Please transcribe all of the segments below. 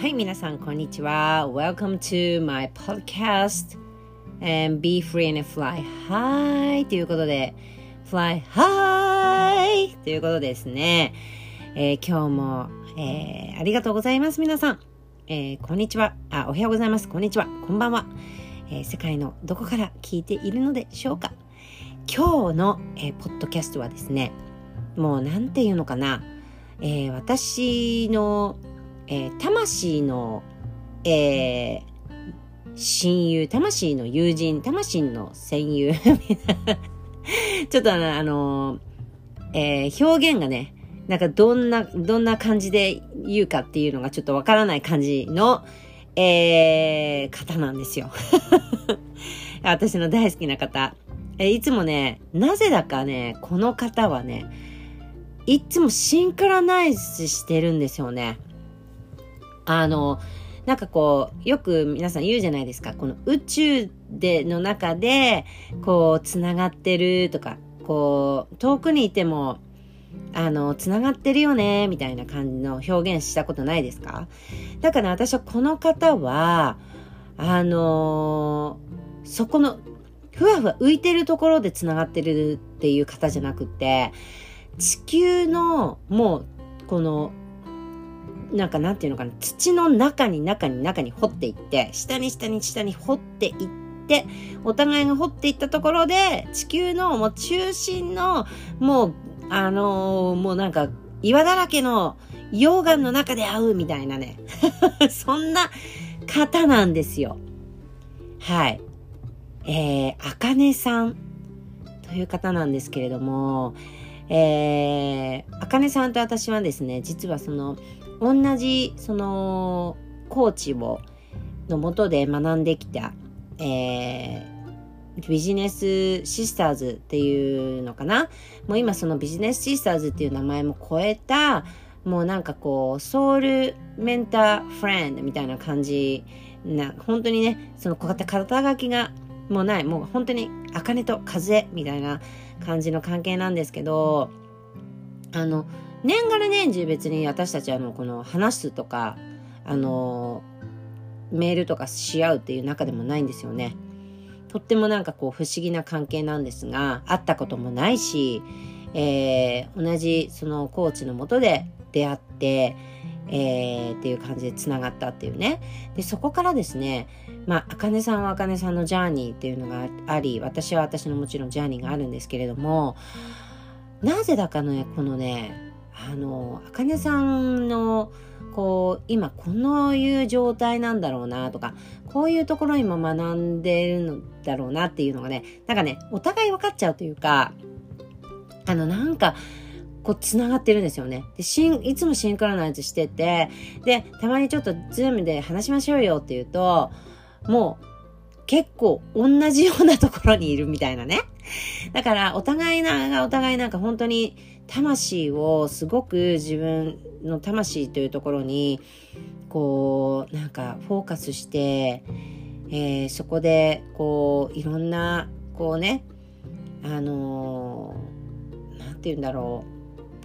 はい、皆さん、こんにちは。Welcome to my podcast and be free and fly high ということで、fly high ということですね。えー今日も、えーありがとうございます、皆さん。えーこんにちは。あ、おはようございます。こんにちは。こんばんは。え世界のどこから聞いているのでしょうか今日の、えーポッドキャストはですね、もうなんていうのかな、え私の、えー魂の、えー親友、魂の友人、魂の戦友。ちょっとあの、あのえー表現がね、なんかどんな、どんな感じで言うかっていうのがちょっとわからない感じの、えー方なんですよ。私の大好きな方。えーいつもね、なぜだかね、この方はね、いつもシンクロナイズしてるんですよね。あの、なんかこう、よく皆さん言うじゃないですか。この宇宙で、の中で、こう、つながってるとか、こう、遠くにいても、あの、つながってるよね、みたいな感じの表現したことないですか？だから私はこの方は、あのそこの、ふわふわ浮いてるところでつながってるっていう方じゃなくて、地球の、もう、この、なんかなんていうのかな、土の中に中に中に掘っていって、下に下に下に掘っていって、お互いが掘っていったところで、地球のもう中心の、もう、あのーもうなんか、岩だらけの溶岩の中で会うみたいなね。そんな方なんですよ。はい。えー、あかねさんという方なんですけれども、えー、あかねさんと私はですね、実はその、同じ、その、コーチを、のもとで学んできた、えー、ビジネスシスターズっていうのかな？もう今そのビジネスシスターズっていう名前も超えた、もうなんかこう、ソウルメンターフレンドみたいな感じな、本当にね、そのこうやって肩書きがもうない、もう本当に、茜と風みたいな感じの関係なんですけど、あの、年がら年中別に私たちあの、この話すとか、あの、メールとかし合うっていう中でもないんですよね。とってもなんかこう不思議な関係なんですが、会ったこともないし、えー同じそのコーチのもとで出会って、えーっていう感じで繋がったっていうね。で、そこからですね、まあ、あかねさんはあかねさんのジャーニーっていうのがあり、私は私のもちろんジャーニーがあるんですけれども、なぜだかね、このね、あの、あかねさんの、こう、今このいう状態なんだろうなとか、こういうところに今学んでるのだろうなっていうのがね、なんかね、お互い分かっちゃうというか、あの、なんか、こう、つながってるんですよね。で、シン、いつもシンクロナイズしてて、で、たまにちょっとズームで話しましょうよって言うと、もう、結構同じようなところにいるみたいなね。だから、お互いな、お互いなんか本当に、魂をすごく自分の魂というところに、こう、なんかフォーカスして、えーそこで、こう、いろんな、こうね、あのーて言うんだろ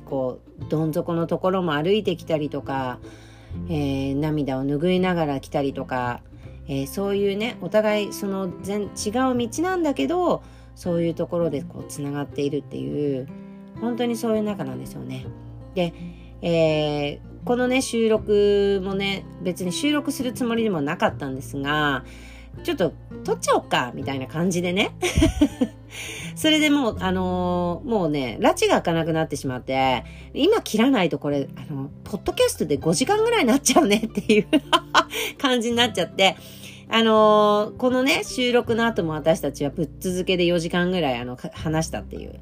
う、こう、どん底のところも歩いてきたりとか、えー涙を拭いながら来たりとか、えーそういうね、お互いその全違う道なんだけど、そういうところでこう、つながっているっていう、本当にそういう中なんですよね。で、えーこのね、収録もね、別に収録するつもりでもなかったんですが、ちょっと撮っちゃおうか、みたいな感じでね。それでもう、あのーもうね、拉致が開かなくなってしまって、今切らないとこれ、あの、ポッドキャストで5時間ぐらいになっちゃうねっていう 感じになっちゃって、あのーこのね、収録の後も私たちはぶっ続けで4時間ぐらいあの、話したっていう。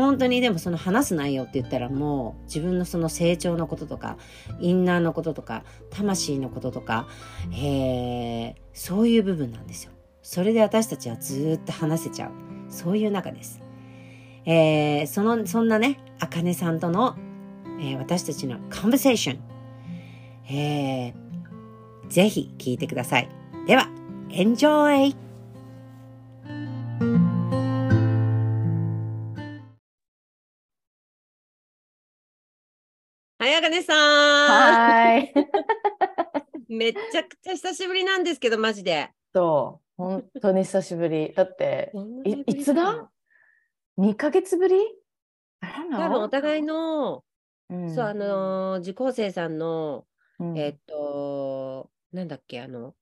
本当にでもその話す内容って言ったらもう自分のその成長のこととか、インナーのこととか、魂のこととか、えー、そういう部分なんですよ。それで私たちはずっと話せちゃう。そういう中です。えー、その、そんなね、あかねさんとの、えー私たちのコンバセーション、えー、ぜひ聞いてください。では、enjoy! あかねさんはーい。めちゃくちゃ久しぶりなんですけど、マジで。そう、本当に久しぶり。だって、いいつだ ?2 ヶ月ぶり？多分お互いの、うんそう、あのー受講生さんの、うんえっと、なんだっけ、あの、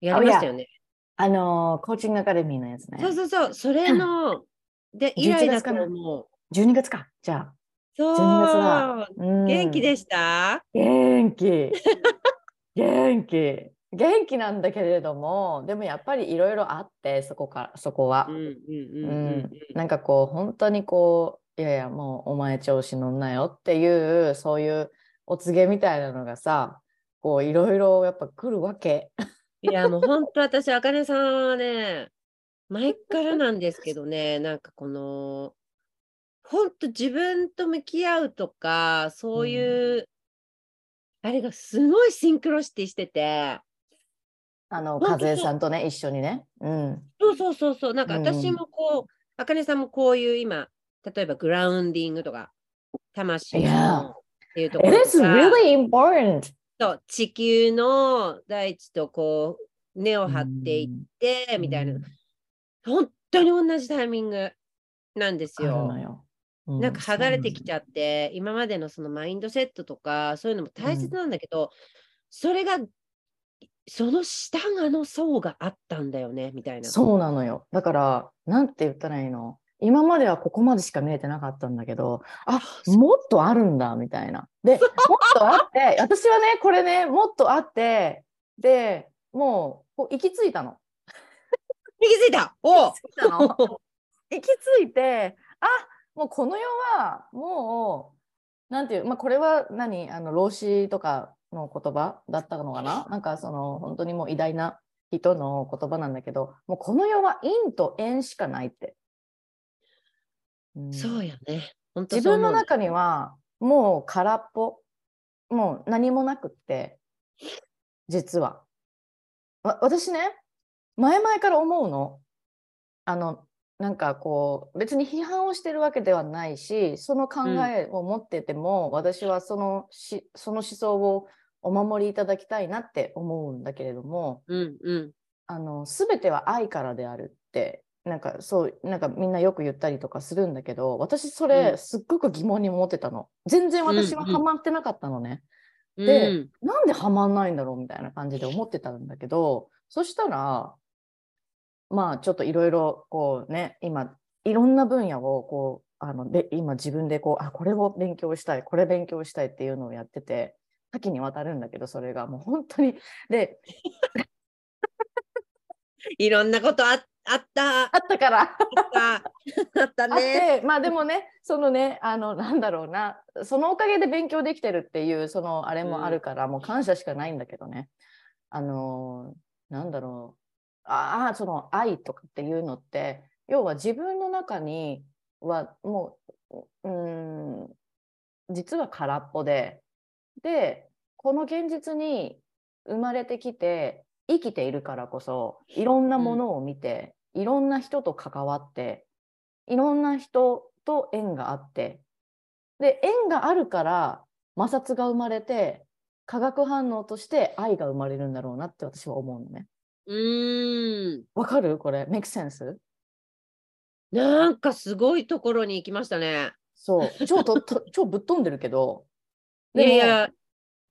やりましたよね。あのー、コーチングアカデミーのやつね。そうそうそう、それの、で、以来だと思う。12月か。じゃあ。そう、12月だ。うん。元気でした？元気。元気。元気なんだけれどもでもやっぱりいろいろあってそこからそこは。なんかこう本当にこういやいやもうお前調子乗んなよっていうそういうお告げみたいなのがさこういろいろやっぱ来るわけ。いや、もう本当私、あかねさんはね、前からなんですけどね、なんかこの、本当自分と向き合うとか、そういう、あれがすごいシンクロシティしてて、あの和江さんとね一緒にね。うんそうそうそうそう、なんかうん私もこう、あかねさんもこういう今、例えばグラウンディングとか、魂 Yeah. のっていうところとか、really important! そう地球の大地とこう、根を張っていって、みたいなうん、本当に同じタイミングなんです。よ。うなんか剥がれてきちゃゃって、今までのそのマインドセットとか、そういうのも大切なんだけど、それが、その下がの層があったんだよね、みたいな。そうなのよ。だから、なんて言ったらいいの？今まではここまでしか見えてなかったんだけど、あ、もっとあるんだ、みたいな。で、もっとあって、私はね、これね、もっとあって、で、もう、こう行き着いたの。気づいた。おう。行き着いたの。行き着いて、あ、もうこの世は、もう、なんていう、まあ、これは何、あの、老子とかの言葉だったのかな？なんか、その、本当にもう偉大な人の言葉なんだけど、もうこの世は陰と縁しかないって。うん。そうやね。本当自分の中にはもう空っぽもう何もなくって実は。わ私ね前々から思うの。あのなんかこう別に批判をしてるわけではないしその考えを持ってても、私はそのしその思想をお守りいただきたいなって思うんだけれども。うんうん。あの全ては愛からであるってなんかそうなんかみんなよく言ったりとかするんだけど私そうれんすっごく疑問に思ってたの。全然私はうんうん。ハマってなかったのね、うん。でなんでハマんないんだろうみたいな感じで思ってたんだけどそしたらまあちょっといろいろこうね今いろんな分野をこうあので今自分でこうあこれを勉強したいこれ勉強したいっていうのをやってて多岐にわたるんだけどそれがもう本当にで いろんなことああった。ああったから。あったね。てまあでもねそのねあのなんだろうなそのおかげで勉強できてるっていうそのあれもあるから、もう感謝しかないんだけどねあのなんだろうああその愛とかっていうのって要は自分の中にはもううん実は空っぽででこの現実に生まれてきて生きているからこそいろんなものを見て、いろんな人と関わっていろんな人と縁があってで縁があるから摩擦が生まれて化学反応として愛が生まれるんだろうなって私は思うのね。うーん。わかる？これ ?make sense? なんかすごいところに行きましたね。そう超とと 超ぶっ飛んでるけどいやいや、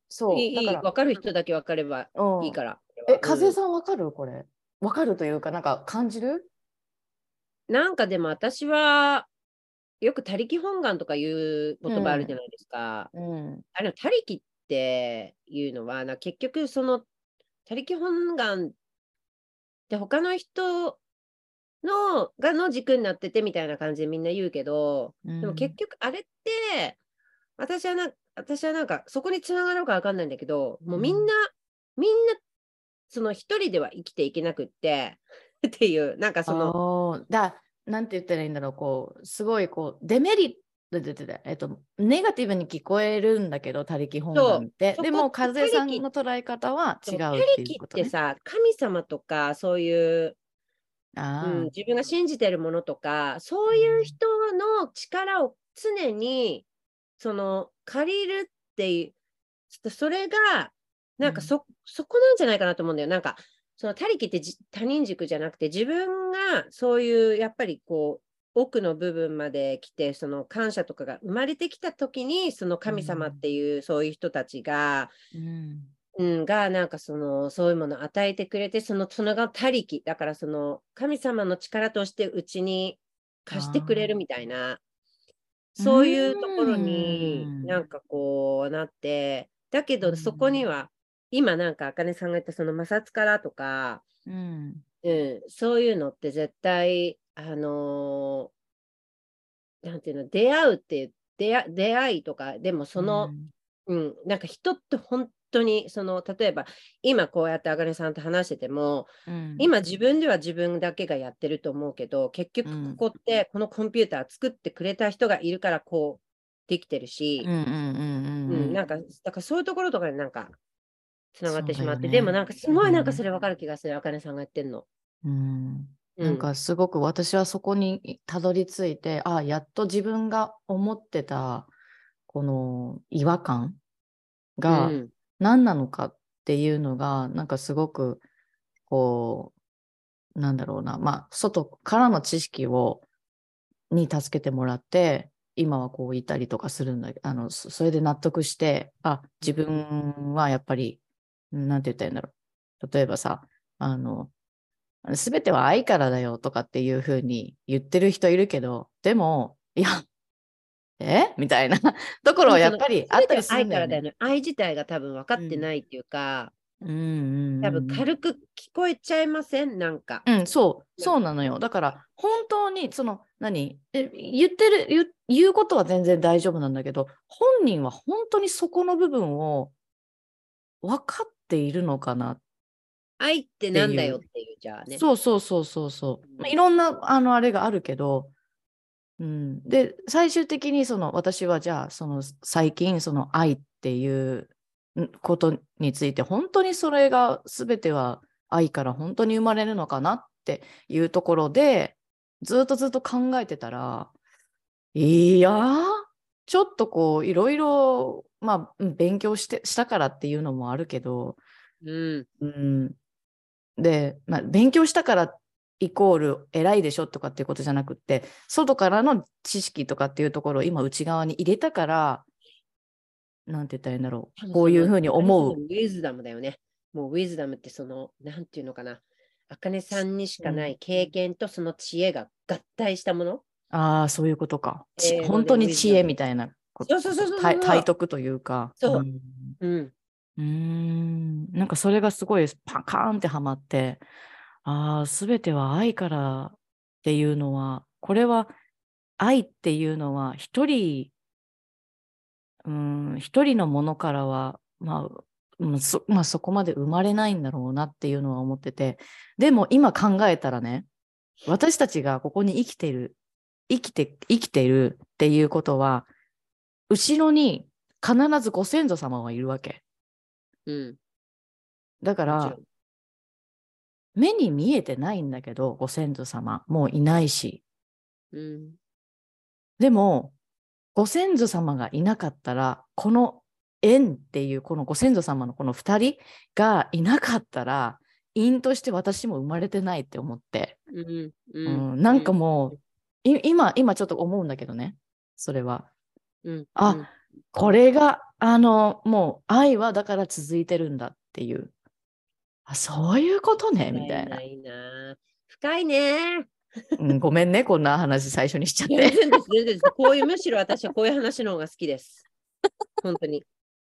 そういい、いいだから分かる人だけ分かればうんいいから。え、風うんさんわかる？これ。わかるというか、なんか感じる？なんかでも私は、よく他力本願とかいう言葉あるじゃないですか。うん。あれ、他力っていうのは、な結局その他力本願って他の人のがの軸になっててみたいな感じでみんな言うけど、でも結局あれって、私はな私はなんかそこにつながるかわかんないんだけど、もうみんな、みんなその一人では生きていけなくって っていう、なんかその、の。だ、なんて言ったらいいんだろう、こう、すごいこう、デメリットえっと、ネガティブに聞こえるんだけど、他力本願って。でも、風さんの捉え方は違う他っていう力こと、ね。ってさ、神様とかそういうあうん、自分が信じてるものとかそういう人の力を常にその借りるっていうちょっとそれがなんかそ,、そこなんじゃないかなと思うんだよ。なんかその他力ってじ他人軸じゃなくて自分がそういうやっぱりこう奥の部分まで来てその感謝とかが生まれてきた時にその神様っていう、そういう人たちが、うん。うん、がなんかそのそういうものを与えてくれてそのそのが他力だからその神様の力としてうちに貸してくれるみたいなそういうところにうん。なんかこうなってだけうん。どそこには今なんかあかねさんが言ったその摩擦からとか、うん。うん、そういうのって絶対あのーなんていうの出会うっていう出会出会いとかでもその、うん、なんか人って本当にその例えば今こうやってあかねさんと話してても、うん。今自分では自分だけがやってると思うけど結局うん。ここってこのコンピューター作ってくれた人がいるからこうできてるしうん、うんうんううん。んなんかだからそういうところとかになんかつながってしまって、ね。でもなんかすごいなんかうん。それ分かる気がするあかねさんが言ってんの。うん。うなんかすごく私はそこにたどり着いて、あやっと自分が思ってたこの違和感がうん。何なのかっていうのが、なんかすごくこう、なんだろうな、まあ、外からの知識をに助けてもらって、今はこういたりとかするんだけど、あのそそれで納得して、あ自分はやっぱり、なんて言ったらいいんだろう。例えばさ、あの、すべては愛からだよとかっていうふうに言ってる人いるけど、でも、いや、え？みたいな ところはやっぱりあったりするんだよね。愛からだよね。愛自体が多分分かってないっていうか、うん多分軽く聞こえちゃいません？なんか。うん、そう、そうなのよ。だから、本当に、その、何？え言ってる言う、言うことは全然大丈夫なんだけど、本人は本当にそこの部分を分かっているのかな。愛ってなんだよっていう、じゃあね。そうそうそうそうそう。うんまあいろんな、あの、あれがあるけど、うん、で、最終的に、その、私はじゃあ、その、最近、その、愛っていうんことについて、本当にそれが全ては愛から本当に生まれるのかなっていうところで、ずっとずっと考えてたら、いやー、ちょっとこう、いろいろ、まあ、うん勉強して、したからっていうのもあるけど、うん。うん、で、まあ、勉強したからイコール偉いでしょとかっていうことじゃなくって、外からの知識とかっていうところを今内側に入れたから、なんて言ったらいいんだろう。こういうふうに思う。ウィズダムだよね。もうウィズダムってその、なんていうのかな。あかねさんにしかない経験とその知恵が合体したもの。ああ、そういうことか。本当に知恵みたいなこと。そうそうそうそう体体得というか。そううんうん。うんなんかそれがすごいパカーンってはまって、ああ、すべては愛からっていうのは、これは愛っていうのは一人、うん、一人のものからは、まあ、そまあ、そこまで生まれないんだろうなっていうのは思ってて、でも今考えたらね、私たちがここに生きてる、生きて、生きてるっていうことは、後ろに必ずご先祖様はいるわけ。うん。だから目に見えてないんだけど、ご先祖様、もういないし。うん。でも、ご先祖様がいなかったら、この縁っていう、このご先祖様のこの二人がいなかったら、因として私も生まれてないって思って、うん。ううんなんかもう、い今、今ちょっと思うんだけどね、それは。うん。あうんこれが、あの、もう愛はだから続いてるんだっていう。あ、そういうことね、みたいな。深いな。深いね。うん、ごめんね、こんな話最初にしちゃっ全て。全然です。こういう、むしろ私はこういう話の方が好きです。本当に。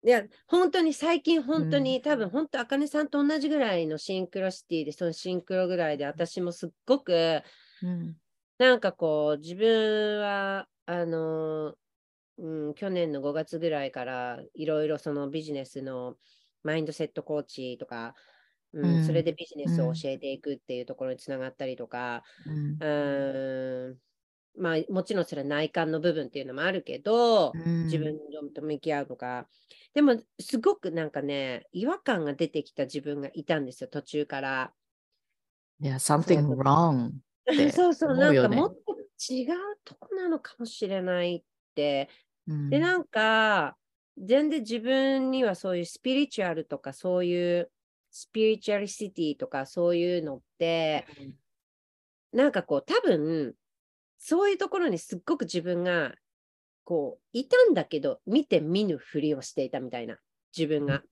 いや、本当に最近、本当に、多分、本当、あかねさんと同じぐらいのシンクロシティで、そのシンクロぐらいで、私もすっごく、うんなんかこう、自分は、あのーうん、去年の5月ぐらいから、いろいろそのビジネスのマインドセットコーチとか、うんうんそれでビジネスうんを教えていくっていうところにつながったりとか、うんんまあもちろんそれは内観の部分っていうのもあるけど、自分と向き合うとか、でもすごくなんかね、違和感が出てきた自分がいたんですよ、途中から。いや、something wrong そうそう、思うんかもっと違うとこなのかもしれないって。うんで、なんか、全然自分にはそういうスピリチュアルとかそういうスピリチュアリシティとかそういうのって、なんかこう多分そういうところにすっごく自分がこういたんだけど見て見ぬふりをしていたみたいな自分が。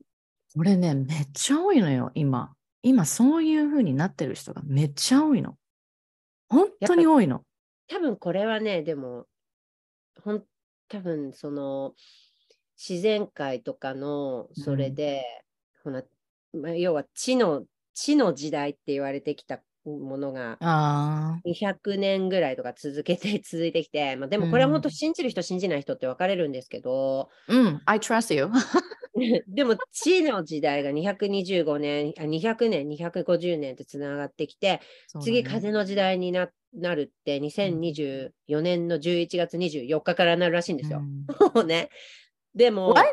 これね、めっちゃ多いのよ、今。今、そういう風になってる人がめっちゃ多いの。本当に多いの。多分これはねでもほん多分その自然界とかのそれで、ほなまあ要は地の地の時代って言われてきたものがああ。200年ぐらいとか続けて 続いてきて、まあ、でもこれは本当信じる人信じない人って分かれるんですけど、うん、I trust you. でも地の時代が225年あ200年250年ってつながってきて、次風の時代にななるって2024年の11月24日からなるらしいんですよ。もうね。でも What?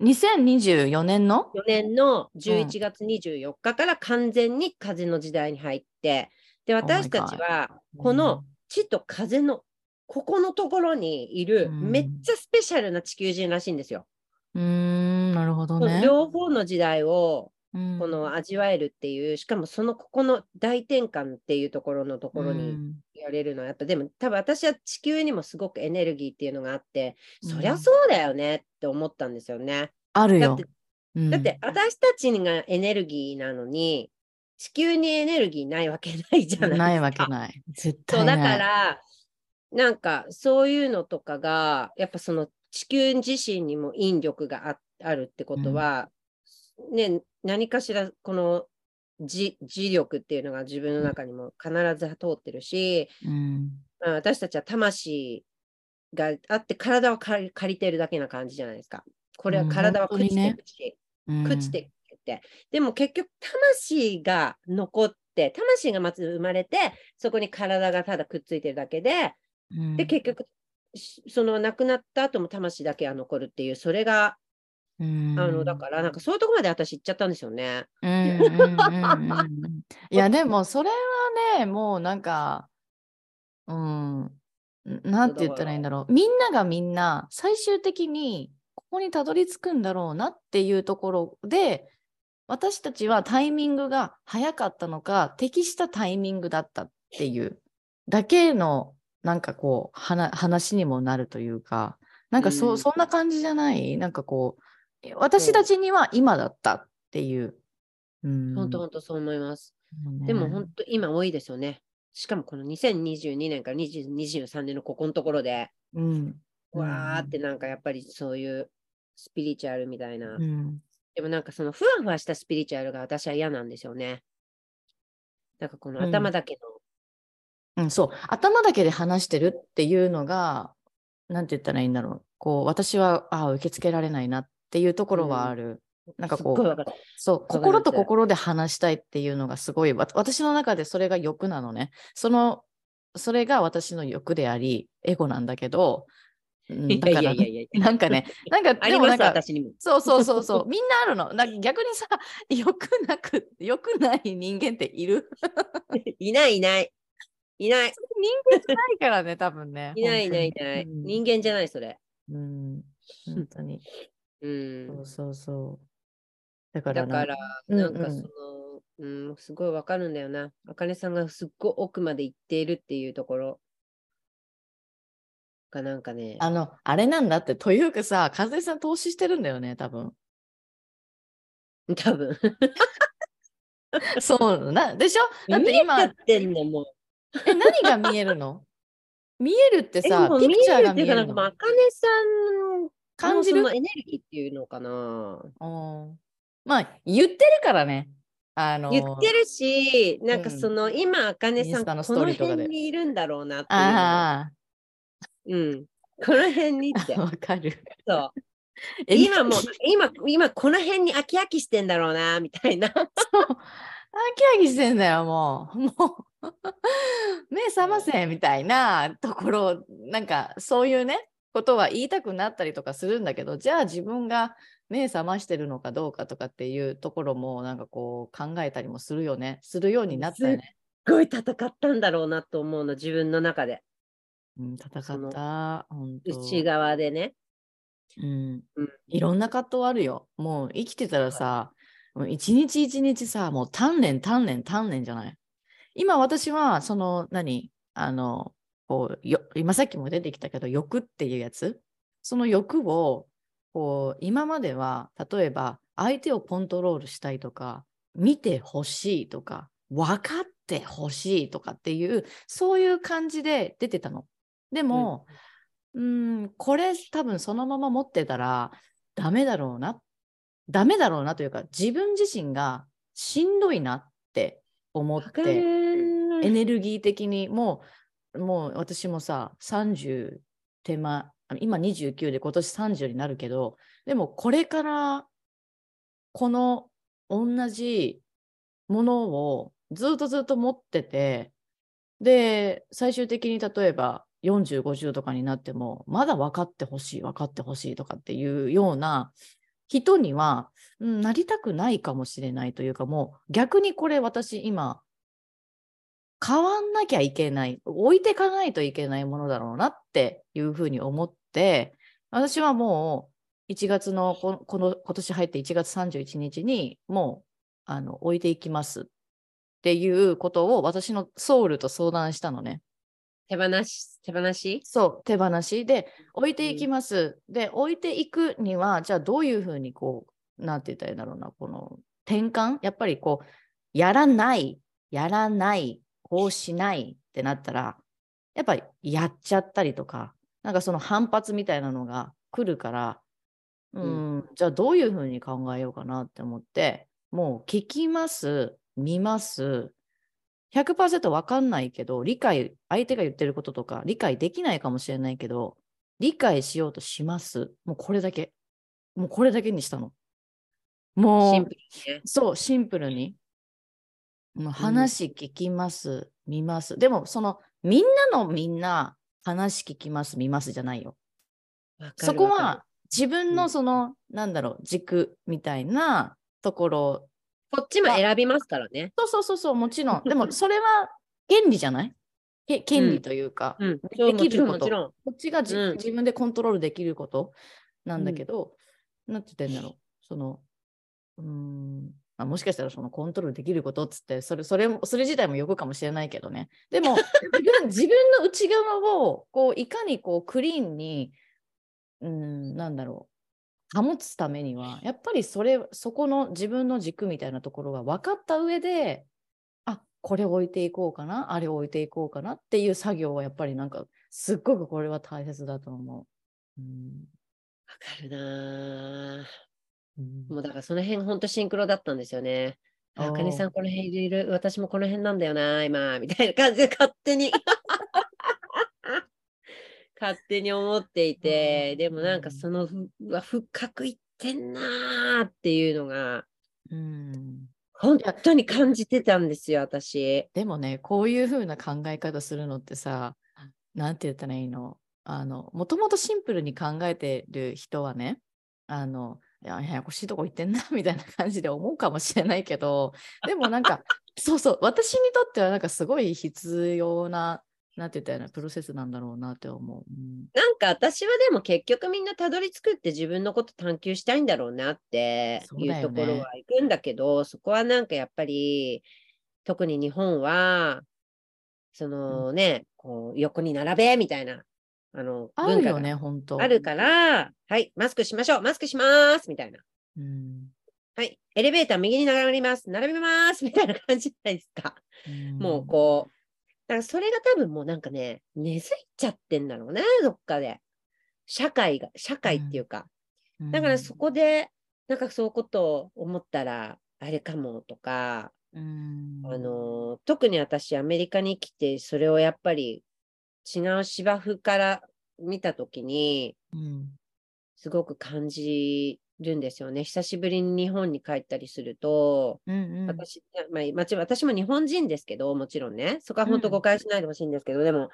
2024年の？4年の11月24日から完全に風の時代に入って、で私たちはこの地と風のここのところにいるうんめっちゃスペシャルな地球人らしいんですよ。うーん、なるほどね。両方の時代をうんこの味わえるっていう、しかもそのここの大転換っていうところのところにうんやれるのはやっぱでも多分私は地球にもすごくエネルギーっていうのがあって、そりうんゃそうだよねって思ったんですよね。あるよだって。うんだって私たちがエネルギーなのに地球にエネルギーないわけないじゃないですか。ないわけない。絶そうだ対ない。からなんかそういうのとかがやっぱその地球自身にも引力がああるってことは、ね何かしらこの磁磁力っていうのが自分の中にも必ず通ってるし、うん。まあ私たちは魂があって体を借りてるだけな感じじゃないですか。これはうん体は朽ちてるし、うん朽ちてって、でも結局魂が残って魂がまず生まれてそこに体がただくっついてるだけでうん。で結局しその亡くなった後も魂だけは残るっていうそれが、うんあのだからなんかそういうとこまで私行っちゃったんですよね。うんうんうんうんうん。いやでもそれはねもうなんかうんなんて言ったらいいんだろう。みんながみんな最終的にここにたどり着くんだろうなっていうところで私たちはタイミングが早かったのか適したタイミングだったっていうだけのなんかこう話話にもなるというかなんかそ,、ううん。そんな感じじゃない？なんかこう私たちには今だったっていう。うん本当本当そう思います。ねでも本当今多いですよね。しかもこの2022年から20 23年のここのところで、うん。わーってなんかやっぱりそういうスピリチュアルみたいな。うん。でもなんかそのふわふわしたスピリチュアルが私は嫌なんですよね。なんかこの頭だけの、うん、そう。頭だけで話してるっていうのが、なんて言ったらいいんだろう。こう、私は、ああ、受け付けられないなっていうところはある。なんかこう、そう、心と心で話したいっていうのがすごい、わ私の中でそれが欲なのね。その、それが私の欲であり、エゴなんだけど、うんいだから。なんかね、なんか、でもなんか、私にも。そうそうそうそう、みんなあるの。なんか逆にさ、よくなく、よくない人間っている？いないいない。いない。人間じゃないからね、多分ね。いないいないいない。人間じゃない、それ。うん、うん本当に。うん。そうそうそう。だからなだから、うんなんかうんその、うん、すごいわかるんだよな。あかねさんがすっごい奥まで行っているっていうところがなんかね、あの、あれなんだって、というかさ、和江さん投資してるんだよね、多分。多分。そうな、でしょ？だって今っ、てんのもう。え、何が見えるの？見えるってえさ、ピクチャーが見えるの？あかねさんの感じる？そのエネルギーっていうのかな。うんまあ、言ってるからね。あの言ってるし、なんかうんその、今、あかねさん、この辺にいるんだろうなっていうのあうん。この辺にってあ。わかる。そう。え今もう、今、今この辺に飽き飽きしてんだろうな、みたいな。そう。飽き飽きしてんだよ、もう。もう、目覚ませみたいなところ、なんかそういうね、ことは言いたくなったりとかするんだけど、じゃあ自分が目覚ましてるのかどうかとかっていうところも、なんかこう考えたりもするよね。するようになったよね。すっごい戦ったんだろうなと思うの、自分の中で。うん、戦った。内側でね。うんうんいろんな葛藤あるよ。もう生きてたらさ、もう一日一日さ、もう鍛錬、鍛錬、鍛錬じゃない？今私は、その、何？あの、こうよ今さっきも出てきたけど、欲っていうやつ。その欲を、こう、今までは、例えば、相手をコントロールしたいとか、見てほしいとか、分かってほしいとかっていう、そういう感じで出てたの。でも、うーん、これ多分そのまま持ってたらダメだろうな。ダメだろうなというか、自分自身がしんどいなって思って、エる。ネルギー的にもう、もう私もさ、30手間、今29で今年30になるけど、でもこれからこの同じものをずっとずっと持ってて、で、最終的に例えば40、50とかになっても、まだ分かってほしい、分かってほしいとかっていうような人には、うんなりたくないかもしれないというか、もう逆にこれ私今、変わんなきゃいけない、置いてかないといけないものだろうなっていうふうに思って、私はもう1月のここの今年入って1月31日にもうあの置いていきます。っていうことを私のソウルと相談したのね。手放し、手放し？そう、手放し。で置いていきます。で、置いていくには、じゃあどういうふうにこう、なんて言ったらいいんだろうな、この転換？やっぱりこう、やらない、やらない、こうしないってなったら、やっぱりやっちゃったりとか、なんかその反発みたいなのが来るから、ううんん、じゃあどういうふうに考えようかなって思って、もう聞きます、見ます、100%わかんないけど、理解、相手が言ってることとか理解できないかもしれないけど、理解しようとします。もうこれだけ。もうこれだけにしたの。もうシンプ、ルにね。そう、シンプルに。もう話聞きます、見ます。でも、その、みんなのみんな、話聞きます、見ますじゃないよ。そこは、自分うんのその、なんだろう、軸みたいなところこっちも選びますからね。そうそうそうそう、もちろん。でも、それは権利じゃない？け権利というか、うん。できることもちろん、もちこっちがじ、うん自分でコントロールできることなんだけど、なんて言ってんだろう。その、うーん、まあ、もしかしたらそのコントロールできることっつって、それ、それも、それ自体も欲かもしれないけどね。でも、自分の内側を、こう、いかにこう、クリーンに、うーん、なんだろう。保つためには、やっぱりそれ、そこの自分の軸みたいなところが分かった上で、あ、これ置いていこうかな、あれ置いていこうかなっていう作業はやっぱりなんか、すっごくこれは大切だと思う。うんわかるなもうだからその辺ほんとシンクロだったんですよね。あ、かねさんこの辺いる、私もこの辺なんだよな、今、みたいな感じで勝手に。勝手に思っていて、うん。でもなんかそのふ、うわ深くいってんなーっていうのが、うん。本当に感じてたんですよ、私。でもね、こういう風な考え方するのってさ、なんて言ったらいいの？あの、もともとシンプルに考えてる人はね、あの、いや、ややこしいとこ行ってんな、みたいな感じで思うかもしれないけど、でもなんか、そうそう、私にとってはなんかすごい必要な、なんて言ったらいいのプロセスなんだろうなって思う。うん。なんか私はでも結局みんなたどり着くって自分のこと探求したいんだろうなっていそうところは行くんだけど、そこはなんかやっぱり特に日本はそのね、こう横に並べみたいなあのあるよね、本当。あるから、はい、マスクしましょう、マスクしますみたいな。うん。はい、エレベーター右に並びます、並びますみたいな感じじゃないですか。うんもうこう、だからそれが多分もうなんかね、根付いちゃってんだろうね、どっかで。社会が、社会っていうか。だからそこで、なんかそういうことを思ったら、あれかもとか、うん、あの、特に私、アメリカに来て、それをやっぱり違う芝生から見たときに、うん、すごく感じるんですよね。久しぶりに日本に帰ったりすると、うんうん、私、まあ、私も日本人ですけど、もちろんね、そこは本当誤解しないでほしいんですけど、でも、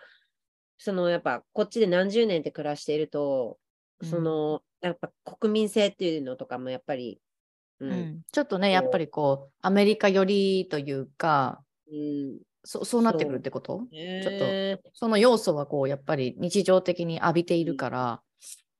そのやっぱこっちで何十年って暮らしていると、そのやっぱ国民性っていうのとかもやっぱり、ううんん、ちょっとね、やっぱりこう、アメリカ寄りというか、うんそそうなってくるってこと？ちちょっとその要素はこう、やっぱり日常的に浴びているから、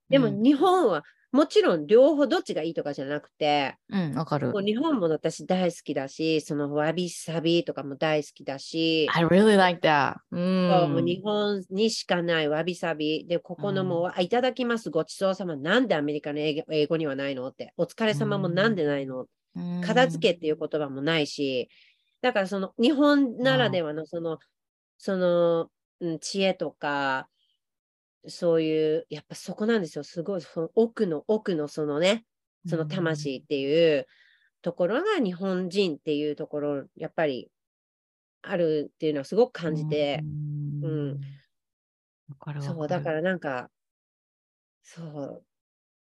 でもうん日本はもちろん両方どっちがいいとかじゃなくて、うん、わかる。日本も私大好きだし、そのわびさびとかも大好きだし、I really like that. う。んもう日本にしかないわびさび。で、ここのもう、あいただきます、ごちそうさま。なんでアメリカの英語英語にはないのって。お疲れ様もなんでないの、片付けっていう言葉もないし、だからその日本ならではのその、その、うん、知恵とか、そういう、やっぱそこなんですよ。すごい、その奥の奥のそのね、その魂っていうところが日本人っていうところ、やっぱりあるっていうのはすごく感じて、ううんん。わかるわそう、だるからなんか、そう、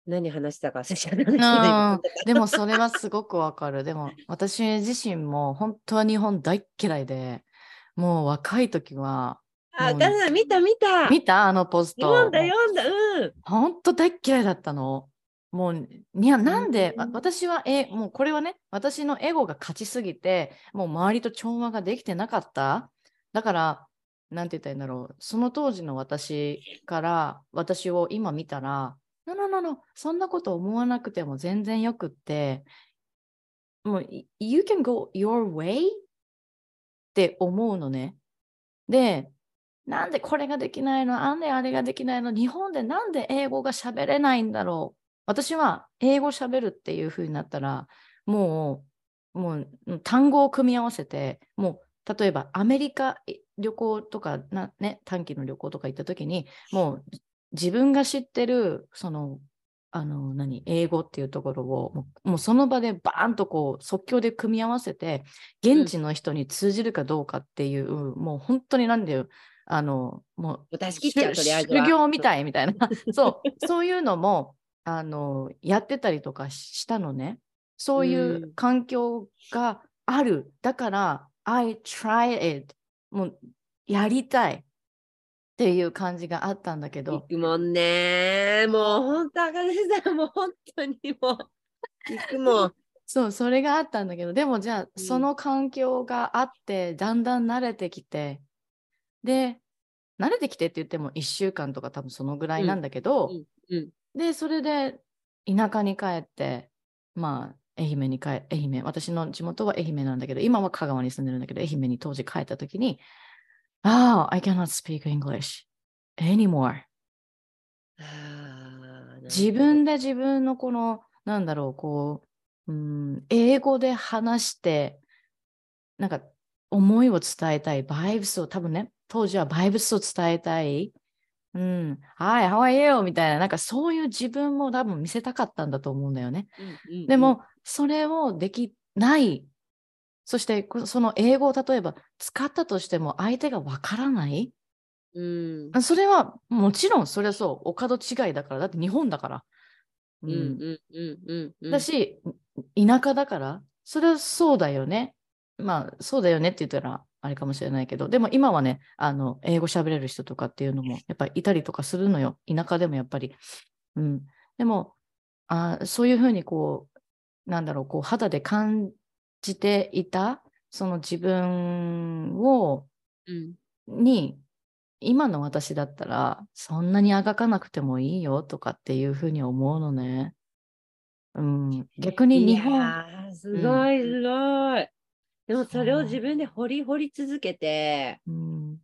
何話したか忘れちゃっでもそれはすごくわかる。でも 私自身も本当は日本大っ嫌いで、もう若い時は、あ、だから見た見た。見たあのポスト。読んだ読んだ、うん。本当大っ嫌いだったの。もう、いや、なんで、うんわ私は、え、もうこれはね、私のエゴが勝ちすぎて、もう周りと調和ができてなかった。だから、なんて言ったらいいんだろう。その当時の私から、私を今見たら、no, no, no, no, そんなこと思わなくても全然よくって、もう、you can go your way って思うのね。で、なんでこれができないのなんであれができないの日本でなんで英語が喋れないんだろう私は英語喋るっていう風になったら、もう、もう単語を組み合わせて、もう例えばアメリカ旅行とかな、ね、短期の旅行とか行った時に、もう自分が知ってる、その、あの、何、英語っていうところを、もうその場でバーンとこう即興で組み合わせて、現地の人に通じるかどうかっていう、もう本当になんだよ、あの、もう、出し切っちゃう、修とりあえずは。修行みたいみたいな、そう、そういうのも、あの、やってたりとかしたのね。そういううん環境がある。だから、I try it. もう、やりたいっていう感じがあったんだけど。行、くもんね。もう本当、赤根さん、もう本当にもう、行くもん。そう、それがあったんだけど、でもじゃあ、うん。その環境があって、だんだん慣れてきて、で、慣れてきてって言っても1週間とか多分そのぐらいなんだけど、うんうん。で、それで田舎に帰って、まあ、愛媛に帰、愛媛、私の地元は愛媛なんだけど、今は香川に住んでるんだけど、愛媛に当時帰った時に、ああ、I cannot speak English anymore. 自分で自分のこの、なんだろう、こう、うん、英語で話して、なんか思いを伝えたい、バイブスを、多分ね、当時はバイブスを伝えたい。うん、はい、how are you? みたいな、なんかそういう自分も多分見せたかったんだと思うんだよね。うんうんうんでも、それをできない。そして、こその英語を例えば使ったとしても相手がわからない？うんそれはもちろん、それはそう、お門違いだから、だって日本だから。うんうんうんうんうん。だし、田舎だから、それはそうだよね。まあ、そうだよねって言ったらあれかもしれないけど、でも今はね、あの、英語喋れる人とかっていうのも、やっぱりいたりとかするのよ。田舎でもやっぱり。うん。でも、あそういうふうにこう、なんだろう、こう、肌で感じていた、その自分を、うんに、今の私だったら、そんなにあがかなくてもいいよとかっていうふうに思うのね。うん、逆に日い本、すごいすごい。でもそれを自分で掘り掘り続けて、うん、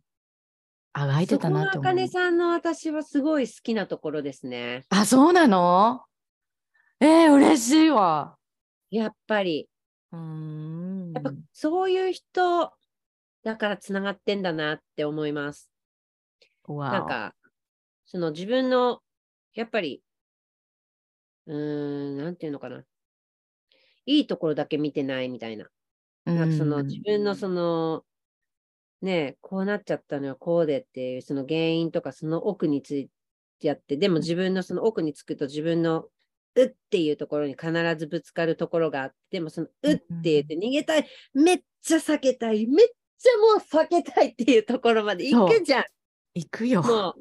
あがいてたなって思うそこがあか。ねさんの私はすごい好きなところですね。あ、そうなの？えー、嬉しいわ。やっぱり。うーん。やっぱそういう人だからつながってんだなって思います。なんか、その自分の、やっぱり、うーん、なんていうのかな。いいところだけ見てないみたいな。なんかそのうん自分のその、ねえ、こうなっちゃったのはこうでっていう、その原因とかその奥についてやって、でも自分のその奥につくと自分のうっていうところに必ずぶつかるところがあって、でもそのうって言って逃げたい、めっちゃ避けたい、めっちゃもう避けたいっていうところまで行くじゃん。行くよ。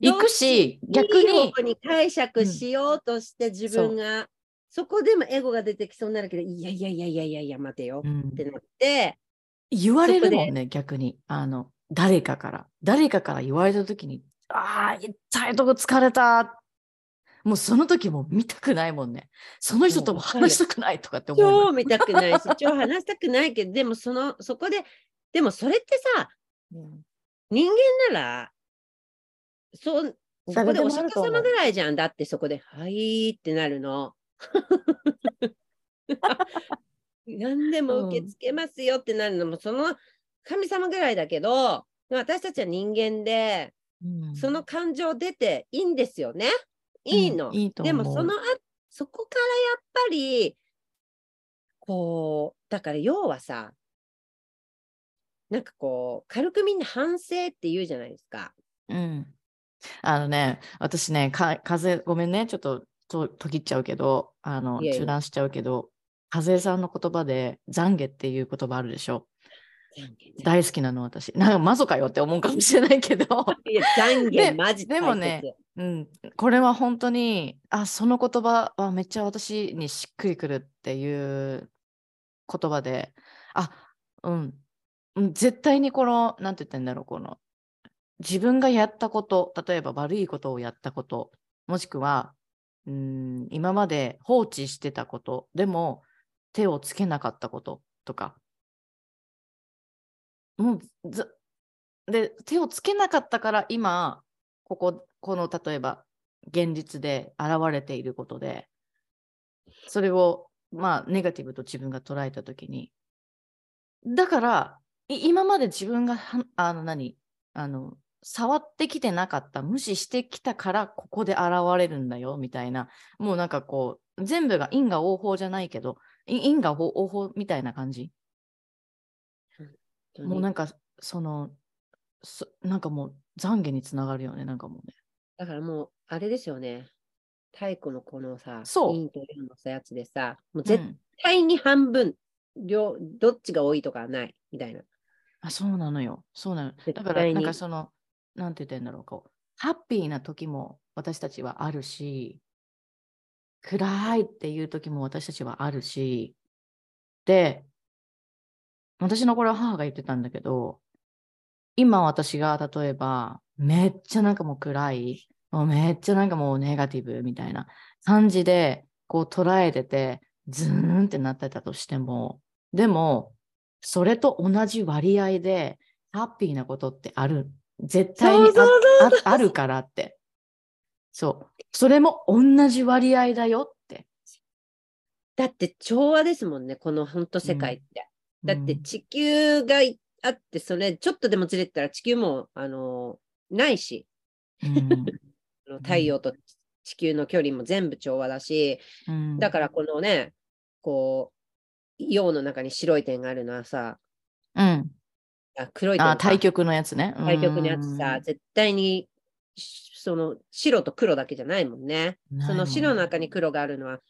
行くし、逆いい方に、解釈しようとして自分が、そこでもエゴが出てきそうになるけど、いやいやいやいやいやいや、待てようんってなって、言われるもんね、逆に。あの、誰かから。誰かから言われたときに、ああ、痛いとこ疲れた。もうその時も見たくないもんね。その人とも話したくないとかって思う。超見たくないし、超話したくないけど、でもその、そこで、でもそれってさ、うん人間なら、そう、そこでお釈迦様ぐらいじゃん。だってそこで、はいってなるの。何でも受け付けますよってなるのも、その神様ぐらいだけど、私たちは人間で、うんその感情出ていいんですよね。いいの。うんいいとで思うもそのあそこからやっぱりこうだから要はさなんかこう軽くみんな反省って言うじゃないですか。うん。あのね、私ね、か風ごめんね、ちょっとと途切っちゃうけど、あの中断しちゃうけど、風さんの言葉で懺悔っていう言葉あるでしょ？大好きなの私。なんかマゾかよって思うかもしれないけど、いや懺で悔マジでもねうん、これは本当に、あ、その言葉はめっちゃ私にしっくりくるっていう言葉で、あ、うん、絶対にこの、なんて言ったんだろう、この、自分がやったこと、例えば悪いことをやったこと、もしくは、うん、今まで放置してたこと、でも手をつけなかったこととか、もうで手をつけなかったから今こここの例えば現実で現れていることでそれをまあネガティブと自分が捉えたときに。だからい今まで自分がはあの何あの触ってきてなかった無視してきたからここで現れるんだよみたいな。もうなんかこう全部が因果応報じゃないけどい因果応報みたいな感じ。もうなんかそのそなんかもう懺悔につながるよねなんかもうねだからもうあれですよね。太古のこのさ、そう。陰と陽のさやつでさ、もうう絶ん対に半分、両どっちが多いとかはないみたいな。あそうなのよ。そうなの。絶だからなんかそのなんて言ったらいいんだろうこうハッピーな時も私たちはあるし暗いっていう時も私たちはあるしで私のこれは母が言ってたんだけど今私が例えばめっちゃなんかもう暗い。もうめっちゃなんかもうネガティブみたいな感じでこう捉えててズーンってなってたとしても。でもそれと同じ割合でハッピーなことってある。絶対にあるからって。そう。それも同じ割合だよって。だって調和ですもんね、この本当世界って。だってうん地球がいあって、それちょっとでもずれてたら地球も、あのないし、うん。太陽と地球の距離も全部調和だし、うん。だからこのね、こう、陽の中に白い点があるのはさ、うん。あ黒い点かあ対極のやつね。対極のやつさ、絶対にしその白と黒だけじゃないもんね。その白の中に黒があるのは、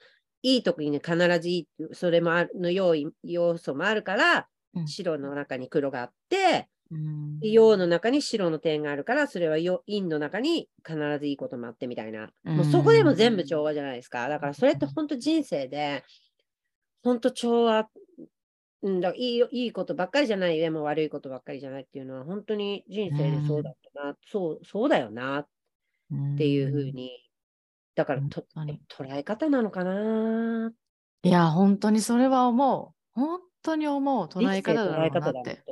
いい時に必ずいい、それもあるの要因要素もあるから、うん。白の中に黒があって、陽の中に白の点があるから、それは陽陰の中に必ずいいこともあってみたいな。もうそこでも全部調和じゃないですか。だからそれって本当人生で、本当調和、うん、だいいよいいことばっかりじゃない、でも悪いことばっかりじゃないっていうのは、本当に人生でそうだったな、そう、そうだよなっていうふうに、だからと捉え方なのかな。いや本当にそれは思う。本当に思う捉え方だろうなって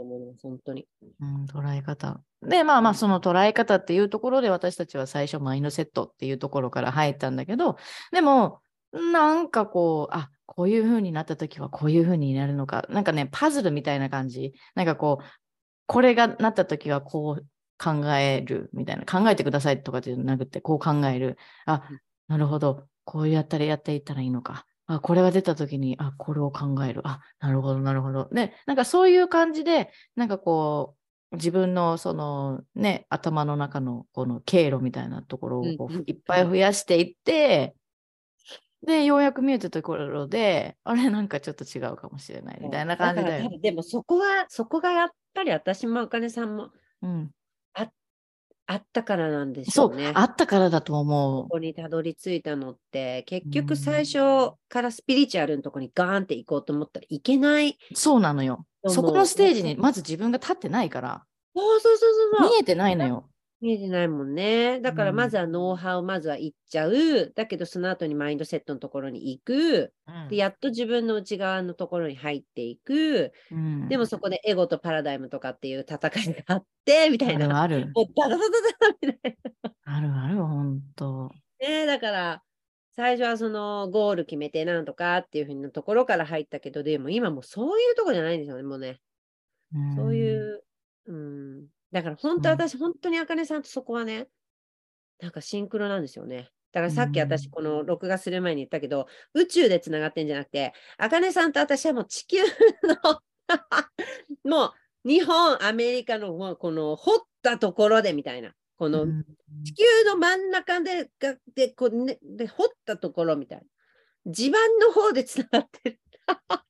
本当に。うん、捉え方。で、まあまあ、その捉え方っていうところで私たちは最初マインドセットっていうところから入ったんだけど、でも、なんかこう、あ、こういう風になった時はこういう風になるのか、なんかね、パズルみたいな感じ。なんかこう、これがなった時はこう考えるみたいな、考えてくださいとかじゃなくて、こう考える。あうん、なるほど。こうやったらやっていったらいいのか。あ、これが出た時に、あ、これを考える。あ、なるほど、なるほど。で、なんかそういう感じで、なんかこう、自分のそのね、頭の中のこの経路みたいなところをこういっぱい増やしていって、で、ようやく見えたところで、あれなんかちょっと違うかもしれないみたいな感じだよから多。分でもそこは、そこがやっぱり私もあかねさんもうん、あったからなんでしそう、ょうね。あったからだと思ここにたどり着いたのって、結うん局最初からスピリチュアルのとこにガーンって行こうと思ったらいけない。う。そうなのよ。そうそこのステージにまず自分が立ってないから、そうそうそうそうそう。見えてないのよ。見えてないもんね。だからうんまずはノウハウまずは言っちゃう。だけどその後にマインドセットのところに行く。うんでやっと自分の内側のところに入っていく。うんでもそこでエゴとパラダイムとかっていう戦いがあって、みたいな。あるある。もうダダダダダみたいな。あるある、ほんと。ねだから、最初はそのゴール決めてなんとかっていうふうなところから入ったけど、でも今もうそういうとこじゃないんですよね、もうね。そういう、うん。だから本当うん私、本当にあかねさんとそこはね、なんかシンクロなんですよね。だからさっきうん私、この録画する前に言ったけど、宇宙でつながってんじゃなくて、あかねさんと私はもう地球の もう日本、アメリカのもうこの掘ったところでみたいな、このうん地球の真ん中でがでこう、ね、で掘ったところみたいな。地盤の方でつながってる。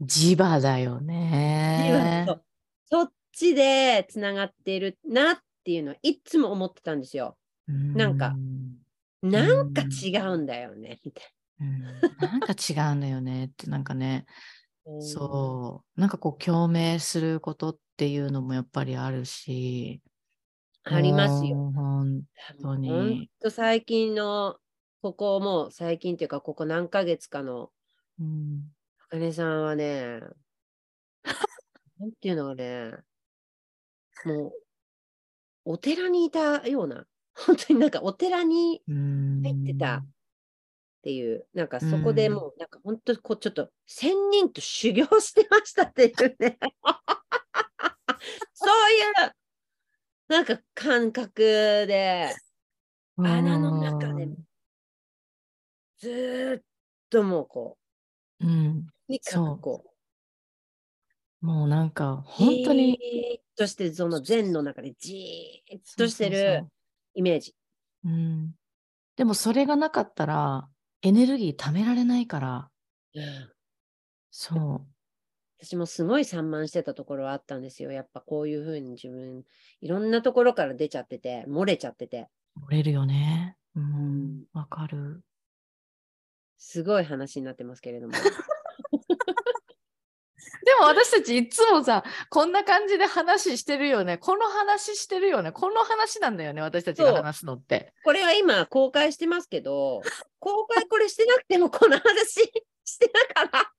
磁場だよね。そっちでつながってるなっていうのはいつも思ってたんですよ。なんかうんなんか違うんだよね、みたいうんなんか違うんだよねって、なんかね、な。そう、なんかこう共鳴することっていうのもやっぱりあるし、ありますよ。本当に。ほんと最近の、ここもう最近っていうか、ここ何ヶ月かの、うん。あかねさんはね、なんていうのがね、もう、お寺にいたような、本当になんかお寺にうん。入ってた。っていう、なんかそこでもう、なんか本当こうちょっと仙人と修行してましたっていうね。そういう、なんか感覚で、穴の中でずーっともうこうん、う、とにかくこう、もうなんか本当にじーっとして、その禅の中でじーっとしてそうそうるイメージ。そううん、でもそれがなかったらエネルギー貯められないから、うんそ私もすごい散漫してたところはあったんですよ。やっぱこういうふうに自分、いろんなところから出ちゃってて、漏れちゃってて、う、折れるよね。ううんん、わかる。すごい話になってますけれども。でも私たちいつもさ、こんな感じで話してるよね。この話してるよね。この話なんだよね。私たちが話すのって。これは今公開してますけど、公開これしてなくてもこの話してたから、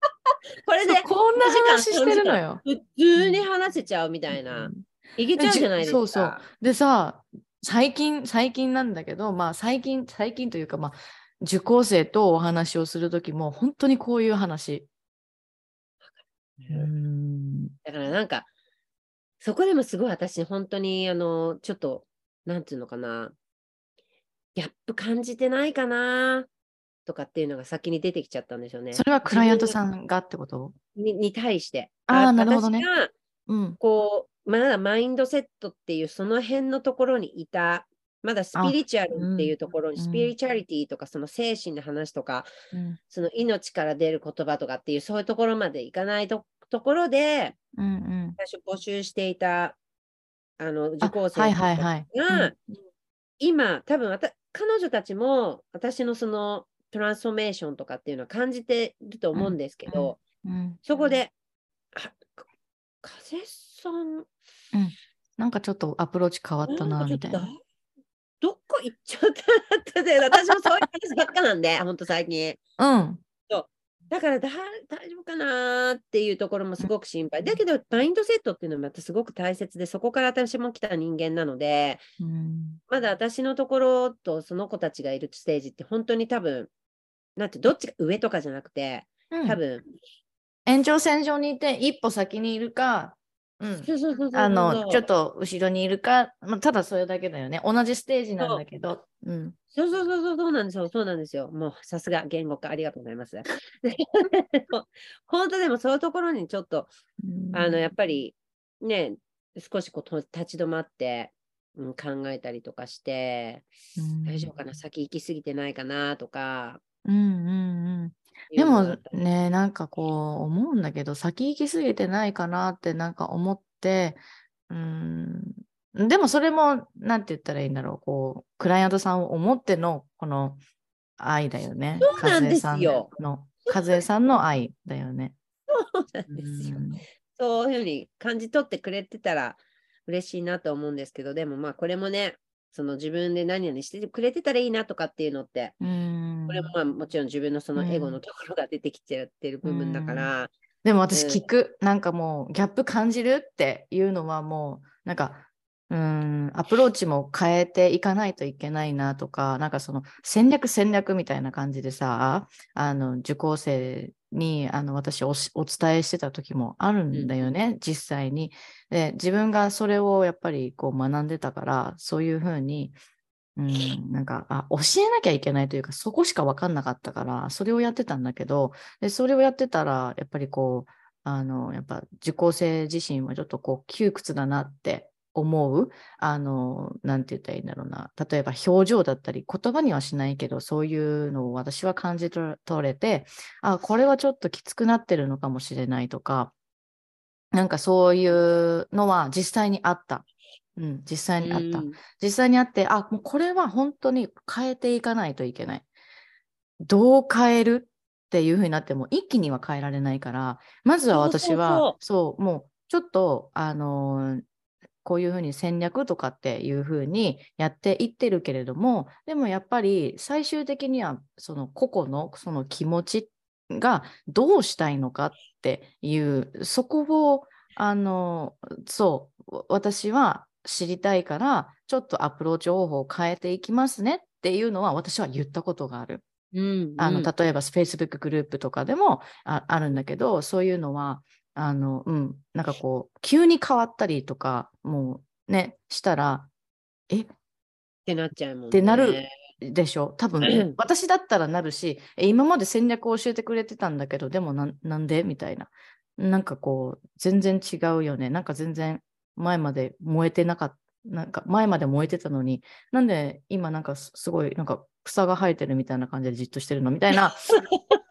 これでこんな2時間話してるのよ。普通に話せちゃうみたいな。いけちゃうじゃないですか。そうそうでさ、最近、最近なんだけど、まあ最近、最近というか、まあ、受講生とお話をするときも、本当にこういう話。うん。だからなんか、そこでもすごい私、本当に、あの、ちょっと、なんていうのかな、ギャップ感じてないかな、とかっていうのが先に出てきちゃったんですよね。それはクライアントさんがってこと？にに対して。あーあなるほどね私がうん。こう、まだマインドセットっていうその辺のところにいた、まだスピリチュアルっていうところに、うんスピリチュアリティとか、その精神の話とか、うん。その命から出る言葉とかっていう、そういうところまでいかないとところで、うんうん。最初募集していた、あの、受あ講生はいはいはい。が、うん今、多分彼女たちも私のそのトランスフォーメーションとかっていうのは感じてると思うんですけど、うんそこで、風さん、なんかちょっとアプローチ変わったな、みたいな。どこ行っちゃったって、私もそういう話ばっかなんで、ほんと最近。うん。だからだ大丈夫かなーっていうところもすごく心配。だけど、マインドセットっていうのもまたすごく大切で、そこから私も来た人間なので、うんまだ私のところとその子たちがいるステージって本当に多分、なんてどっちが上とかじゃなくて、多分、延長線上にいて一歩先にいるか、うん、そうそうそうそうあのちょっと後ろにいるか、まあ、ただそれだけだよね。同じステージなんだけど、うん、そうそうそうそうそうなんですよ。そうなんですよ。もうさすが言語化ありがとうございます。で本当でもそういうところにちょっと、あのやっぱりね、少しこうと立ち止まって、うん、考えたりとかして、大丈夫かな、先行き過ぎてないかな？とか。うんうんうんでもねなんかこう思うんだけど先行き過ぎてないかなってなんか思ってうんでもそれもなんて言ったらいいんだろうこうクライアントさんを思ってのこの愛だよねそうなんですよ和江さんの和江さんの愛だよね。そうなんですよ。そういうふうに感じ取ってくれてたら、嬉しいなと思うんですけど、でもまあこれもね、その自分で何々してくれてたらいいなとかっていうのって、うん。これもまあもちろん自分のそのエゴのところが出てきちゃってる部分だから、でも私うん。聞く、なんかもうギャップ感じるっていうのはもうなんかうーんアプローチも変えていかないといけないなとかなんかその戦略戦略みたいな感じでさあの受講生にあの私お伝えしてた時もあるんだよね、実際に。で自分がそれをやっぱりこう学んでたからそういうふうにうん、なんかあ教えなきゃいけないというかそこしか分かんなかったからそれをやってたんだけどでそれをやってたらやっぱりこうあのやっぱ受講生自身はちょっとこう窮屈だなって思うあのなんて言ったらいいんだろうな例えば表情だったり言葉にはしないけどそういうのを私は感じ取れてあこれはちょっときつくなってるのかもしれないとかなんかそういうのは実際にあった。うん、実際にあった。うん実際にあって、あ、もうこれは本当に変えていかないといけない。どう変えるっていうふうになっても一気には変えられないから、まずは私は、そうもうちょっと、あのーこういうふうに戦略とかっていうふうにやっていってるけれども、でもやっぱり最終的にはその個々のその気持ちがどうしたいのかっていう、そこを、あのそう、私は知りたいから、ちょっとアプローチ方法を変えていきますねっていうのは私は言ったことがある。うんあのうん例えば Facebook グループとかでもああるんだけど、そういうのは、あの、うん、なんかこう、急に変わったりとか、もうね、したら、え、ってなっちゃうもんね。ってなるでしょ？多うん分、私だったらなるし、え今まで戦略を教えてくれてたんだけど、でもなんなんで？みたいな。なんかこう、全然違うよね。なんか全然前まで燃えてなかった。なんか前まで燃えてたのに、なんで今なんかすすごいなんか草が生えてるみたいな感じでじっとしてるの？みたいな感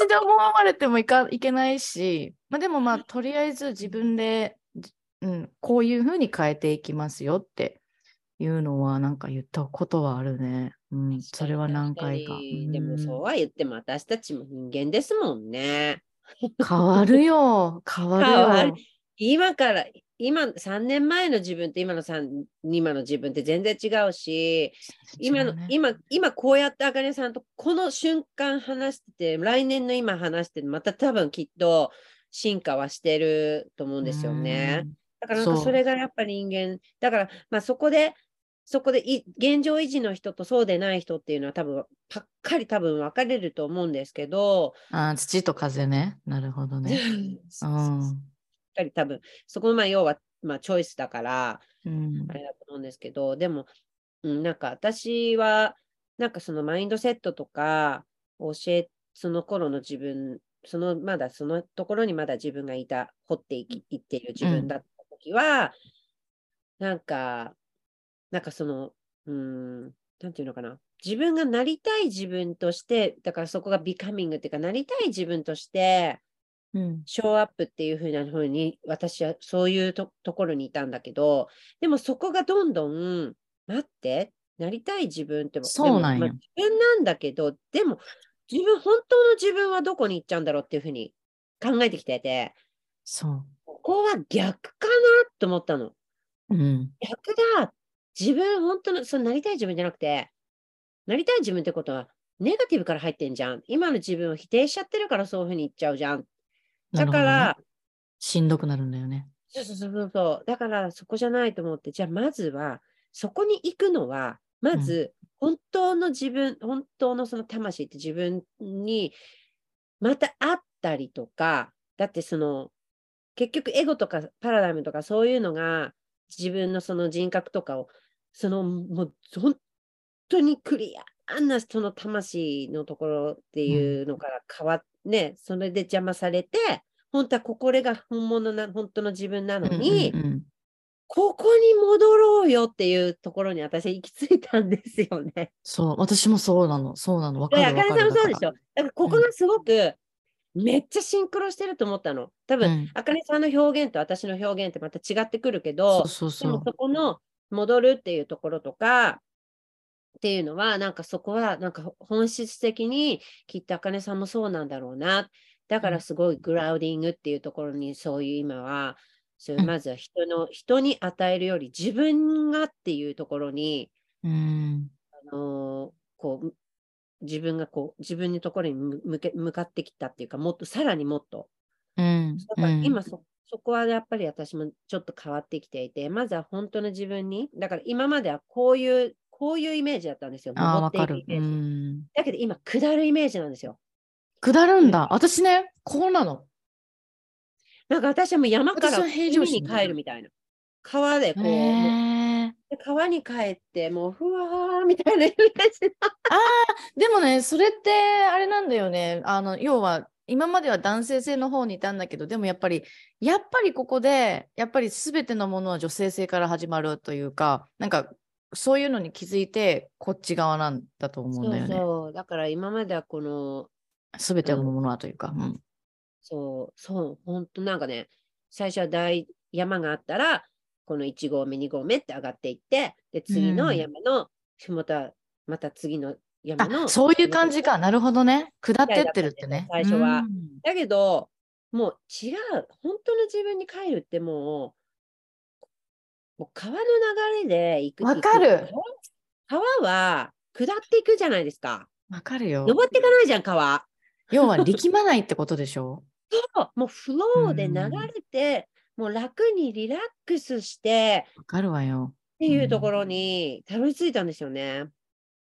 じで思われてもいかいけないし、まあ、でもまあとりあえず自分で、じうん、こういうふうに変えていきますよっていうのはなんか言ったことはあるね。うん、それは何回か。でもうんそうは言っても私たちも人間ですもんね。変わるよ、変わるよ。変わる今から、今3年前の自分と今の3今の自分って全然違うし、今の、ね今、今こうやってあかねさんとこの瞬間話してて、来年の今話してて、また多分きっと進化はしてると思うんですよね。だからなんかそれがやっぱり人間、だからまあそこで、そこでい現状維持の人とそうでない人っていうのは多分ぱっかり多分分かれると思うんですけど、うん。あー土と風ね。なるほどね。そうんかり多分そこのまあ要はまあチョイスだからうんあれだと思うんですけど、でも、うん、なんか私はなんかそのマインドセットとか教え、その頃の自分、そのまだそのところにまだ自分がいた、掘っていきいっている自分だった時は、なんか、なんかその、うーん、なんていうのかな。自分がなりたい自分として、だからそこがビカミングっていうか、なりたい自分として、うんショーアップっていう風な風に、私はそういうとところにいたんだけど、でもそこがどんどん、待って、なりたい自分っても、そうなんよでもまあ自分なんだけど、でも、自分、本当の自分はどこに行っちゃうんだろうっていう風に考えてきてて、そここは逆かなと思ったの。う。うん。逆だ。自分、本当の、そのなりたい自分じゃなくて、なりたい自分ってことは、ネガティブから入ってんじゃん。今の自分を否定しちゃってるからそういうふうに言っちゃうじゃん。だかなるほどねら、しんどくなるんだよね。そうそうそうそう。だからそこじゃないと思って、じゃあまずは、そこに行くのは、まず、本当の自分、本当のその魂って自分にまた会ったりとか、だってその、結局エゴとかパラダイムとかそういうのが自分のその人格とかを、そのもう本当にクリアなその魂のところっていうのから変わっね、それで邪魔されて、本当はここれが本物な、本当の自分なのに、うんうんうんここに戻ろうよっていうところに私行き着いたんですよね。そう、私もそうなの。そうなの。わかで、るあかねさんもそうでしょ。ょ。だからここがすごく、めっちゃシンクロしてると思ったの。多分、うんあかねさんの表現と私の表現ってまた違ってくるけど、そうそうそう。でもそこの戻るっていうところとか、っていうのは、なんかそこは、なんか本質的に、きっとあかねさんもそうなんだろうな。だからすごいグラウディングっていうところに、そういう今は、そううんまずは人の、人に与えるより自分がっていうところに、うん。あのーこう、自分がこう、自分のところに向向け向かってきたっていうか、もっと、さらにもっと。うん。だからうん今そ、そこはやっぱり私もちょっと変わってきていて、まずは本当の自分に、だから今まではこういう、こういうイメージだったんですよ。ああ、登っていくイメージ。ん。だけど今、下るイメージなんですよ。下るんだ。私ね、こうなの。なんか私はもう山から海に心帰るみたいな。川でこう、川に帰って、もうふわーみたいなイメージ。でもね、それってあれなんだよね。あの、要は、今までは男性性の方にいたんだけど、でもやっぱり、やっぱりここで、やっぱり全てのものは女性性から始まるというか、なんか、そういうのに気づいて、こっち側なんだと思うんだよね。そうそう。だから今まではこの、全てのものはというか。うん。そう、そう、本当なんかね、最初は大山があったら、この1合目、2合目って上がっていって、で、次のうん山の、また、また次の山の。あ、そういう感じか。なるほどね。下ってってるってね。最初はうんだけど、もう違う、本当の自分に帰るってもう、もう川の流れで行く。わかる川川は下っていくじゃないですか。わかるよ。登っていかないじゃん、川。要は力まないってことでしょ？そうもうフローで流れて、もう楽にリラックスしてわかるわよ。っていうところにたどり着いたんですよね。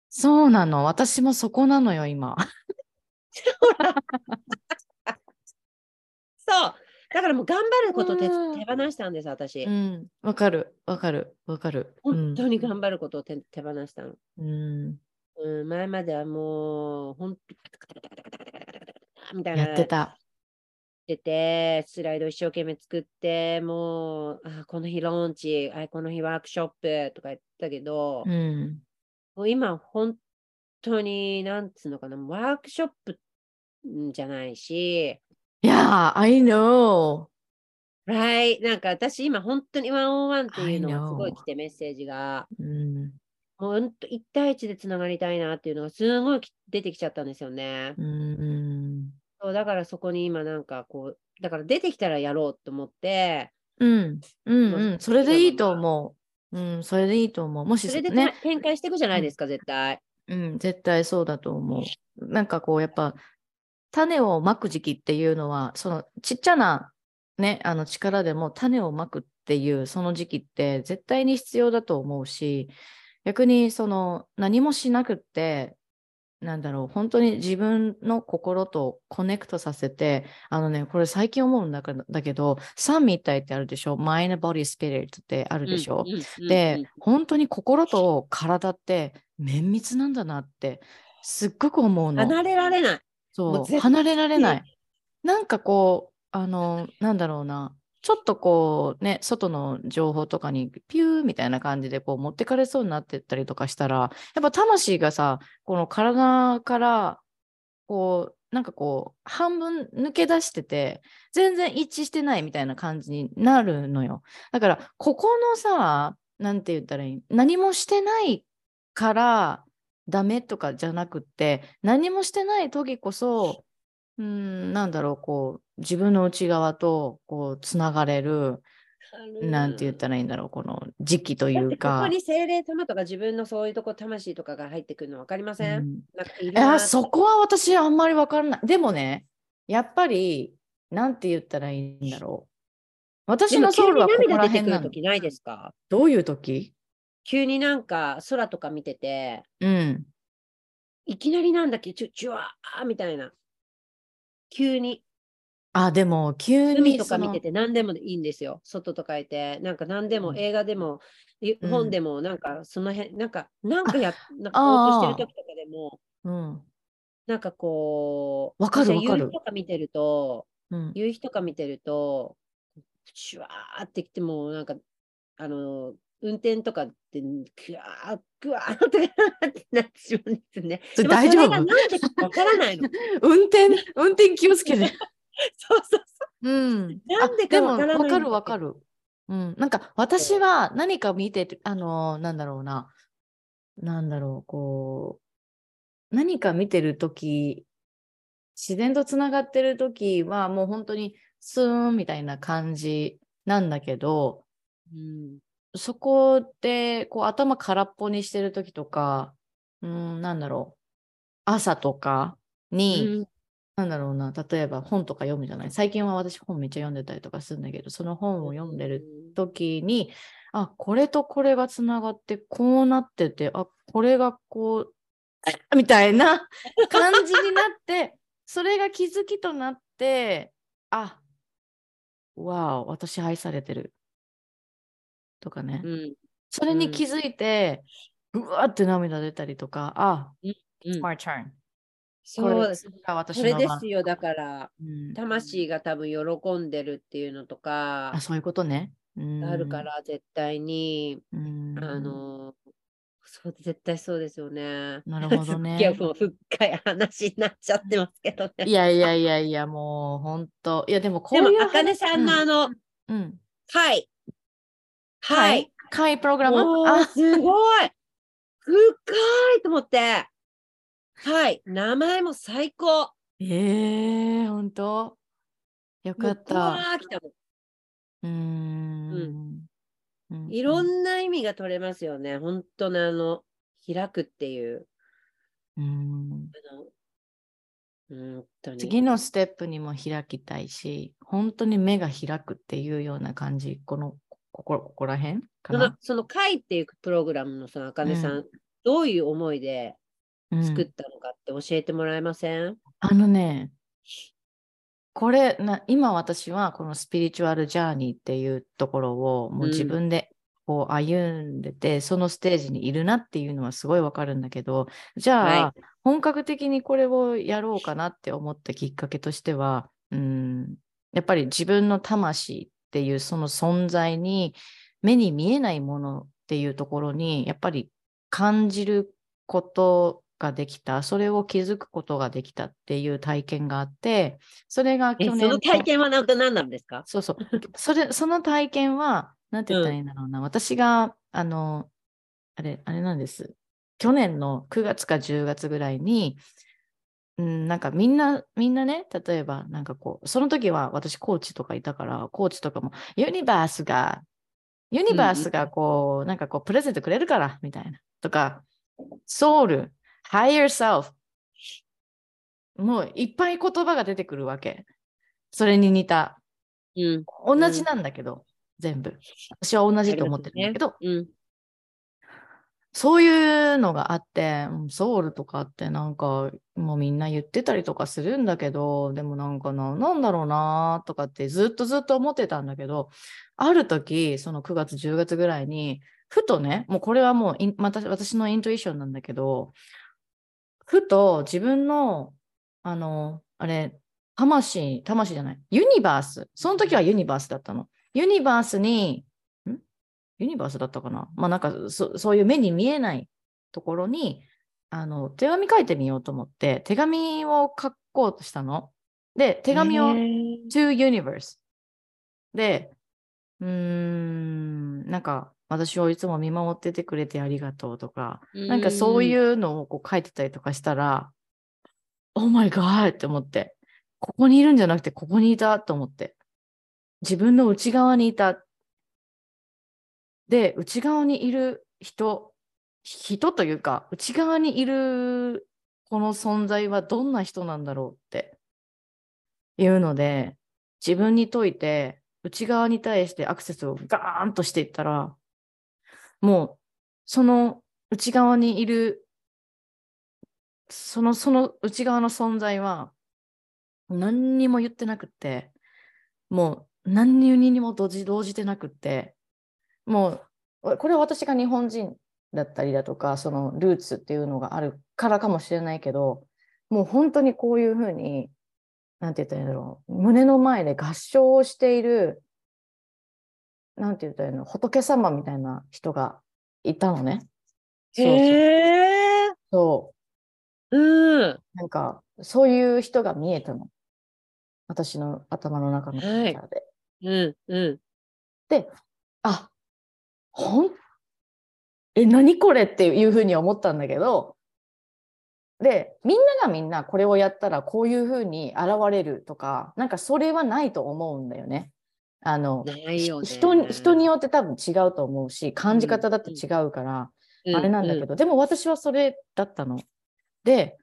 そうなの。私もそこなのよ、今。そう。だからもう頑張ることを手放したんです、私。うん。わかる。わかる。わかる。本当に頑張ることを手手放したの。うん。うん、前まではもう、本当みたいな。やってた。ってて、スライド一生懸命作って、もう、あこの日ローンチ、あこの日ワークショップとか言ったけど、うん。もう今、本当に、なんつうのかな、ワークショップんじゃないし、いやー、I know. right? なんか私、今、本当にワンオンワンっていうのがすごい.来て、メッセージが。うん。もう本当、1対1でつながりたいなっていうのがすごいき出てきちゃったんですよね。うん。そうだからそこに今なんかこう、だから出てきたらやろうと思って、うん。うん。うん。それでいいとう。思う。うん。それでいいと思う。もしそれでね、展開していくじゃないですか、絶対。うん、絶対そうだと思う。なんかこう、やっぱ、種をまく時期っていうのは、そのちっちゃなね、あの力でも種をまくっていうその時期って絶対に必要だと思うし、逆にその何もしなくって、なんだろう、本当に自分の心とコネクトさせて、あのね、これ最近思うんだけど、だけど三位一体ってあるでしょ ?Mind, Body, Spirit ってあるでしょ、うんでうん、本当に心と体って綿密なんだなってすっごく思うの。離れられない。もそう離れられない。なんかこう、あの、なんだろうな、ちょっとこうね、外の情報とかにピューみたいな感じでこう持ってかれそうになってったりとかしたら、やっぱ魂がさ、この体から、こう、なんかこう、半分抜け出してて、全然一致してないみたいな感じになるのよ。だから、ここのさ、なんて言ったらいい何もしてないからダメとかじゃなくって、何もしてない時こそ、うん、なんだろう、こう、自分の内側と、こう、つながれる、なんて言ったらいいんだろう、この時期といだってここうか。に精霊様とか自分のそういうとこ魂とかが入ってくるの分かりません、うんなんそこは私あんまりわからない。でもね、やっぱり、なんて言ったらいいんだろう。私のソウルはここら辺なの。る時ないですか？どういう時？急になんか空とか見てて、うん。いきなりなんだっけ、ちょ、ちゅわーみたいな。急に。あ、でも、急海にそのとか見てて何でもいいんですよ。外とかいて、なんか何でも、うん映画でも、いうん本でも、なんかその辺、なんか、なんかや、なんかあぼーっとしてる時とかでも、うん。なんかこう、わかるわかる夕日とか見てると、うん。夕日とか見てると、シュワーってきても、なんか、あの、運転とかって、くわー、くわーってなってしまうんですね。それ大丈夫？わからないの。運転、運転気をつけて。そうそううん。なんでかわからないわかるわかる。うん。なんか、私は何か見てて、あのーなんだろうな。なんだろう、こう、何か見てるとき、自然とつながってるときは、もう本当にスーンみたいな感じなんだけど、うん。そこでこう頭空っぽにしてる時とか、うん、なんだろう、朝とかに、うんなんだろうな、例えば本とか読むじゃない？最近は私本めっちゃ読んでたりとかするんだけど、その本を読んでる時に、あ、これとこれがつながって、こうなってて、あ、これがこう、みたいな感じになって、それが気づきとなって、あ、わお、私愛されてる。とかね。うん。それに気づいて、うわーって涙出たりとか、あ、うん it's my turn。そうです。それですよ。だから、うん魂が多分喜んでるっていうのとかあ、、そういうことね。うんあるか、ら絶対に、うんあの、そう絶対そうですよね。なるほどねいや、もう深い話になっちゃってますけどね。いやいやいやいや、もう本当。いや、でもこでもういう、あかねさんのあの、うん、うん。はい。ははいい。。会プログラムあ、すごい 深いと思って。はい。名前も最高。ええー、本当？よかった。うわー来たもんうーん。うんいろんな意味が取れますよね。本当のあの、開くっていう。うんあの本当に。次のステップにも開きたいし、本当に目が開くっていうような感じ、この、ここ、ここら辺かそのな。その会っていうプログラムのそのあかねさん、どういう思いでうん。作ったのかって教えてもらえません、あのね、これな、今私はこのスピリチュアルジャーニーっていうところをもう自うん。分でこう歩んでて、そのステージにいるなっていうのはすごいわかるんだけど、じゃあ、は本格的にこれをやろうかなって思ったきっかけとしては、うん、やっぱり自分の魂っていうその存在に目に見えないものっていうところにやっぱり感じることができた、それを気づくことができたっていう体験があって、それが去年の体験はなんか何なんですか？そうそう。それ、その体験は、なんて言ったらいいんだろうな。私が、あの、あれ、あれなんです。去年の9月か10月ぐらいに、うん、なんかみんな、みんなね、例えば、なんかこう、その時は私コーチとかいたから、コーチとかも、ユニバースが、ユニバースがこう、なんかこう、プレゼントくれるから、みたいな。とか、ソウル、higher self。もういっぱい言葉が出てくるわけ。それに似た。うん。同じなんだけど、全部。私は同じと思ってるんだけど、うん。そういうのがあって、ソウルとかってなんか、もうみんな言ってたりとかするんだけど、でもなんかな、なんだろうなとかってずっとずっと思ってたんだけど、ある時、その9月、10月ぐらいに、ふとね、もうこれはもうまた私のイントゥイションなんだけど、ふと自分の、あの、あれ、魂、魂じゃない、ユニバース、その時はユニバースだったの。ユニバースに、ユニバースだったかな？まあなんかそそういう目に見えないところにあの手紙書いてみようと思って手紙を書こうとしたの。で、手紙を to universe で、うーん、なんか私をいつも見守っててくれてありがとうとか、なんかそういうのをこう書いてたりとかしたら、Oh my god! って思って、ここにいるんじゃなくてここにいたと思って、自分の内側にいた。で、内側にいる人、人というか、内側にいるこの存在はどんな人なんだろうっていうので、自分に解いて、内側に対してアクセスをガーンとしていったら、もう、その内側にいる、その、その内側の存在は、何にも言ってなくって、もう何にも動じ動じてなくって、もう、これは私が日本人だったりだとか、そのルーツっていうのがあるからかもしれないけど、もう本当にこういうふうに、なんて言ったらいいんだろう、胸の前で合唱をしている、なんて言ったらいいの、仏様みたいな人がいたのね。そうそうへえ。そう。うん。なんか、そういう人が見えたの。私の頭の中のピクチャーで。うん。うん。で、あ、ほん、え、何これっていうふうに思ったんだけど、で、みんながみんなこれをやったらこういうふうに現れるとか、なんかそれはないと思うんだよね。あの、ね。人に人によって多分違うと思うし、感じ方だって違うから、うん、あれなんだけど、でも私はそれだったの。で、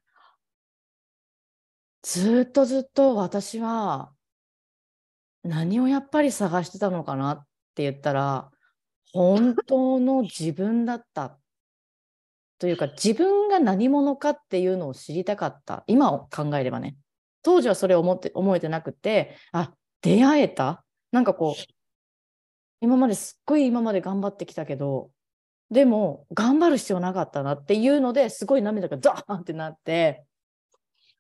ずっとずっと私は何をやっぱり探してたのかなって言ったら、本当の自分だった。というか、自分が何者かっていうのを知りたかった。今を考えればね。当時はそれを思って思えてなくて、あ、出会えた？なんかこう、今まですっごい今まで頑張ってきたけど、でも頑張る必要なかったなっていうのですごい涙がザーンってなって、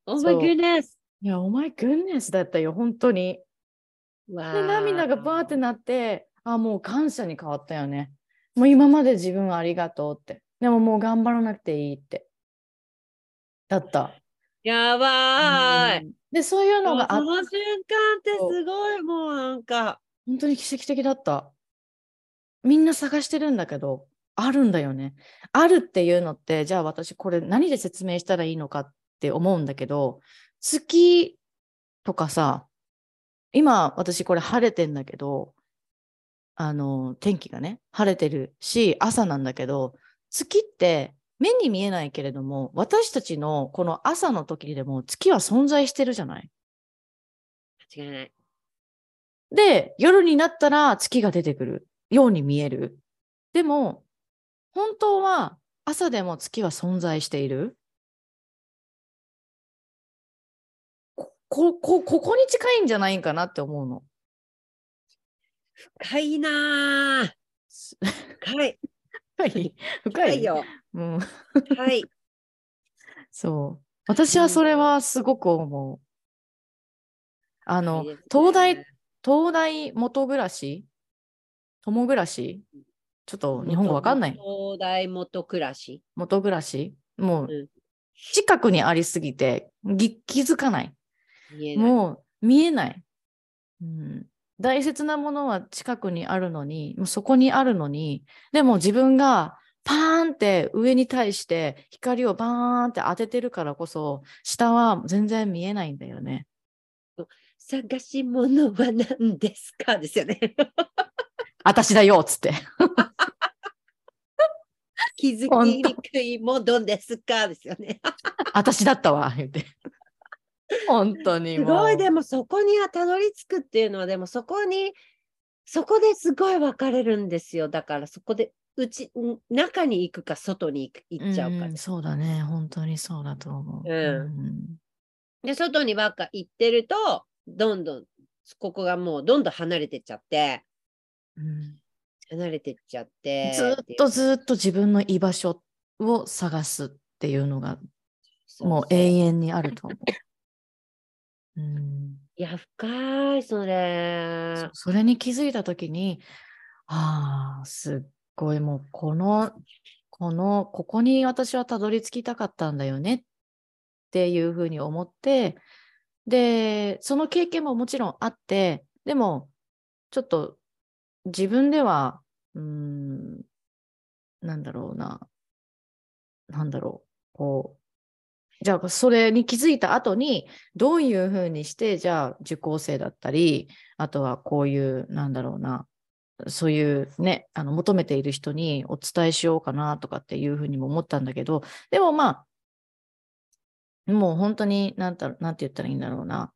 Oh my goodness! いや、お前グンネスだったよ、本当に。で、涙がバーってなって、あ、もう感謝に変わったよね。もう今まで自分はありがとうって。でももう頑張らなくていいって。だった。やばーい。うんで、そういうのがあその瞬間ってすごいもうなんか、本当に奇跡的だった。みんな探してるんだけど、あるんだよね。あるっていうのって、じゃあ私これ何で説明したらいいのかって思うんだけど、月とかさ、今私これ晴れてんだけど、あの、天気がね、晴れてるし、朝なんだけど、月って目に見えないけれども、私たちのこの朝の時でも月は存在してるじゃない？間違いない。で、夜になったら月が出てくるように見える。でも、本当は朝でも月は存在している。こ、こ、こここに近いんじゃないかなって思うの。深いなー。深い。深い深いよ。うん。はい。そう。私はそれはすごく思う。あの、ね東大、東大元暮らし？友暮らし？ちょっと日本語わかんない。東大元暮らし？元暮らし？もううん近くにありすぎてぎ気づかない。ない。もう見えない、うん。大切なものは近くにあるのに、もうそこにあるのに、でも自分がパーンって上に対して光をバーンって当ててるからこそ、下は全然見えないんだよね。探し物は何ですか？ですよね。私だよっつって。気づきにくいもどんですか？ですよね。私だったわ、言って。本当に。すごい、でもそこにはたどり着くっていうのは、でもそこに、そこですごい分かれるんですよ。だからそこで、うち、ん中に行くか外に行く行っちゃうかんんそうだね。本当にそうだと思う。うんで、外にばっか行ってると、どんどん、ここがもうどんどん離れてっちゃって、うん離れてっちゃって。ずっとずっと自分の居場所を探すっていうのがもう永遠。遠にあると思う。うん、いや、深い、そそれ。それに気づいたときに、ああ、すっごいもうこの、この、ここに私はたどり着きたかったんだよねっていうふうに思って、で、その経験ももちろんあって、でも、ちょっと自分では、うーん、なんだろうな、なんだろう、こう、じゃあそれに気づいた後に、どういうふうにして、じゃあ受講生だったり、あとはこういう、なんだろうな、そういうね、あの求めている人にお伝えしようかなとかっていうふうにも思ったんだけど、でもまあ、もう本当に、なんたなんて言ったらいいんだろうな。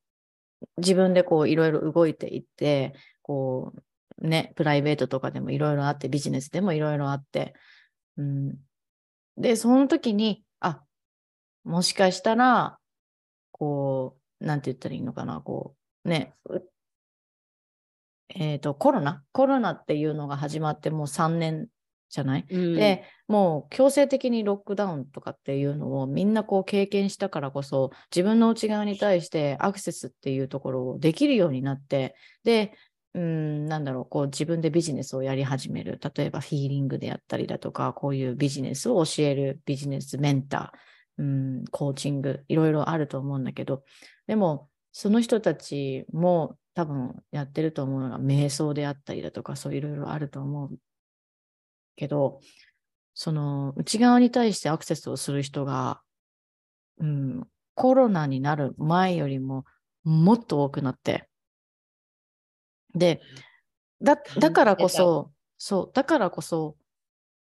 自分でこういろいろ動いていって、こうね、プライベートとかでもいろいろあって、ビジネスでもいろいろあって、うん。で、その時に、あ、もしかしたら、こう、なんて言ったらいいのかな、こう、ね、うえっ、と、コロナ？コロナっていうのが始まってもう3年じゃない、うん、で、もう強制的にロックダウンとかっていうのをみんなこう経験したからこそ、自分の内側に対してアクセスっていうところをできるようになって、で、うん、なんだろう、こう自分でビジネスをやり始める。例えばフィーリングであったりだとか、こういうビジネスを教えるビジネスメンター、うん、コーチング、いろいろあると思うんだけど、でも、その人たちも多分やってると思うのが瞑想であったりだとか、そういろいろあると思うけど、その内側に対してアクセスをする人が、うん、コロナになる前よりももっと多くなって、で、だだからこそ、そう、だからこそ、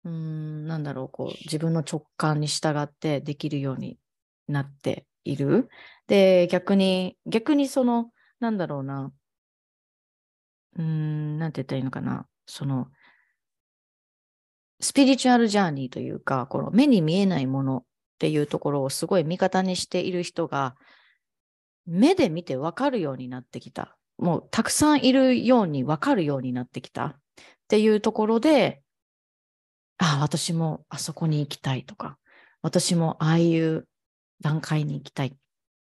うん、なんだろう、こう、自分の直感に従ってできるようになっている。で、逆に、逆にその、なんだろうな、うん、なんて言ったらいいのかな、その、スピリチュアルジャーニーというか、この目に見えないものっていうところをすごい味方にしている人が、目で見て分かるようになってきた。もうたくさんいるように分かるようになってきたっていうところで、ああ、私もあそこに行きたいとか、私もああいう段階に行きたいっ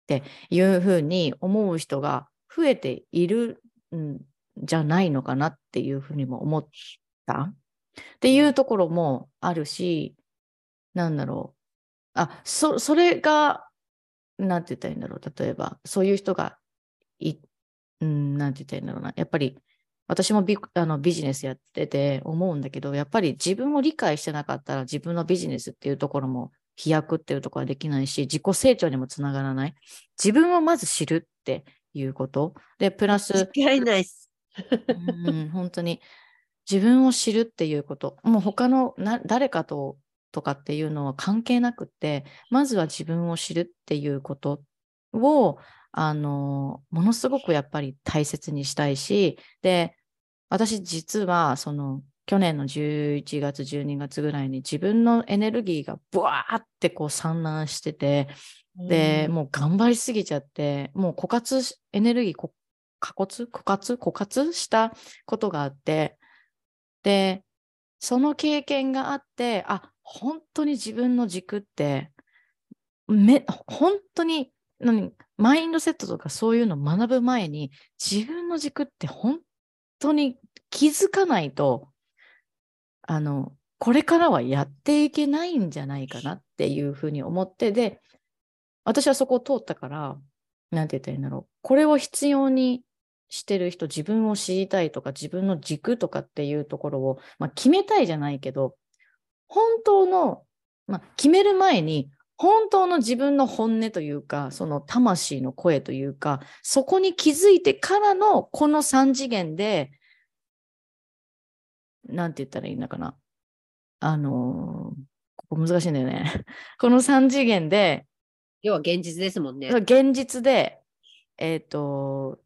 ていうふうに思う人が増えているんじゃないのかなっていうふうにも思ったっていうところもあるし、なんだろう。あ、そ、それが、なんて言ったらいいんだろう。例えば、そういう人がい、うん、なんて言ったらいいんだろうな。やっぱり、私もビあのビジネスやってて思うんだけど、やっぱり自分を理解してなかったら自分のビジネスっていうところも飛躍っていうところはできないし、自己成長にもつながらない。自分をまず知るっていうこと。で、プラス、間違いないっす。うん、本当に自分を知るっていうこと。もう他のな誰かととかっていうのは関係なくって、まずは自分を知るっていうことを、あの、ものすごくやっぱり大切にしたいし、で、私実はその去年の11月、12月ぐらいに自分のエネルギーがブワーってこう散乱してて、で、もう頑張りすぎちゃって、もう枯渇し、エネルギーこ、過骨枯渇？枯渇したことがあって、で、その経験があって、あ、本当に自分の軸って、め、本当に、何、マインドセットとかそういうのを学ぶ前に、自分の軸って本当に気づかないと、あの、これからはやっていけないんじゃないかなっていうふうに思って、で、私はそこを通ったから、なんて言ったらいいんだろう。これを必要にしてる人、自分を知りたいとか、自分の軸とかっていうところを、まあ、決めたいじゃないけど、本当の、まあ、決める前に、本当の自分の本音というか、その魂の声というか、そこに気づいてからのこの3次元で、なんて言ったらいいのかな。あのーここ難しいんだよね。この3次元で、要は現実ですもんね。現実で、えっ、と、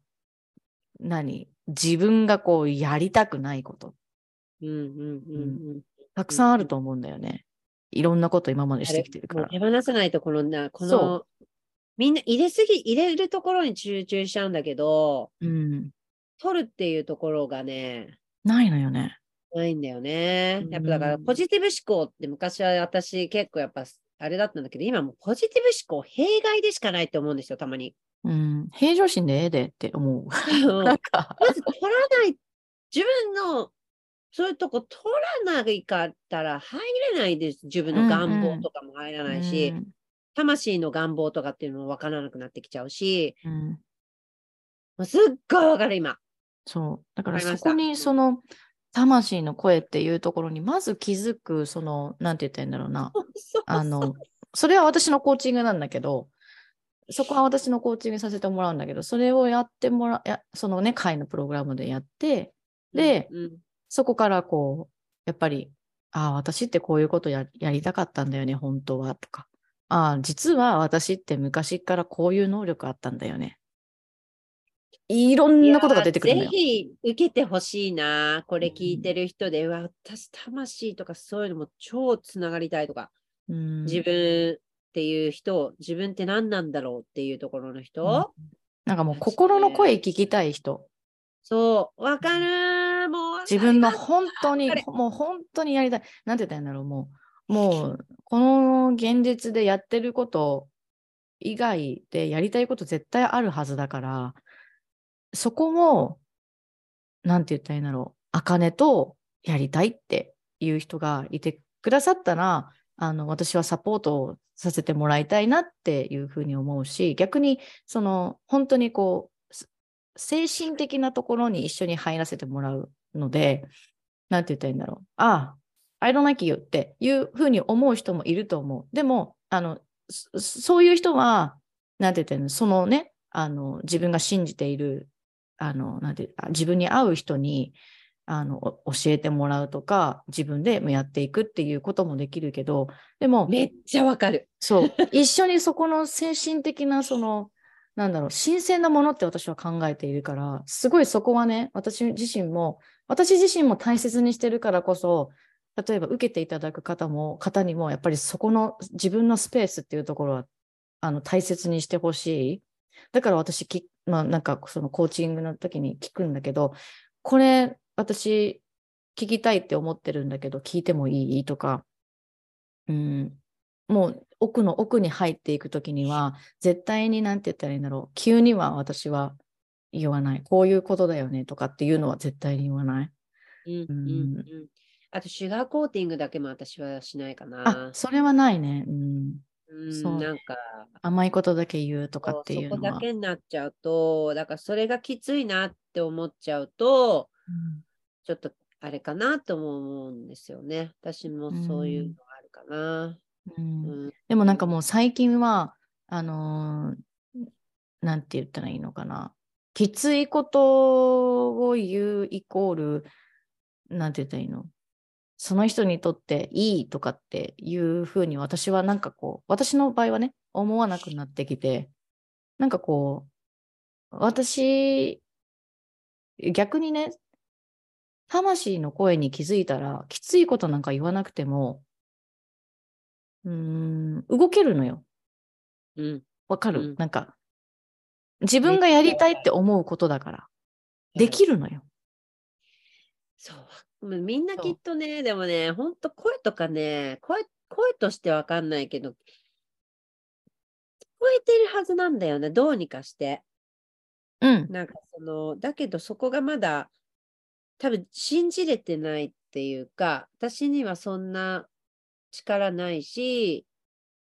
何？自分がこうやりたくないこと、うんうんうんうん。たくさんあると思うんだよね。いろんなこと今までしてきてるから。手放さないとこのな、こその、みんな入れすぎ、入れるところに集中しちゃうんだけど、うん。取るっていうところがね、ないのよね。ないんだよね。やっぱだから、うんポジティブ思考って昔は私結構やっぱ、あれだったんだけど、今もうポジティブ思考、弊害でしかないって思うんですよ、たまに。うん。平常心でええでって思う。ま なんか、ず取らない、自分の、そういうとこ取らないかったら入れないです。自分の願望とかも入らないし、うん魂の願望とかっていうのもわからなくなってきちゃうし、うんもうすっごいわかる、今。そう。だからそこにその魂の声っていうところにまず気づく、その、なんて言ったらいいんだろうな。あの、それは私のコーチングなんだけど、そこは私のコーチングさせてもらうんだけど、それをやってもら、やそのね、会のプログラムでやって、で、うんうんそこからこう、やっぱり、ああ、私ってこういうことややりたかったんだよね、本当は、とか。ああ、実は私って昔からこういう能力あったんだよね。いろんなことが出てくるんだよ。ぜひ受けてほしいな。これ聞いてる人で、うわ私、魂とかそういうのも超つながりたいとか、うん自分っていう人、自分って何なんだろうっていうところの人、うんなんかもう心の声聞きたい人。そう、わかる自分の本当にもう本当にやりたい。なんて言ったらいいんだろう、もう、もう、この現実でやってること以外でやりたいこと絶対あるはずだから、そこも、なんて言ったらいいんだろう、あかねとやりたいっていう人がいてくださったら、あの、私はサポートをさせてもらいたいなっていうふうに思うし、逆に、その、本当にこう、す精神的なところに一緒に入らせてもらうので、なんて言ったらいいんだろう。ああ、I don't like you っていうふうに思う人もいると思う。でも、あの、そそういう人は、なんて言ったらいいの、そのね、あの、自分が信じている、あの、なんて、あ自分に合う人に、あのお教えてもらうとか自分でもやっていくっていうこともできるけどでもめっちゃわかる。そう一緒にそこの精神的なそのなんだろう新鮮なものって私は考えているからすごいそこはね私自身も私自身も大切にしてるからこそ例えば受けていただく方も方にもやっぱりそこの自分のスペースっていうところはあの大切にしてほしい。だから私き、まあ、なんかそのコーチングの時に聞くんだけどこれ私聞きたいって思ってるんだけど聞いてもいいとか、うん、もう奥の奥に入っていく時には絶対に何て言ったらいいんだろう急には私は言わないこういうことだよねとかっていうのは絶対に言わない。うんうんうん、あとシュガーコーティングだけも私はしないかな。あそれはないね。うんうん、そうなんか甘いことだけ言うとかっていうそこのは。だけになっちゃうとだからそれがきついなって思っちゃうとうんちょっとあれかなとも思うんですよね。私もそういうのがあるかな。うんうんでもなんかもう最近は、あのーなんて言ったらいいのかな。きついことを言うイコール、なんて言ったらいいの？その人にとっていいとかっていうふうに私はなんかこう、私の場合はね、思わなくなってきて、なんかこう、私、逆にね、魂の声に気づいたら、きついことなんか言わなくても、うーん、動けるのよ。うん。わかる、うん。なんか、自分がやりたいって思うことだから、できるのよ。そう。みんなきっとね、でもね、ほんと声とかね、声、声としてわかんないけど、聞こえてるはずなんだよね、どうにかして。うん。なんかその、だけどそこがまだ、多分信じれてないっていうか、私にはそんな力ないし、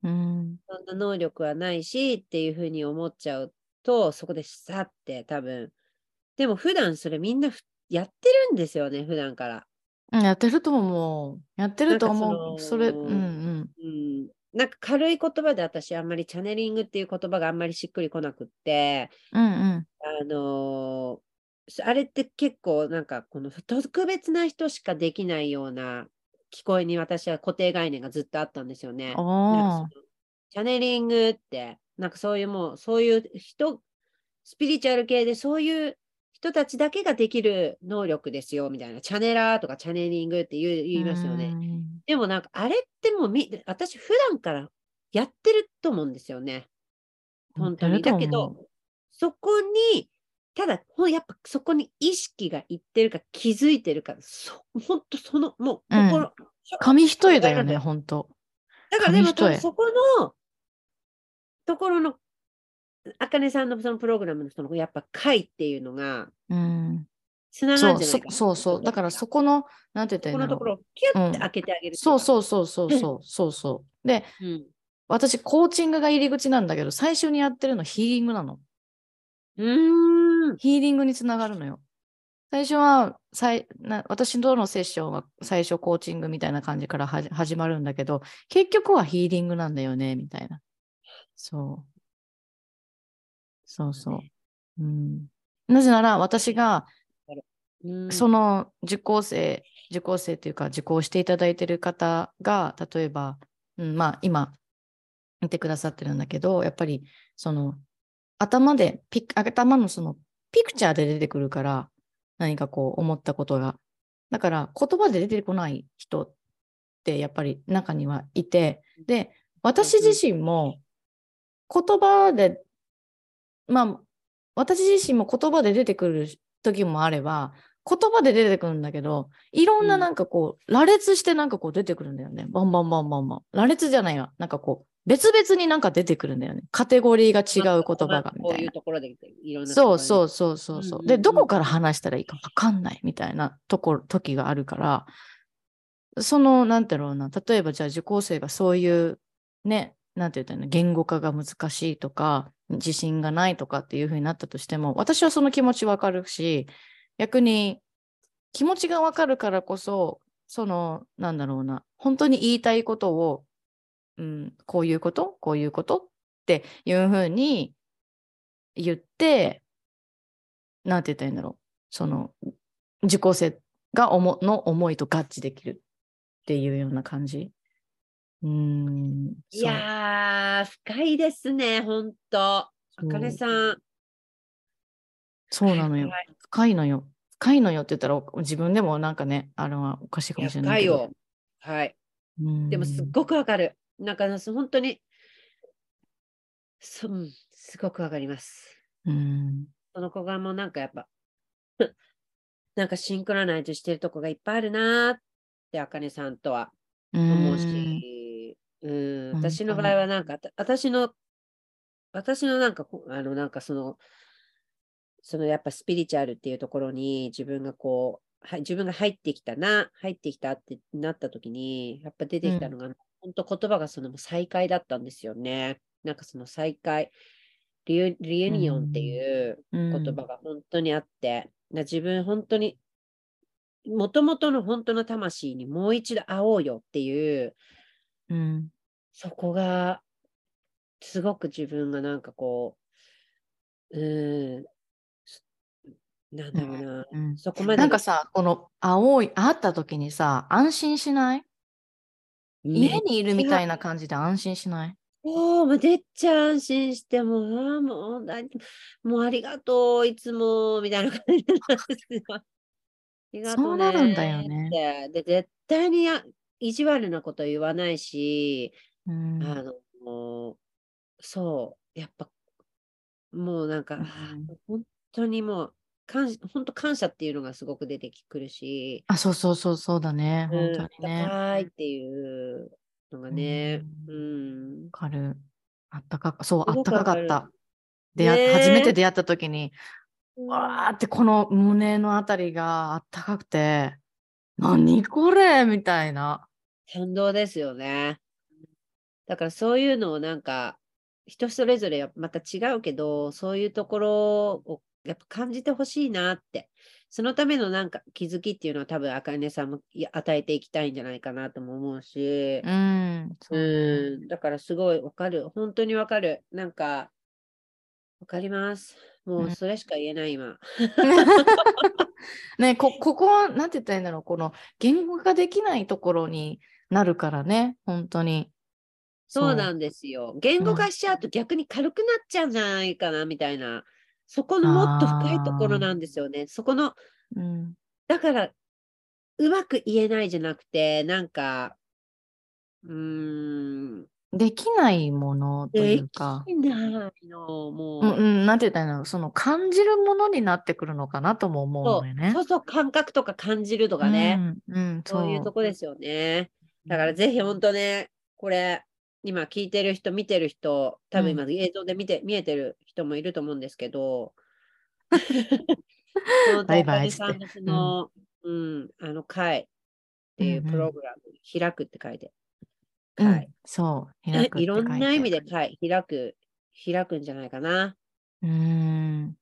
うん。そんな能力はないしっていうふうに思っちゃうと、そこでさって多分。でも普段それみんなふやってるんですよね、普段から。うんやってると思う。やってると思う。そのそれ、うんうん。うん、なんか軽い言葉で私あんまりチャネリングっていう言葉があんまりしっくりこなくって、うんうん。あのーあれって結構なんかこの特別な人しかできないような聞こえに私は固定概念がずっとあったんですよね。チャネリングって、なんかそういうもう、そういう人、スピリチュアル系でそういう人たちだけができる能力ですよ、みたいな。チャネラーとかチャネリングって言う言いますよね。ね。でもなんかあれってもうみ、私普段からやってると思うんですよね。本当に。だけど、そこに、ただ、やっぱそこに意識がいってるか気づいてるか、そ本当その、もううん心、紙一重だよね、それなんだよほんと。だからでもそこのところの、あかねさんのそのプログラムのそのやっぱ会っていうのがうん。つながそうそるんじゃないかな。そうそう。だからそこの、なんて言ったらいいんだろう。このところをキュッてうん開けてあげる。そうそうそうそうそうそうそう。で、う。うん。私、コーチングが入り口なんだけど、最初にやってるのヒーリングなの。うーん。ヒーリングにつながるのよ。最初はさいな、私とのセッションは最初コーチングみたいな感じからはじ始まるんだけど、結局はヒーリングなんだよね、みたいな。そう。そうそう。うん、なぜなら私がうんその受講生、受講生というか受講していただいている方が、例えば、うん、まあ今、見てくださってるんだけど、やっぱりその頭でピク、頭のそのピクチャーで出てくるから、何かこう思ったことが。だから言葉で出てこない人ってやっぱり中にはいて、で、私自身も言葉で、まあ、私自身も言葉で出てくる時もあれば、言葉で出てくるんだけど、いろんなうんなんかこう、羅列してなんかこう出てくるんだよね。バンバンバンバンバン。羅列じゃないわ。なんかこう、別々になんか出てくるんだよね。カテゴリーが違う言葉がみこういうたいな。ところでいろんな。そうそううそうそうそう。で、うんうんうんどこから話したらいいかわかんないみたいなところ、時があるから、その、なんてろうな、例えばじゃあ受講生がそういう、ね、なんて言ったら、言語化が難しいとか、自信がないとかっていうふうになったとしても、私はその気持ちわかるし、逆に気持ちがわかるからこそ、その、なんだろうな、本当に言いたいことを、うん、こういうことこういうことっていうふうに言って、なんて言ったらいいんだろう。その、受講生がおもの思いと合致できるっていうような感じ。うーん。いやー、深いですね、ほんと。あかねさん。そうなのよ。はい深いのよ。深いのよって言ったらお自分でもなんかね、あのおかしいかもしれないけど。深いよ。はい。うんでもすっごくわかる。なんか本当に、そうん、すごくわかります。うん。その子がもうなんかやっぱ、なんかシンクロナイズしてるとこがいっぱいあるなーって、あかねさんとは思うし、うん、私の場合はなんか、私の、私のなんかこ、あの、なんかその、そのやっぱスピリチュアルっていうところに自分がこう、はい、自分が入ってきたな、入ってきたってなった時に、やっぱ出てきたのが、本当言葉がその再会だったんですよね。なんかその再会、リユリユニオンっていう言言葉が本当にあって、な自分本当に、もともとの本当の魂にもう一度会おうよっていう、うん。そこが、すごく自分がなんかこう、うーん、すなんだろうな、うんそこまで。なんかさ、この青い、会った時にさ、安心しない？家にいるみたいな感じで安心しない？もう、めっちゃ安心して、もう、あーもう、何？もうありがとう、いつも、みたいな感じなんですよ。ありがとう。そうなるんだよね。で、絶対にや意地悪なこと言わないし、うんあの、そう、やっぱ、もうなんか、うん本当にもう、感本当感謝っていうのがすごく出てくるし、あ、そうそうそうそうだね。本うん、当にね。わ高いっていうのがね、ううん、かる。あったかか、そう、あすったかかった。出会ねえ初めて出会った時に、うんわーってこの胸のあたりがあったかくて、何これみたいな。感動ですよね。だからそういうのをなんか人それぞれまた違うけどそういうところをやっぱ感じてほしいなって。そのためのなんか気づきっていうのは多分あかねさんも与えていきたいんじゃないかなとも思うし、うん。そうん、だからすごいわかる。本当にわかる。なんかわかります。もううんそれしか言えない今、ねこ、ここ、なんて言ったらいいんだろう、この言語化できないところになるからね、本当に。そうなんですよ。言語化しちゃうと逆に軽くなっちゃうんじゃないかなみたいな。そこのもっと深いところなんですよね。そこの、うん。だから、うまく言えないじゃなくて、なんか、うーん、できないものというか、できないの、もう。うん、うん、なんて言ったらいいんだろう、その感じるものになってくるのかなとも思うそのよね。うそうそう、感覚とか感じるとかね。うん、うん、そういうとこですよね。だからぜひ本当ね、これ、今聞いてる人、見てる人、多分今映像で見て、見えてる人もいると思うんですけど、そのバイバイ高木さんのその、うん、あの会っていううんうんプログラム、開くって書いて、うん会。そう、開くっていろんな意味で会、開く、開くんじゃないかな。うん。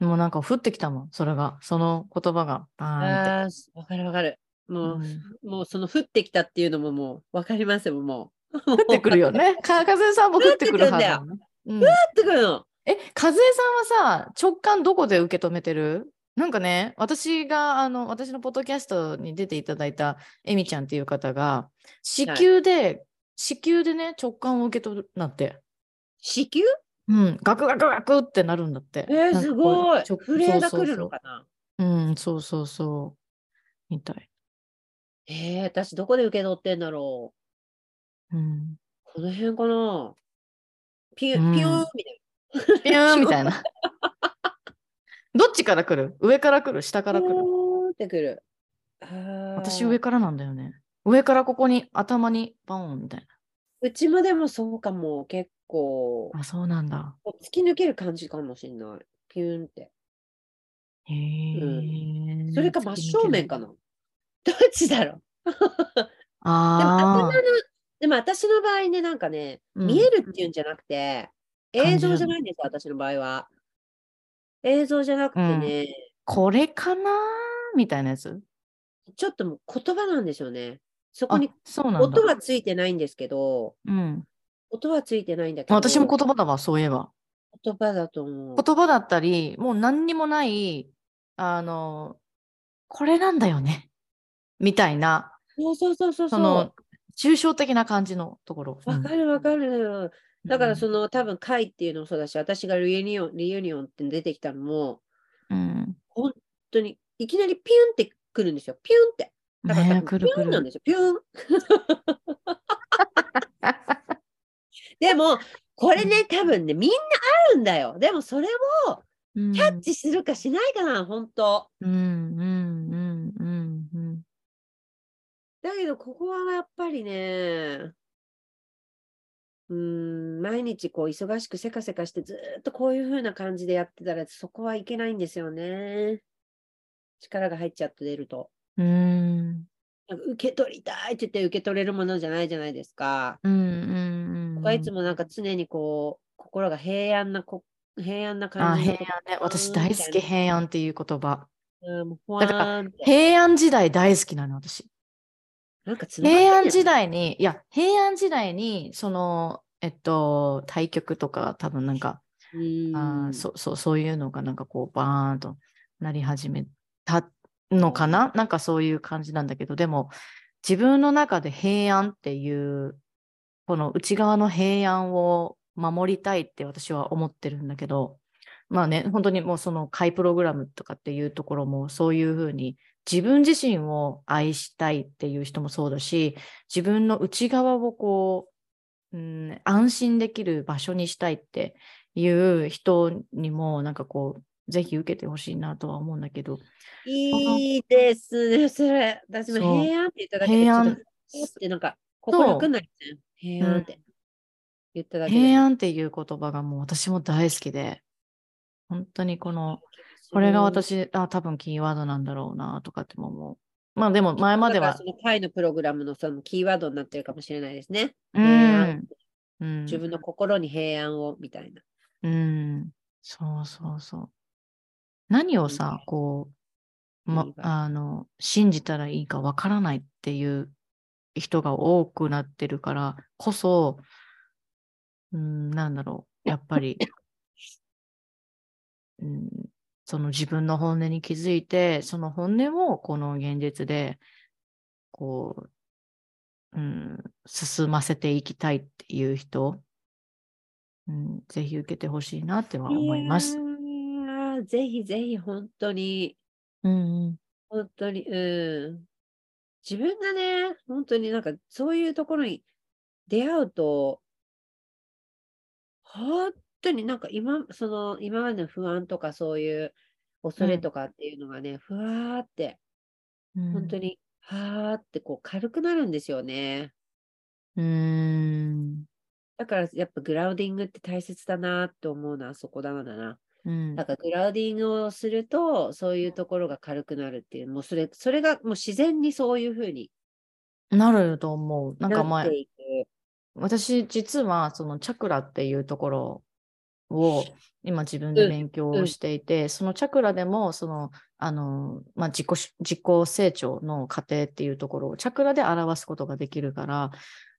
もうなんか降ってきたもん、それが、その言葉が。ああー、わかるわかる。もう、もうその降ってきたっていうのももうわかりますよ、もう。降降ってくるよね。か 風さんも降ってくるはずだね。うん降ってくるの。え、和江さんはさ、直感どこで受け止めてる？なんかね、私が、あの、私のポッドキャストに出ていただいたエミちゃんっていう方が、子宮で、子宮でね、直感を受け取るなって。子宮？うん、ガクガクガクってなるんだって。えー、すごい。直震えが来るのかな？うん、そうそうそう。みたい。えー、私どこで受け取ってんだろう。うん。この辺かなピュうピューンみたいピューンみたいな。どっちから来る？上から来る？下から来る？ってくる。私上からなんだよね。上からここに頭にバーンみたいうちもでもそうかも。結構、な。あ、そうなんだ。突き抜ける感じかもしれない。ピューンって。へえ。それか真正面かな。どっちだろう？でも頭のああ。でも私の場合ね、なんかね、うん見えるっていうんじゃなくて、映像じゃないんですよ、私の場合は。映像じゃなくてね、これかな？みたいなやつ？ちょっともう言葉なんですよね。そこあに。音はついてないんですけど、うん。音はついてないんだけど、私も言葉だわ、そういえば。言葉だと思う。言葉だったり、もう何にもない、あの、これなんだよね。みたいな、そうそうそうそう。その、抽象的な感じのところ。わかるわかる。だからその、の多分会っていうのもそうだし、私が reunion、reunion って出てきたのも、うん。本当にいきなりピュンってくるんですよ。ピュンって。だから多ね。ピュンなんですよ。ピュン。でも、これね、多分ね、みんなあるんだよ。でもそれをキキャッチするかしないかな、本当。うんうんうんうんうん。だけど、ここはやっぱりね、うーん、毎日こう忙しくせかせかしてずーっとこういう風な感じでやってたらそこはいけないんですよね。力が入っちゃって出ると。うんなんか受け取りたいって言って受け取れるものじゃないじゃないですか。うんうんうん。僕はいつもなんか常にこう、心が平安なこ、平安なあ、感じ平安ね。私大好き、平安っていう言葉。うん、もうほだ平安時代大好きなの、私。なんか平安時代に、いや、平安時代に、その、えっと、対局とか、多分なんか、うーん。あーそうそうそういうのがなんかこうバーンとなり始めたのかな、なんかそういう感じなんだけどでも自分の中で平安っていうこの内側の平安を守りたいって私は思ってるんだけどまあね本当にもうその会プログラムとかっていうところもそういうふうに自分自身を愛したいっていう人もそうだし自分の内側をこう、うん、安心できる場所にしたいっていう人にもなんかこうぜひ受けてほしいなとは思うんだけど。いいです。ね、それ。私も平安って言っただけで、平安。ってなんか、心楽にな平安って。言っただけで。平安っていう言葉がもう私も大好きで。本当にこのこれが私あ多分キーワードなんだろうなとかっても思う。まあでも前まではその会のプログラムのそのキーワードになってるかもしれないですね。うん、うん、自分の心に平安をみたいな。うん、そうそうそう。何をさ、こう、まあの、信じたらいいかわからないっていう人が多くなってるからこそ、うん、なんだろう、やっぱり、うん、その自分の本音に気づいて、その本音をこの現実で、こう、うん、進ませていきたいっていう人、うん、ぜひ受けてほしいなっては思います。ぜひぜひ本当に、うんうん本当に、うん。自分がね、本当になんかそういうところに出会うと、本当になんか今、その今までの不安とかそういう恐れとかっていうのがね、ふわーって、うん本当に、はーってこう軽くなるんですよね。うーん。だからやっぱグラウディングって大切だなって思うのはそこだなだな。うんだからグラウディングをすると、そういうところが軽くなるっていう、もうそれ、それがもう自然にそういうふうになると思う。なんかな前。私実はそのチャクラっていうところを今自分で勉強をしていて、そのチャクラでもそのあの、まあ、自己し自己成長の過程っていうところをチャクラで表すことができるから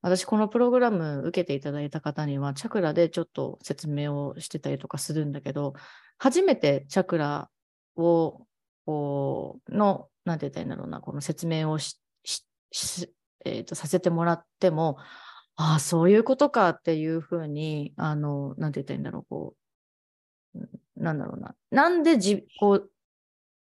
私このプログラム受けていただいた方にはチャクラでちょっと説明をしてたりとかするんだけど初めてチャクラをこうのなんて言ったらいいんだろうなこの説明をしししえーとさせてもらってもああ、そういうことかっていうふうに、あの、なんて言ったらいいんだろう、こう、うんなんだろうな。なんでじ、こう、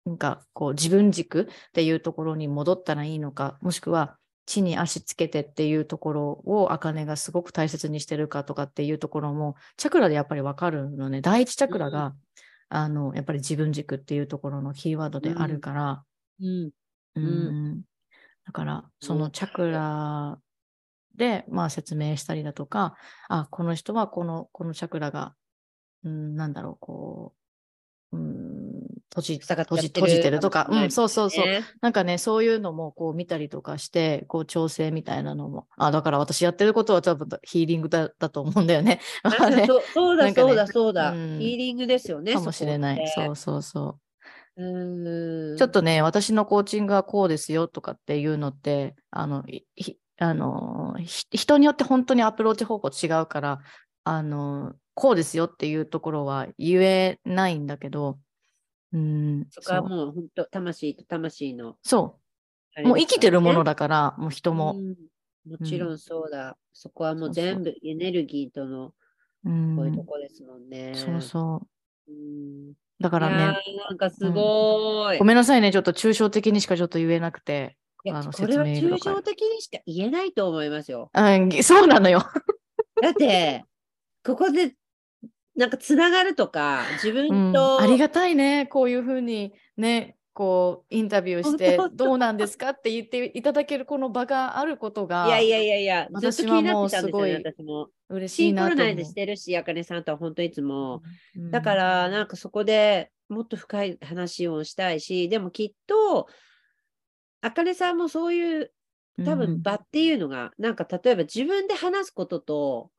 なんか、こう、自分軸っていうところに戻ったらいいのか、もしくは、地に足つけてっていうところを、あかねがすごく大切にしてるかとかっていうところも、チャクラでやっぱりわかるのね。第一チャクラが、あの、やっぱり自分軸っていうところのキーワードであるから、うん。うんんだから、そのチャクラで、まあ、説明したりだとか、あ、この人はこの、このチャクラが、うん、なんだろう、こう、うん、閉じ閉じ閉じてるとか、うん、そうそうそう。ねなんかね、そういうのもこう見たりとかして、こう調整みたいなのも、あ、だから私やってることは多分ヒーリングだだと思うんだよね。ねかそうそうだ、そうだ、そうだ。うんヒーリングですよね。かもしれない。そうそうそう。うん。ちょっとね、私のコーチングはこうですよとかっていうのって、あの、あのひ人によって本当にアプローチ方法違うから、あの、こうですよっていうところは言えないんだけど、うん、そこはもう本当、魂と魂の。そう。もう生きてるものだだから、もう人も。うんもちろんそうだ。そこはもう全部エネルギーとのうんこういうとこですもんね。そうそう。うん。だからね、なんかすごい。ごめんなさいね、ちょっと抽象的にしかちょっと言えなくて。あのこれは抽象的にしか言えないと思いますよ。うん、そうなのよ。だって、ここでなんかつながるとか、自うん、分と、ありがたいね、こういうふうにね、こうインタビューしてどうなんですかって言っていただけるこの場があることがいやいやいやいや、ずっと気私はもうすごい私も。嬉しシいなと思ンクロナイズしてるし、あかねさんとは本当いつも。う。うんだから、なんかそこでもっと深い話をしたいし、でもきっと、あかねさんもそういう多分場っていうのが、なんか例えば自分で話すことと、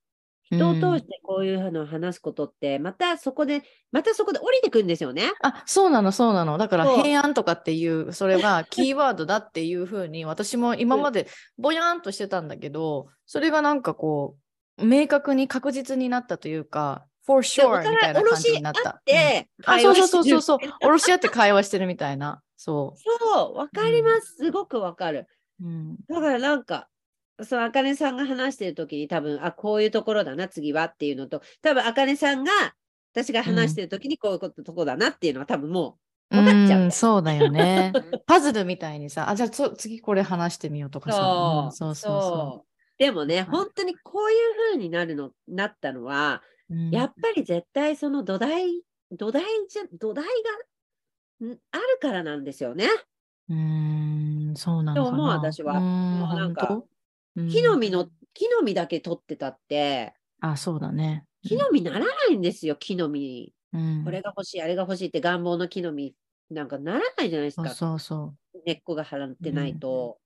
人を通してこういうのを話すことって、またそこで、またそこで降りてくんですよね。あ、そうなの、そうなの。だから平安とかっていう、それがキーワードだっていうふうに、私も今までぼやーんとしてたんだけど、それがなんかこう、明確に確実になったというか、for で sure みたいな感じになっ。下ろした合って、うんあ、そうそうそうそう。おろし合って会話してるみたいな。そそう、わかります。すごくわかる。う。うん。だからなんか、そう、あかねさんが話してるときに多分、あ、こういうところだな、次はっていうのと、多分、あかねさんが、私が話してるときにこういうこと、とこだなっていうのは多分もう、分かっちゃううんそうだよね。パズルみたいにさ、あ、じゃあそ次これ話してみようとかさ。うんそう、そうそうそでもね、はい本当にこういう風になるの、なったのは、う。うんやっぱり絶対その土台、土台じゃ、土台がんあるからなんですよね。うーん、そうなのかな。と思う私はもうなんか木の実の、木の実だけ取ってたって、あ、そうだね。木の実ならないんですよ、木の実。うん、これが欲しい、あれが欲しいって願望の木の実なんかならないじゃないですか。そうそう。根っこが張ってないと。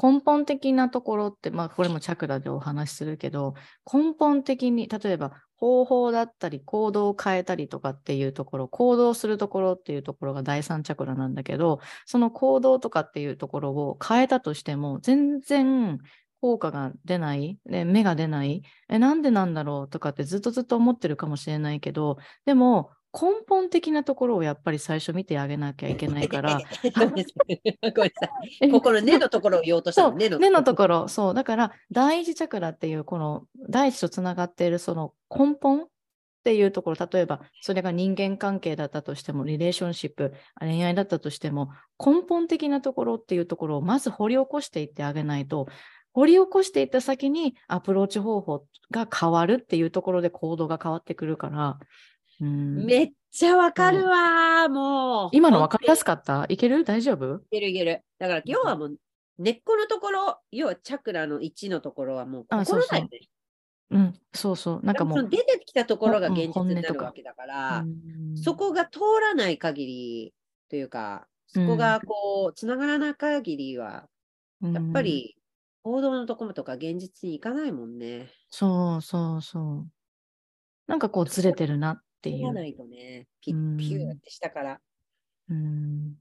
根本的なところって、まあ、これもチャクラでお話しするけど、根本的に、例えば方法だったり、行動を変えたりとかっていうところ、行動するところっていうところが第三チャクラなんだけど、その行動とかっていうところを変えたとしても、全然効果が出ない、ね、芽が出ない、え、なんでなんだろうとかってずっとずっと思ってるかもしれないけど、でも、根本的なところをやっぱり最初見てあげなきゃいけないから、ごめんなさい。ごめんなさい。ここの根のところを言おうとしたの。根の根のところ、そう。だから、第一チャクラっていう、この第一とつながっているその根本っていうところ、例えば、それが人間関係だったとしても、リレーションシップ、恋愛だったとしても、根本的なところっていうところをまず掘り起こしていってあげないと、掘り起こしていった先にアプローチ方法が変わるっていうところで行動が変わってくるから、うん、めっちゃわかるわー、もう。今の分かりやすかかった？いける？大丈夫？いけるいける。だから、要はもう、根っこのところ、要はチャクラの1のところはもうあそうそう。心だよね。うん、そうそう。なんかもその出てきたところがうん現実になるわけだから、うんそこが通らない限りというか、そこがこう、つながらない限りは、やっぱ、り、行動のところとか現実に行かないもんね。そうそうそう。なんかこうずれてるなっていう。ないとね、ピうんッピューって下から。うん、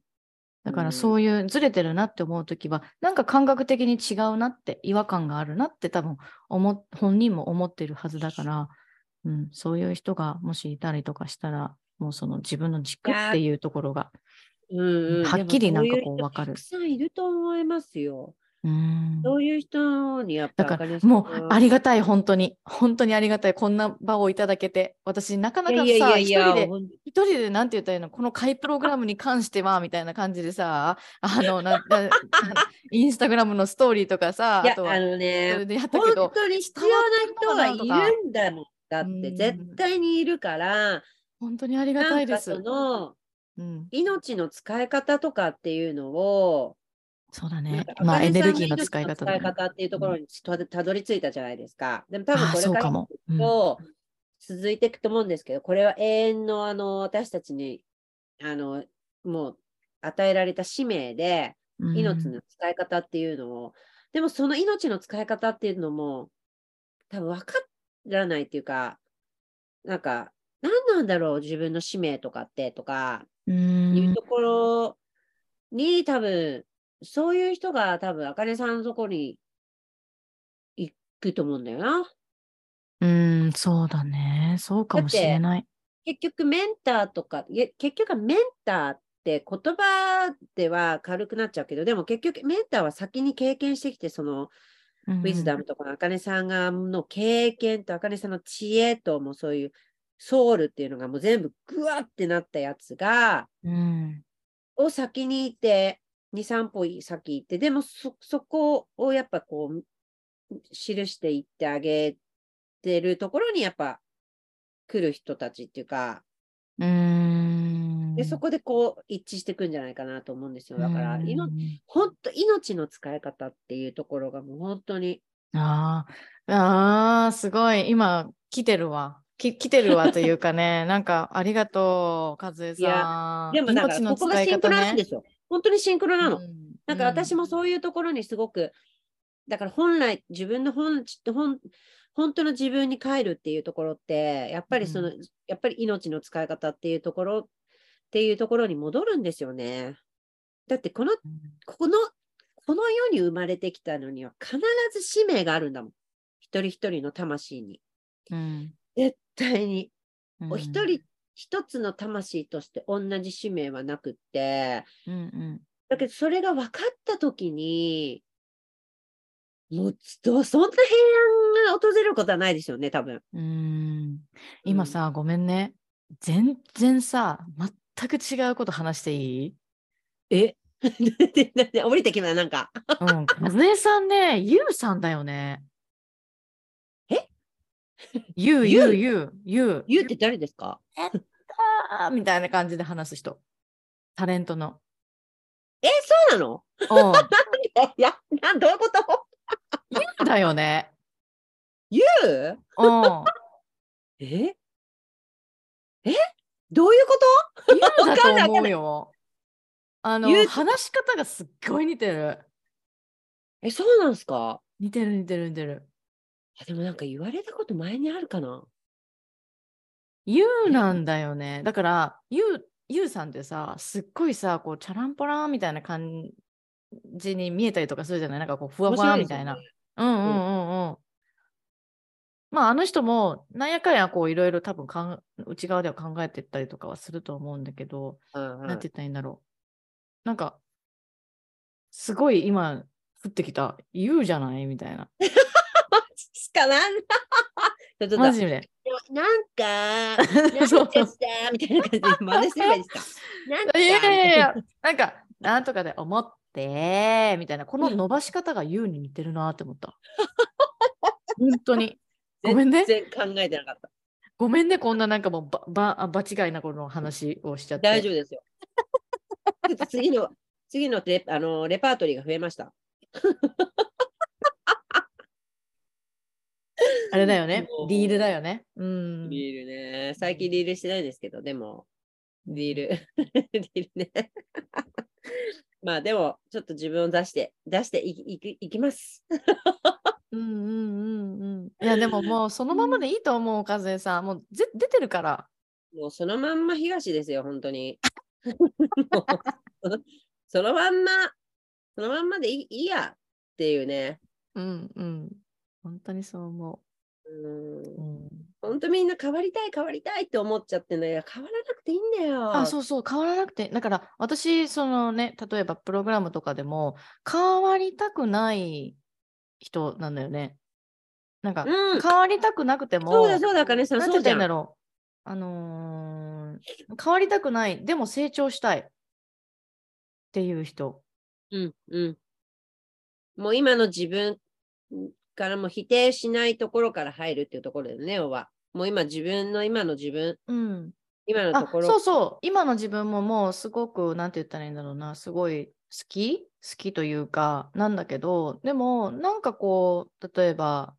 だからうん。そういうずれてるなって思うときは、なんか感覚的に違うなって、違和感があるなって多分思っ本人も思ってるはずだから、うん、そういう人がもしいたりとかしたら、もうその自分の軸っていうところが、うんうん、はっきりなんかこうでもそいわかる。人たくさんいると思いますよ。うん、そういう人にやっぱだからもうはありがたい、本当に。本当にありがたい。こんな場をいただけて。私、なかなかさ、一人で、一人でなんて言ったらいいの？この会プログラムに関しては、みたいな感じでさ、あの、ななインスタグラムのストーリーとかさ、あとは、あのそね本ど、当に必要な人はいるんだもん。だってうん絶対にいるから、本当にありがたいです。うん、命の使い方とかっていうのを、そうだね。か。まあ、エネルギーの使い方使い方っていうところにたどり着いたじゃないですか。でも多分これからと続いていくと思うんですけど、これは永遠のあの私たちにあのもう与えられた使命で、うん。命の使い方っていうのを、でもその命の使い方っていうのも多分分からないっていうか、なんか何なんだろう自分の使命とかってとかういうんところに多分そういう人が多分あかねさんのところに行くと思うんだよな。うん、そうだね。そうかもしれない。結局メンターとか、結局はメンターっって言葉では軽くなっちゃうけど、でも結局メンターは先に経験してきて、そのウィズダムとか、あかねさんがの経験と、あかねさんの知恵と、もうそういうソウルっていうのがもう全部グワってなったやつが、うんを先に行って、2、3歩先行って、でもそ、そこをやっぱこう、記していってあげてるところにやっぱ来る人たちっていうか、うんで、そこでこう一致していくんじゃないかなと思うんですよ。だから、本当命の使い方っていうところがもう本当に、あーあー、すごい。今、来てるわ。き来てるわというかね、なんか、ありがとう、和江いやさん。でもだから命のここがシンクロなんでね。すよ。本当にシンクロなの。うんなんか私もそういうところにすごく、だから本来自分の本本本当の自分に帰るっていうところって、やっぱりその、うやっぱり命の使い方っていうところっていうところに戻るんですよね。だってこの、うんこの、この世に生まれてきたのには必ず使命があるんだもん。一人一人の魂に。うん絶対に。うんお一人一つの魂として同じ使命はなくって、うんうんだけどそれが分かったときに、もうどそんな平安が訪れることはないですよね、多分。うん今さ、ごめんね。全然さ、全く違うこと話していい？え？降りてきたなんか。うん、和江さんね、ゆうさんだよね。え？ゆう、ゆう、ゆう、ゆう。言うって誰ですか？あーみたいな感じで話す人。タレントの。え、そうなの？うん。いや、なんどういうこと？ゆうだよね。言う？うん。え？え？どういうこと？ゆうんないと思うよ。あの話し方がすっごい似てる。え、そうなんすか？似てる似てる似てる。あでもなんか言われたこと前にあるかなゆうなんだよね。だから、ゆう、ゆうさんってさ、すっごいさ、こう、チャランポランみたいな感じに見えたりとかするじゃない？なんかこう、ふわふわみたいな。うんうんうんうん。まあ、あの人も、なんやかんや、こう、いろいろ多分かん、内側では考えてったりとかはすると思うんだけど、うんうんなんて言ったらいいんだろう。なんか、すごい今、降ってきた、言うじゃない？みたいな。マジっすかなんちょっとマジで。なんか、なんそうかしたみたいな感じで真似すればいいですかなんかいやいやいやなんか、なんとかで思って、みたいな、この伸ばし方が言うに似てるなって思った。本当に。ごめんね。全然考えてなかった。ごめんね、こんななんかもうば、ば、あ場違いなこの話をしちゃって。大丈夫ですよ。次の、次のレあのレパートリーが増えました。あれだよねリールだよね。うん。リールね。最近リールしてないですけど、でも、リール。リールね。まあでも、ちょっと自分を出して、出していきいきいきます。うんうんうんうん。いや、でももうそのままでいいと思う、和江さん。もうぜ出てるから。もうそのまんま東ですよ、本当に。そのまんま、そのまんまでいいいいやっていうね。うんうん。本当にそう思うんう。うん、本当みんな変わりたい変わりたいって思っちゃってんだよ。変わらなくていいんだよ。あ、そうそう、変わらなくて。だから、私、そのね、例えばプログラムとかでも、変わりたくない人なんだよね。なんか、うん変わりたくなくても、そうだそうだ、かねさん、なんて言そうじゃんだろう。あのー変わりたくない、でも成長したいっていう人。うん、うん。もう今の自分からも否定しないところから入るっていうところだよね、要は。もう今自分の今の自分、うん。今のとあころ。そうそう今の自分ももうすごくなんて言ったらいいんだろうなすごい好き？好きというかなんだけどでもなんかこう例えば、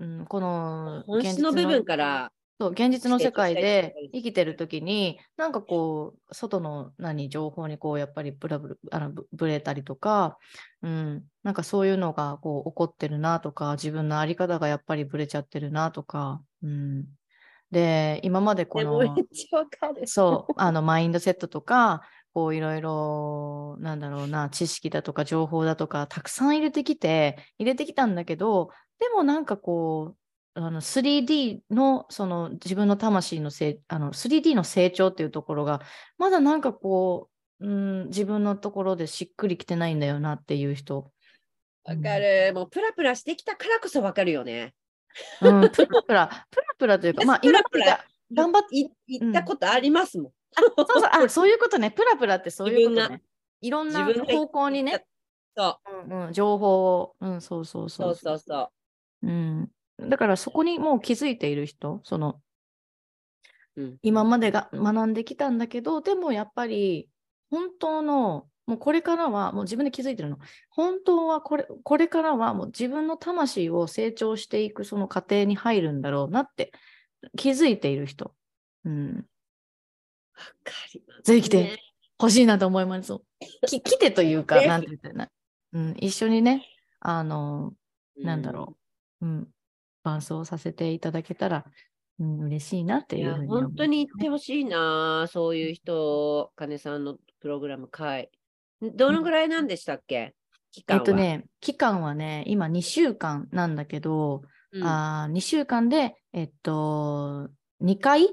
うん、この本質の部分から、そう現実の世界で生きてる時になんかこう外の何情報にこうやっぱりブラブルあのぶぶれたりとか、うん、なんかそういうのがこう起こってるなとか自分の在り方がやっぱりブレちゃってるなとか、うん、で今までこの。そう、あの、マインドセットとか、こう、いろいろ、なんだろうな、知識だとか情報だとか、たくさん入れてきて、入れてきたんだけど、でもなんかこう、あの 3D のその自分の魂のせいあの 3D の成長っていうところがまだなんかこうん、自分のところでしっくりきてないんだよなっていう人。わかる。もうプラプラしてきたからこそわかるよね。うん、プラプラ、プラプラというか、まあ、プラプラ頑張っい行ったことありますもん。そうそう、あ、そういうことね。プラプラってそういうことね。いろんな方向にね、そううんうん、情報を、うん、そうそうそそううそうそう。うん。だからそこにもう気づいている人、その、うん今までが学んできたんだけど、でもやっぱり本当の、もうこれからは、もう自分で気づいてるの。本当はこれ、これからはもう自分の魂を成長していくその過程に入るんだろうなって気づいている人。うん。わかります、ぜひ来てね欲しいなと思います。き来てというか、なんて言ったら。うん、一緒にね、あの、なんだろう、うん、伴奏させていただけたら、うん、嬉しいなっていうふうに思う。本当に言ってほしいな、そういう人、金さんのプログラム会。どのぐらいなんでしたっけ？期間は。えっとね、期間はね、今2週間なんだけど、うん、あ2週間で、えっと、2回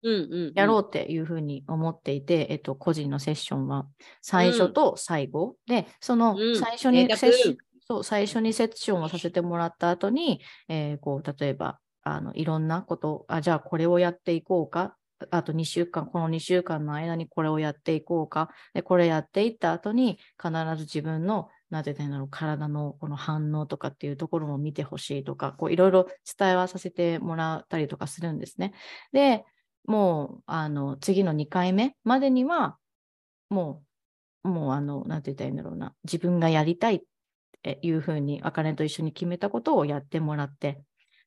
うんうんうん、やろうっていうふうに思っていて、えっと、個人のセッションは。最初と最後、で、そのうん。最初に贅セッション、沢そう最初にセッションをさせてもらった後に、えーこう例えばあのいろんなことあ、じゃあこれをやっていこうか、あと2週間、この2週間の間にこれをやっていこうか、でこれやっていった後に必ず自分のなぜだろう体のこの反応とかっていうところも見てほしいとか、いろいろ伝えはさせてもらったりとかするんですね。で、もうあの次の2回目までには、もう、もうあの、なんて言ったらいいんだろうな、自分がやりたいっていうふうに、あかねと一緒に決めたことをやってもらって、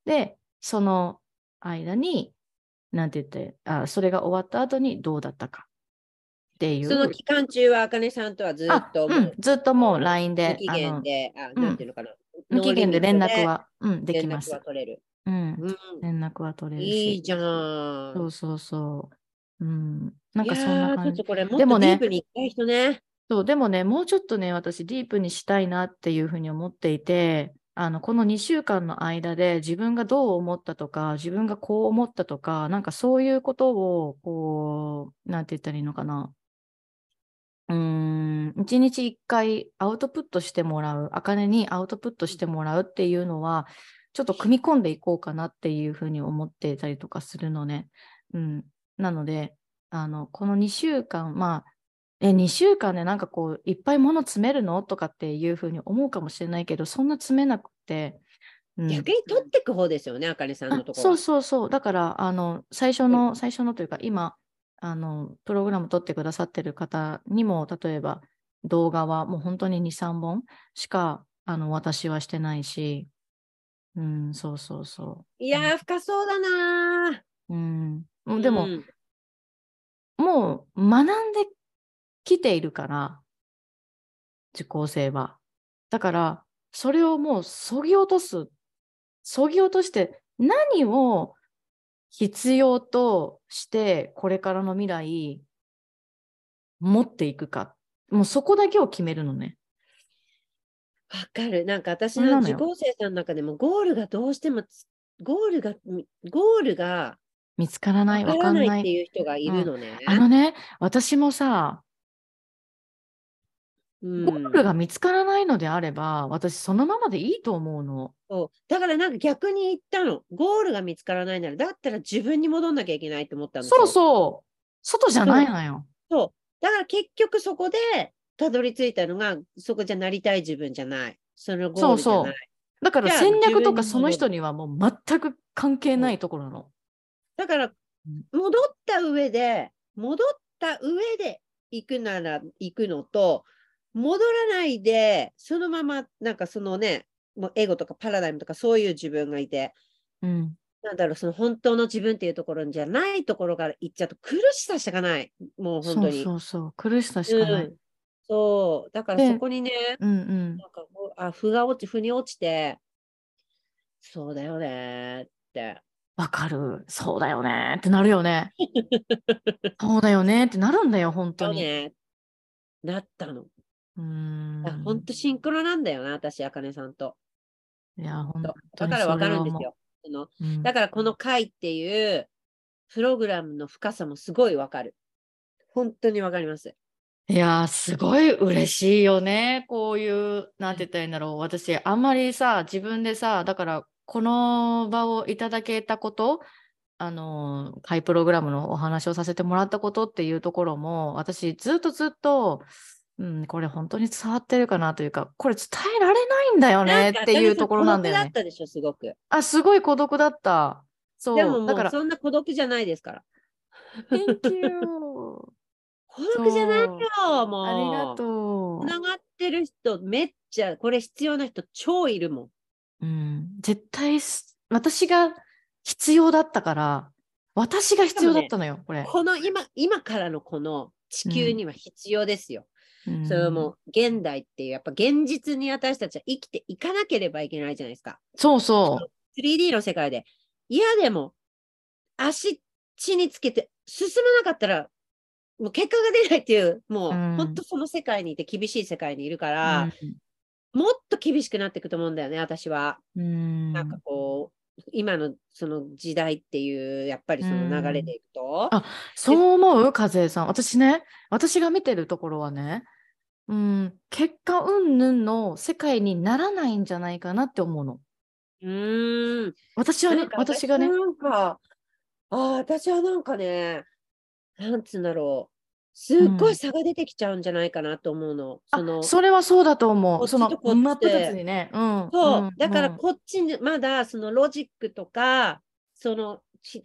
で、その間に、なんて言って、あそれが終わった後にどうだったかっていう。その期間中は、あかねさんとはずっあと、うん、ずっともう LINE で無、期限で、あうんなんていうのかな。無期限で連絡は、うん、できます連絡は。取れる。うん、うん、連絡は取れるし。いいじゃん。そうそうそう。うん、なんかそんな感じでもね。そう、でもね、もうちょっとね、私、ディープにしたいなっていうふうに思っていて、あの、この2週間の間で自分がどう思ったとか、自分がこう思ったとか、なんかそういうことを、こう、なんて言ったらいいのかな。うーん、一日一回アウトプットしてもらう、あかねにアウトプットしてもらうっていうのは、ちょっと組み込んでいこうかなっていうふうに思っていたりとかするのね。うん。なので、あの、この2週間、まあ、え、2週間でなんかこう、いっぱい物詰めるの？とかっていうふうに思うかもしれないけど、そんな詰めなくて、うん逆に取っていく方ですよね、あかねさんのあところは。そうそうそう。だから、あの、最初の、最初のというか、今、あの、プログラム撮ってくださってる方にも、例えば、動画はもう本当に2、3本しか、あの、私はしてないし、うん、そうそうそいやー、深そうだなー。う。うん。でも、うんもう学んできているから、受講生は。だから、それをもうそぎ落とす。そぎ落として、何を必要として、これからの未来、持っていくか。もうそこだけを決めるのね。わかる。なんか私の受講生さんの中でもゴールがどうしてもつ、ゴールが、ゴールが見つからない、わかんないい。っていう人がいるのね。あのね、私もさ、うんゴールが見つからないのであれば、私そのままでいいと思うの。そうだからなんか逆に言ったの。ゴールが見つからないなら、だったら自分に戻んなきゃいけないと思ったの。そうそう。外じゃないのよ。だから結局そこでたどり着いたのが、そこじゃなりたい自分じゃない。そのゴールじゃない。そうだから戦略とかその人にはもう全く関係ないところなの。だからん、戻った上で、戻った上で行くなら行くのと、戻らないで、そのまま、なんかそのね、もうエゴとかパラダイムとかそういう自分がいて、うん。なんだろう、その本当の自分っていうところじゃないところから行っちゃうと苦しさしかない。もう本当に。そうそう。苦しさしかない。うんそう。だからでそこにね、うんうん。なんかこうあ、負が落ち、負に落ちて、そうだよねーって。わかる。そうだよねってなるよね。そうだよねってなるんだよ、本当に。ねなったの。うーん。だからほんとシンクロなんだよな、私、あかねさんと。いや、本当にだからわかるんですよ。そのう。うんだからこの回っていうプログラムの深さもすごいわかる。本当にわかります。いやー、すごい嬉しいよね。こういう、なんて言ったらいいんだろう。私、あんまりさ、自分でさ、だから、この場をいただけたこと、あの、会プログラムのお話をさせてもらったことっていうところも、私、ずっとずっと、うん、これ本当に伝わってるかなというか、これ伝えられないんだよねっていうところなんだよね孤独だっ。たでしょ、すごく。あ、すごい孤独だった。そう、でももだから、うそんな孤独じゃないですから。Thank you. 孤独じゃないよ、もう。ありがとうつ。ながってる人、めっちゃ、これ必要な人、超いるもん。うん、絶対す私が必要だったから、私が必要だったのよ、これ。この今、今からのこの地球には必要ですよ。うんそれはもう現代っていう、やっぱ現実に私たちは生きていかなければいけないじゃないですか。そうそ 3D の世界で。嫌でも足地につけて進まなかったら、もう結果が出ないっていう、もううん本当その世界にいて厳しい世界にいるかう。ら、もっと厳しくなっていくと思うんだよね、私は。うん。なんかこう、今のその時代っていう、やっぱりその流れでいくと、あそう思う？和江さん。私ね、私が見てるところはね、うん、結果云々の世界にならないんじゃないかなって思うの。うーん。私はね私がね、なんか、ああ、私はなんかね、なんつうんだろう。すっごうんい差が出てきちゃうんじゃないかなと思うの。あそのそれはそうだと思う。その真っ二でつにね。うん。そう、んだからうんこっちにまだそのロジックとか、そのち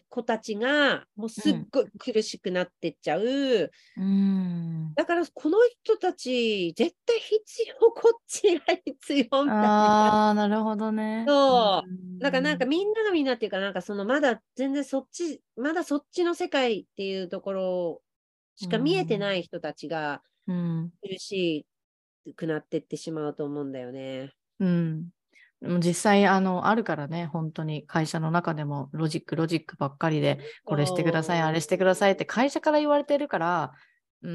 子たちがもうすっごい苦しくなってっちゃう。うん。だからこの人たち、絶対必要、こっちが必要みたいな。ああ、なるほどね。そうんだからなんかみんながみんなっていうか、なんかそのまだ全然そっち、まだそっちの世界っていうところしか見えてない人たちがうん。苦しくなってってしまうと思うんだよね。うん。実際、あの、あるからね、本当に会社の中でもロジック、ロジックばっかりで、これしてください、あれしてくださいって会社から言われてるから、うん、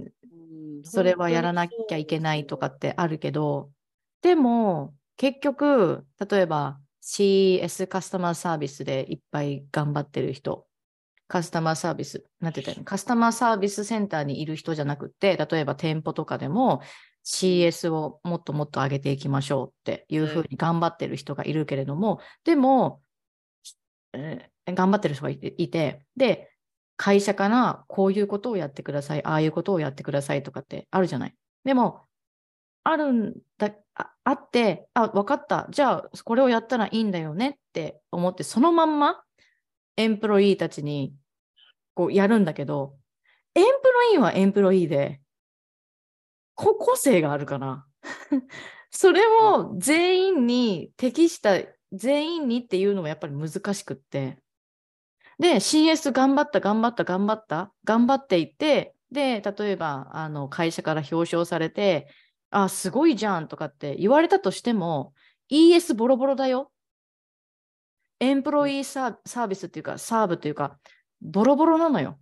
うんそれはやらなきゃいけないとかってあるけど、でも、結局、例えば CS カスタマーサービスでいっぱい頑張ってる人、カスタマーサービス、なんて言ったらカスタマーサービスセンターにいる人じゃなくて、例えば店舗とかでも CS をもっともっと上げていきましょうっていうふうに頑張ってる人がいるけれども、でも、えー頑張ってる人がいてで、会社からこういうことをやってください、ああいうことをやってくださいとかってあるじゃない。でも、あるんだ、ああって、あ、わかった。じゃあ、これをやったらいいんだよねって思って、そのまんまエンプロイーたちにこうやるんだけど、エンプロイーはエンプロイーで、個個性があるから、それを全員に適した、全員にっていうのもやっぱり難しくって。で、CS 頑張った、頑張った、頑張った、頑張っていて、で、例えば、あの、会社から表彰されて、あ、すごいじゃんとかって言われたとしても、ES ボロボロだよ。エンプロイーサーサービスっていうか、サーブっていうか、ボロボロなのよ。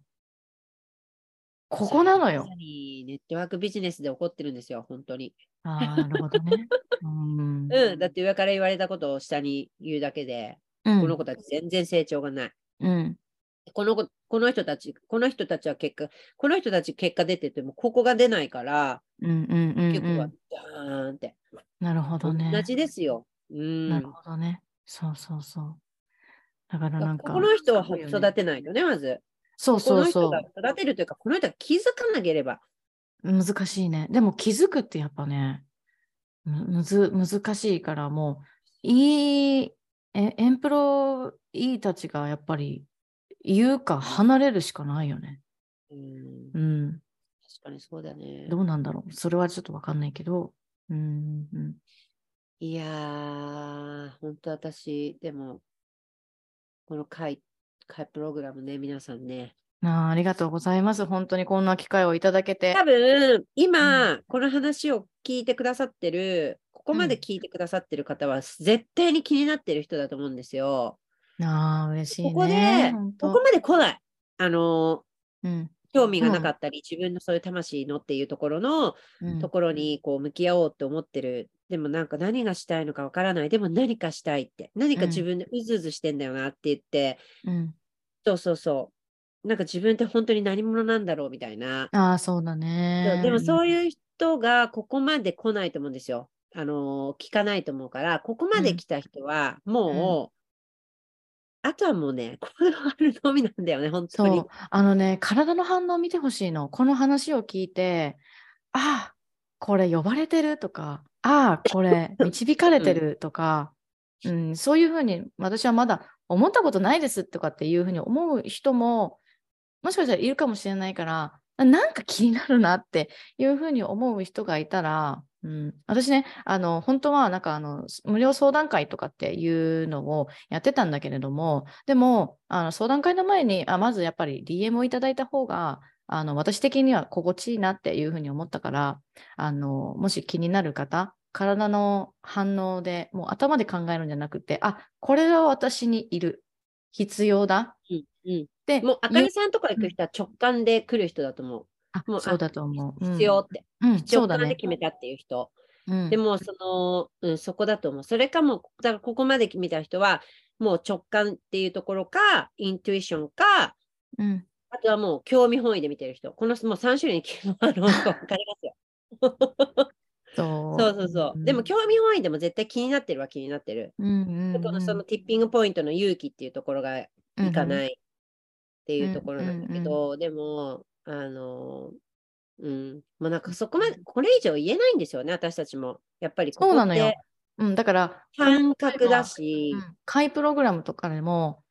ここなのよネットワークビジネスで起こってるんですよ、本当に。ああ、なるほどね。うん。うん、だって上から言われたことを下に言うだけで、うんこの子たち全然成長がない。うん。この子この人たち、この人たちは結果、この人たち結果出てても、ここが出ないから、うんうんうん結局はうん。ダーンって。なるほどね。同じですよ。うん。なるほどね。そうそうそう。だからなんか。この人は育てないのね、まず。そうこそうその人が育てるというか、この人が気づかなければ。う。難しいね。でも気づくってやっぱね、むむず難しいからもう、いい、えエンプロイーたちがやっぱり言うか離れるしかないよね。うん、うん。確かにそうだね。どうなんだろう。それはちょっとわかんないけど。うん。うんいやー、本当私、でも、この会、会プログラムね、皆さんね。あーありがとうございます。本当にこんな機会をいただけて多。分、今、この話を聞いてくださってる、ここまでうん聞いてくださってる方は、絶対に気になってる人だと思うんですよ。ああ、嬉しいね。ここで、本ここ当まで来ない。あのー、うん。興味がなかったり、自分のそういう魂のっていうところの、うんところにこう向き合おうって思ってる。でもなんか何がしたいのかわからない。でも何かしたいって。何かうん自分でうずうずしてんだよなって言って、うん。そうそうそう。なんか自分って本当に何者なんだろうみたいな。ああ、そうだね。でもそうういう人がここまで来ないと思うんですよ。あのー聞かないと思うから、ここまで来た人はもう、あとはもうね、これはあるのみなんだよね、本当にそう。、あのね、体の反応を見てほしいの。この話を聞いて、ああ、これ呼ばれてるとか、ああ、これ 導かれてるとか、うん、そういうふうに私はまだ思ったことないですとかっていうふうに思う人も、もしかしたらいるかもしれないから、あなんか気になるなっていうふうに思う人がいたら、うん、私ね、あの、本当はなんかあの、無料相談会とかっていうのをやってたんだけれども、でも、あの相談会の前に、あまずやっぱり DM をいただいた方が、あの私的には心地いいなっていうふうに思ったから、あのもし気になる方、体の反応でもう頭で考えるんじゃなくて、あこれは私にいる、必要だうんうんってもう、あかねさんとか行く人は直感で来る人だと思う。あもうそうだと思う。うん必要って。うん、そうだね直感で決。めたっていう人。うんでも、その、うん、そこだと思う。それかも、だからここまで決めた人は、もう直感っていうところか、イントゥイションか、うんあとはもう興味本位で見てる人。このもう3種類に あの 分かりますよ。そうそうそうでも興味本位でも絶対気になってるは気になってる。うんうんでこのそのティッピングポイントの勇気っていうところがいかい。ないっていうところなんだけど、でも、あの、うん、もうなんかそこまで、これ以上言えないんですよね、私たちも。やっぱりここそうなのようん、だから、感覚だしう、ん、会プログラムとかでも、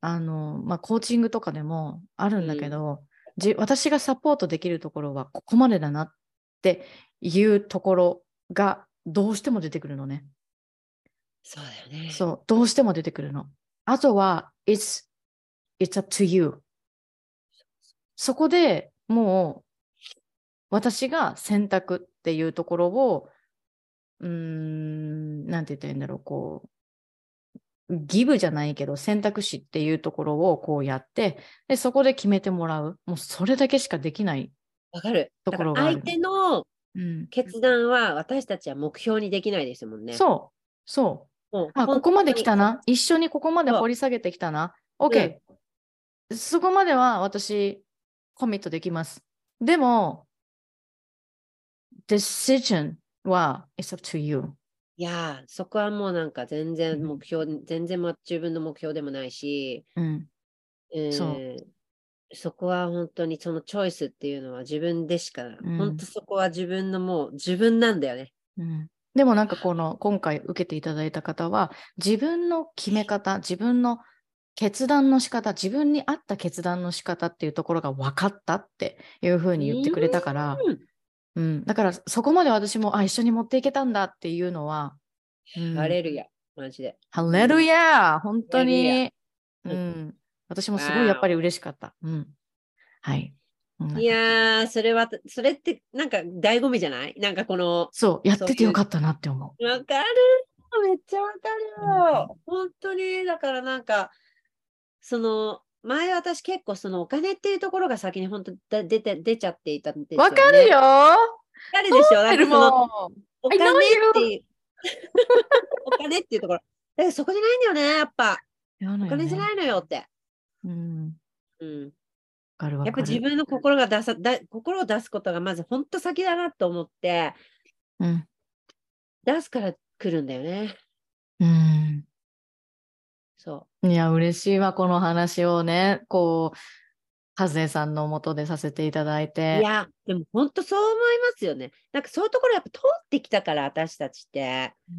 あの、まあ、コーチングとかでもあるんだけど、じ私がサポートできるところはここまでだなっていうところがどうしても出てくるのね。そうだよね。そう、どうしても出てくるの。あとは、it's, it's up to you. そこでもう、私が選択っていうところを、うーん、なんて言ったらいいんだろう、こう、ギブじゃないけど、選択肢っていうところをこうやって、で、そこで決めてもらう。もうそれだけしかできない。わかる。ところがある相手のうん、決断は私たちは目標にできないですもんね。そう、そう。もうあ、ここまで来た本な。一緒にここまでそう掘り下げてきたな。OK、そこまでは私、コミットできます。でも、decision は it's up to you。いやー、そこはもうなんか全然目標、全然ま自分の目標でもないし、うん。えーそうそこは本当にそのチョイスっていうのは自分でしか、ん本当そこは自分のもう自分なんだよね。うん、でもなんかこ の今回受けていただいた方は自分の決め方自分の決断の仕方自分に合った決断の仕方っていうところが分かったっていうふうに言ってくれたから、うんうん、だからそこまで私もあ一緒に持っていけたんだっていうのは、うん。ハレルヤ、マジで。ハレルヤ本当に。ヤ、うん、私もすごいやっぱり嬉しかった。うん、はい。うん。いやー、それは、それってなんか醍醐味じゃない？なんかこの、そう、やっててよかったなって思う。わかる。めっちゃわかる。よ、本当に、だからなんか、その、前私結構そのお金っていうところが先に本当だ出て出ちゃっていたんですよ、ね。わかるよわかるでしょ？なんかそのもお金っていう、お金っていうところ。だからそこじゃないんだよね、やっぱ。う。お金じゃないのよって。うん。うん。わかるわかる。やっぱ自分の心が出さだ心を出すことがまず本当先だなと思って、うん。出すから来るんだよね。うん。そいや、嬉しいわ、この話をね、こう、和江さんのもとでさせていただいて。う。いや、でも本当そう思いますよね。なんかそういうところやっぱ通ってきたから、私たちって。う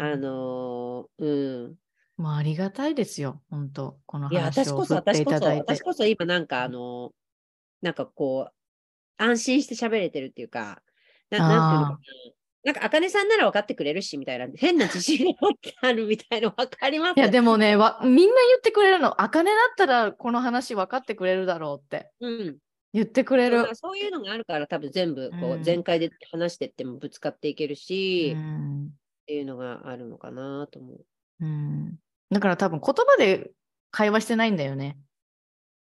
んあのーうん。もうありがたいですよ、本当このいや、話私こそ、を振ってい私こそ、ただいて私。こそ今なんかあのーなんかこう、安心して喋れてるっていうか、ななんていうのかな。なんか、あかねさんなら分かってくれるし、みたいな、変な自信が持ってあるみたいな分かります？いや、でもね、わみんな言ってくれるの。あかねだったらこの話分かってくれるだろうってうん。言ってくれるそういうのがあるから、多分全部こうんう全開で話してってもぶつかっていけるし、っうんていうのがあるのかなと思う。うんだから多分言葉で会話してないんだよね。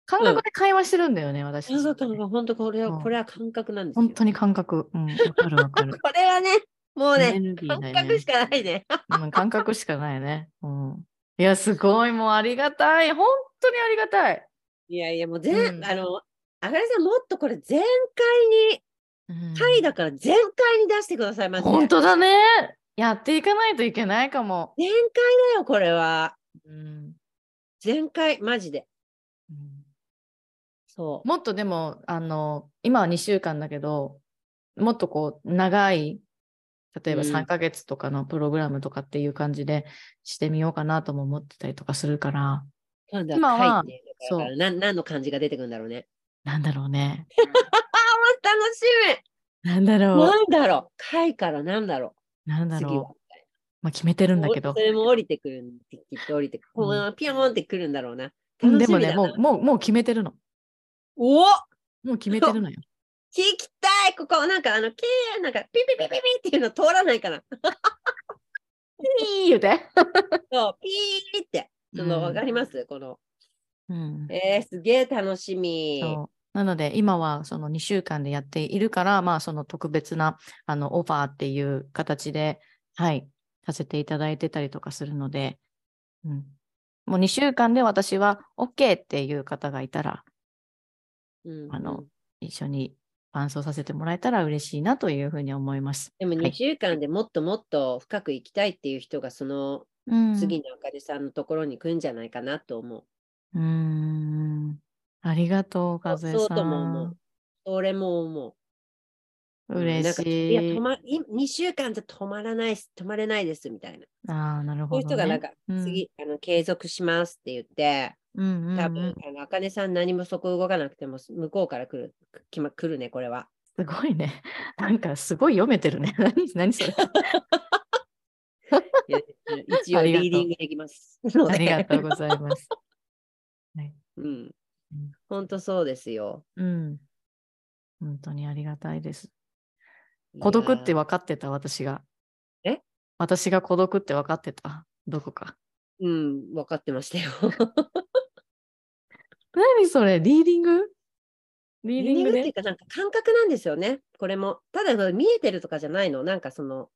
感覚で会話してるんだよね、私たち感覚が本当これは、うんこれは感覚なんですよ。本当に感覚。うん、わかるわかる。これはね、もうエね、ね感覚しかないね。うん、感覚しかないね。うん、いや、すごい、もうありがたい。本当にありがたい。いやいや、もう全、うんあの、あがりさん、もっとこれ全開に、うん回だから全開に出してくださいませ。本当だね。やっていかないといけないかも。全開だよ、これは。うん全開、マジで。そもっとでも、あの、今は2週間だけど、もっとこう、長い、例えばうん3ヶ月とかのプログラムとかっていう感じでしてみようかなとも思ってたりとかするから、う。今度今はは回って、だからな何の漢字が出てくるんだろうね。なんだろうね。楽しなんだみろなんだろう回からなんだろう。なんだろう。。まあ、決めてるんだけどそ。れも降りてくるんきっと降りてくる。うんピヨーンってくるんだろうな。うんでもね、もう、もう、もう決めてるの。おもう決めてるのよ。聞きたいここ、なんかあの、キーなんかピピピピピっていうの通らないかな。いい言うて。そう、ピーって。その、うんわかります？この。うんえー、すげえ楽しみ。そうなので今はその2週間でやっているから、まあその特別なあのオファーっていう形で、はい、させていただいてたりとかするので、うん、もう2週間で私は OK っていう方がいたら、うんあの一緒に伴奏させてもらえたら嬉しいなというふうに思います。でも2はい週間でもっともっと深く行きたいっていう人がそのうん、次のあかりさんのところに来るんじゃないかなと思う。うーん。ありがとう、和江さん。そうとも思う。それも思う。嬉しい。いや止まい2週間じゃ止まらないです、止まれないですみたいな。ああ、なるそういうほど、ね。人がなんか、うん次、あの継続しますって言って、うんうんうん、多分、あかねさん何もそこ動かなくても、向こうから来る、きま、来るね、これは。すごいね。なんかすごい読めてるね。何何それ。一応 リーディングできます。ありがとうございます。はい、うんうん。本当そうですよ。うん。本当にありがたいです。孤独って分かってた、私が。え？私が孤独って分かってた？どこか。うん、分かってましたよ。何それ？リーディング？リーディングっていうか、なんか感覚なんですよね。これも。ただ、見えてるとかじゃないの。なんかその、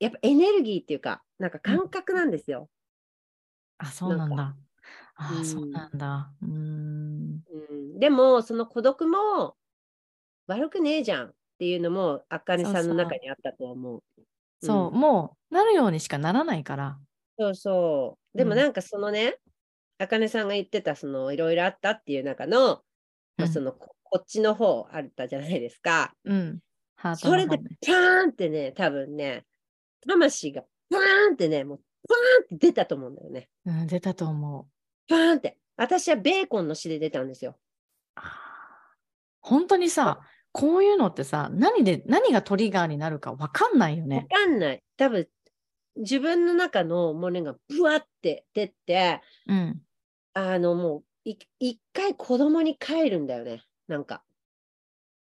やっぱエネルギーっていうか、なんか感覚なんですよ。あ、そうなんなんだ。あうんそうなんだ。うーん。うん、でも、その孤独も悪くねえじゃんっていうのも、あかねさんの中にあったと思う。そう、うんもうなるようにしかならないから。そうそう。でもうんなんかそのね、あかねさんが言ってた、そのいろいろあったっていう中の、まあ、うんそのここっちの方あったじゃないですか。うん。ハートそれでパーンってね、多分ね、魂がパーンってね、もうパーンって出たと思うんだよね。うん、出たと思う。パーンって。私はベーコンの詩で出たんですよ。本当にさ、こういうのってさ、何で、何がトリガーになるか分かんないよわね。かんない。多分自分の中のものがブワって出て、うん。あのもうい一回子供に帰るんだよね。なんか。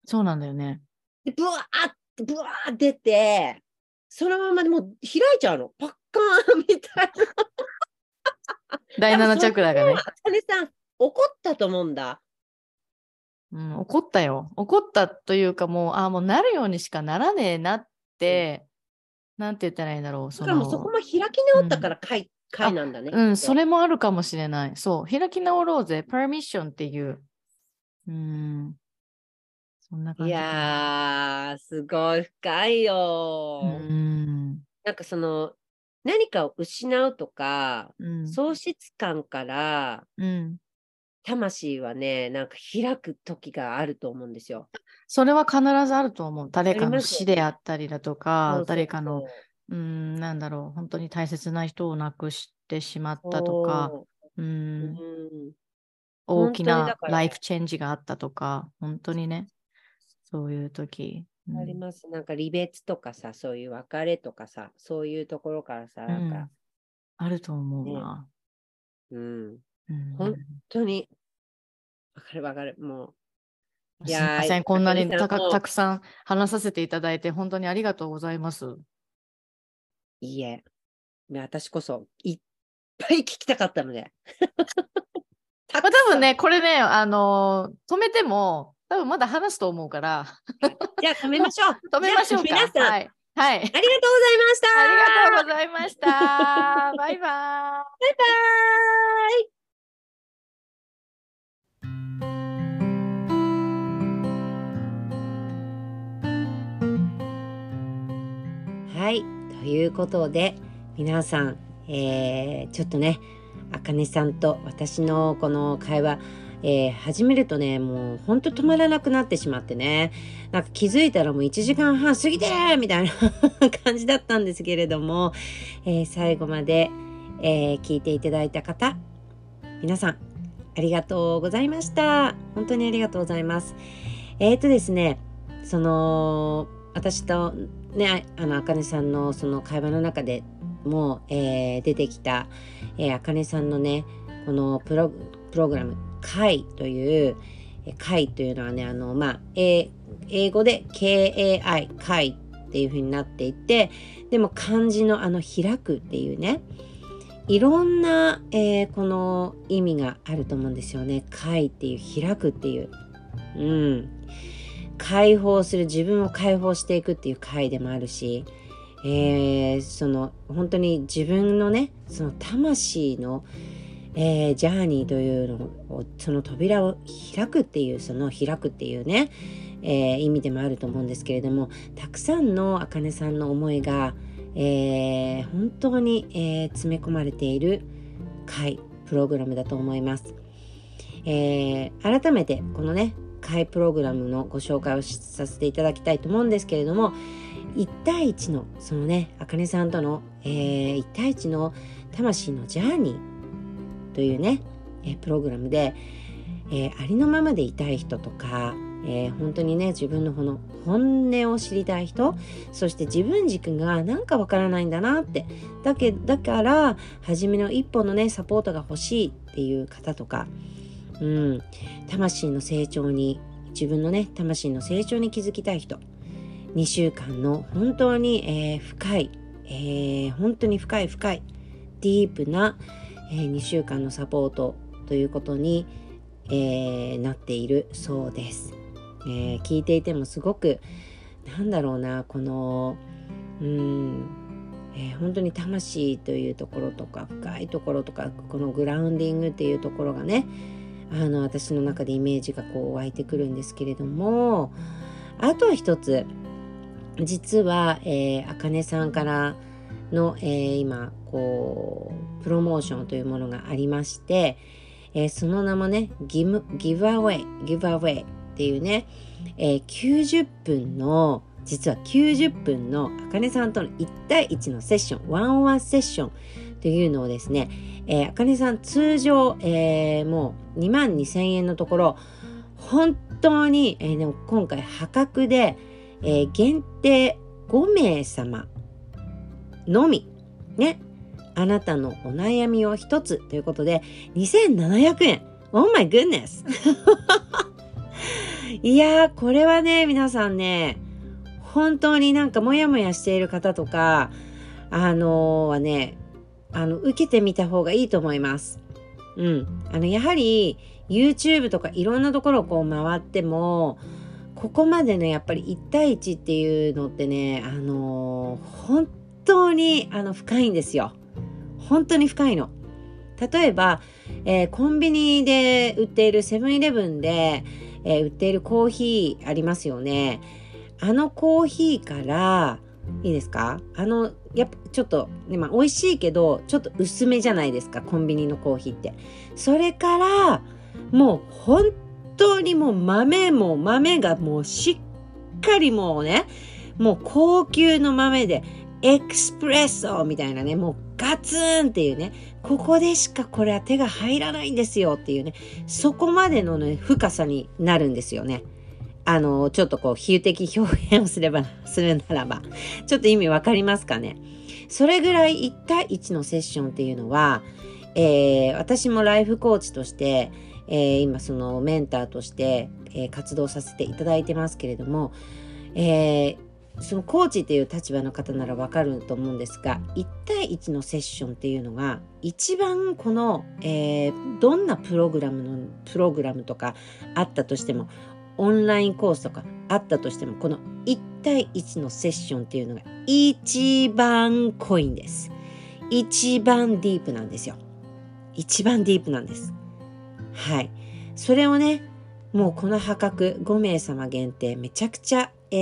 そうなんだよね。で、ブワーって、ブワーって出て、そのままでもう開いちゃうの。パッカーンみたいな。第7チャクラがね。あかねさん、怒ったと思うんだ。うん、怒ったよ。怒ったというかもう、ああ、もうなるようにしかならねえなって、なんて言ったらいいんだろう。そだからもうそのこも開き直ったから回、回なんだね。うん、それもあるかもしれない。そう、開き直ろうぜ、パーミッションっていう。うん。そんな感いじかな。やー、すごい深いようー。ん。なんかその、何かを失うとか、うん。喪失感から、うん。魂はね、なんか開く時があると思うんですよ。それは必ずあると思う。誰かの死であったりだとか誰かの、そううん、なんだろう、本当に大切な人を亡くしてしまったとか、そうう、ん、うん大きな本当にだからライフチェンジがあったとか、本当にね、そういう時。うんあります。なんか離別とかさ、そういう別れとかさ、そういうところからさ、なんか、あると思うねな。うん、うんほん本当に、わかるわかる。もう、いすみません、こんなにたたくさん話させていただいて、本当にありがとうございます。いいえ、私こそいっぱい聞きたかったので。たぶん、多分ね、これね、あのー、止めても、多分まだ話すと思うから。じゃあ止めましょう。止めましょう皆さん、はい。はい。ありがとうございました。ありがとうございました。バイバイ。バイバイ。はい。いうことで皆さん、えー、ちょっとねあかねさんと私のこの会話えー、始めるとね、もうほんと止まらなくなってしまってね、なんか気づいたらもう1時間半過ぎてるみたいな感じだったんですけれども、えー、最後まで、えー、聞いていただいた方、皆さん、ありがとうございました。本当にありがとうございます。えっ、ー、とですね、その、私とね、あの、あかねさんのその会話の中でも、えー、出てきた、えー、あかねさんのね、このプロプログラム、会という、会というのはね、あの、まあ、英語で KAI、会っていう風になっていて、でも漢字のあの開くっていうね、いろんな、えー、この意味があると思うんですよね。会っていう開くっていう。うん。解放する自分を解放していくっていう会でもあるし、えー、その本当に自分のねその魂の、えー、ジャーニーというのをその扉を開くっていうその開くっていうね、えー、意味でもあると思うんですけれどもたくさんのあかねさんの思いが、えー、本当に、え詰め込まれている回プログラムだと思います。え改めてこのね会プログラムのご紹介をさせていただきたいと思うんですけれども1対1のそのねあかねさんとの、えー、1対1の魂のジャーニーというね、えプログラムで、えー、ありのままでいたい人とか、えー、本当にね自分のこの本音を知りたい人そして自分軸がなんかわからないんだなってだけだから初めの一歩のねサポートが欲しいっていう方とか、うん、魂の成長に自分のね魂の成長に気づきたい人。2週間の本当に、えー、深い、えー、本当に深い深いディープな、えー、2週間のサポートということに、えー、なっているそうです、え、聞いていてもすごくなんだろうなこのうん、えー、本当に魂というところとか深いところとかこのグラウンディングっていうところがねあの私の中でイメージがこう湧いてくるんですけれどもあとは一つ実は、あかねさんからの、えー、今こうプロモーションというものがありまして、えー、その名もねギブギブアウェイギブアウェイっていうね、えー、90分の実は90分のあかねさんとの1対1のセッションワンオンワンセッションというのをですね、えー、あかねさん通常、えー、もう2万2000円のところ本当に、えー、でも今回破格で、えー、限定5名様のみねあなたのお悩みを一つということで2700円 Oh my goodness! いやーこれはね皆さんね本当になんかモヤモヤしている方とかあのー、はねあの受けてみた方がいいと思います。うん、あのやはり YouTube とかいろんなところをこう回ってもここまでねやっぱり1対1っていうのってねあのー、本当にあの深いんですよ。本当に深いの。例えば、えー、コンビニで売っているセブンイレブンで、えー、売っているコーヒーありますよね。あのコーヒーからいいですか？あのやっぱちょっと、ねまあ、美味しいけどちょっと薄めじゃないですか？コンビニのコーヒーって。それからもう本当にもう豆も豆がもうしっかりもうねもう高級の豆でエクスプレッソみたいなね、もうガツンっていうね、ここでしかこれは手が入らないんですよっていうね、そこまでのね、深さになるんですよね。あの、ちょっとこう、比喩的表現をすれば、するならば、ちょっと意味わかりますかね？それぐらい1対1のセッションっていうのは、えー、私もライフコーチとして、えー、今そのメンターとして、えー、活動させていただいてますけれども、え、そのコーチっていう立場の方ならわかると思うんですが1対1のセッションっていうのが一番この、え、どんなプログラムのプログラムとかあったとしてもオンラインコースとかあったとしてもこの1対1のセッションっていうのが一番濃いんです。一番ディープなんですよ。一番ディープなんです。はい。それをねもうこの破格5名様限定めちゃくちゃえ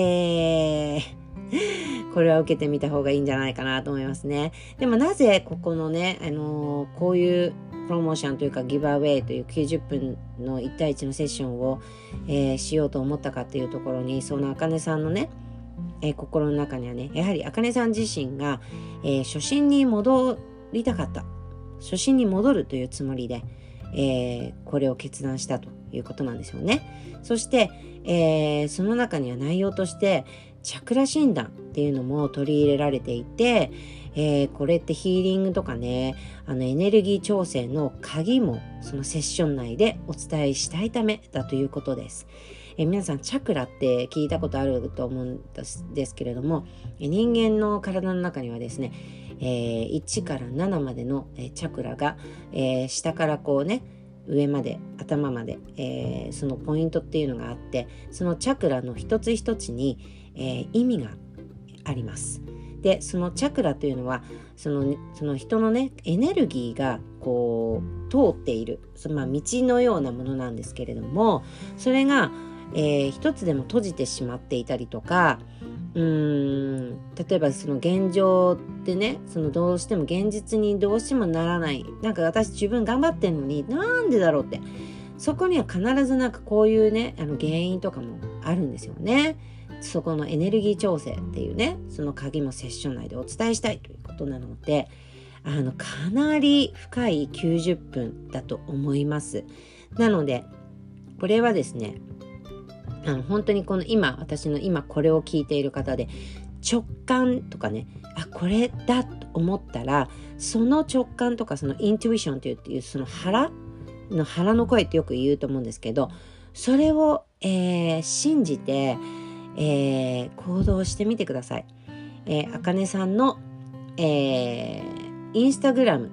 ー、これは受けてみた方がいいんじゃないかなと思いますね。でもなぜここのね、あのー、こういうプロモーションというかギブアウェイという90分の1対1のセッションを、えー、しようと思ったかっていうところにそのあかねさんのね、えー、心の中にはねやはりあかねさん自身が、え、初心に戻りたかった初心に戻るというつもりで、えこれを決断したということなんですよね。そして、えその中には内容としてチャクラ診断っていうのも取り入れられていて、えー、これってヒーリングとかねあのエネルギー調整の鍵もそのセッション内でお伝えしたいためだということです。え、皆さんチャクラって聞いたことあると思うんですけれども人間の体の中にはですね、えー、1から7までのチャクラが、え下からこうね上まで頭まで、えそのポイントっていうのがあってそのチャクラの一つ一つに、え意味があります。でそのチャクラというのはそのその人のねエネルギーがこう通っているそのまあ道のようなものなんですけれどもそれが、えー、一つでも閉じてしまっていたりとかうーん例えばその現状でねそのどうしても現実にどうしてもならないなんか私自分頑張ってんのになんでだろうってそこには必ずなんかこういうねあの原因とかもあるんですよね。そこのエネルギー調整っていうねその鍵もセッション内でお伝えしたいということなのであのかなり深い90分だと思います。なのでこれはですねあの本当にこの今私の今これを聞いている方で直感とかねあこれだと思ったらその直感とかそのイントゥイションというその腹の腹の声ってよく言うと思うんですけどそれを、えー、信じてえー、行動してみてください。えー、あかねさんの、えー、インスタグラム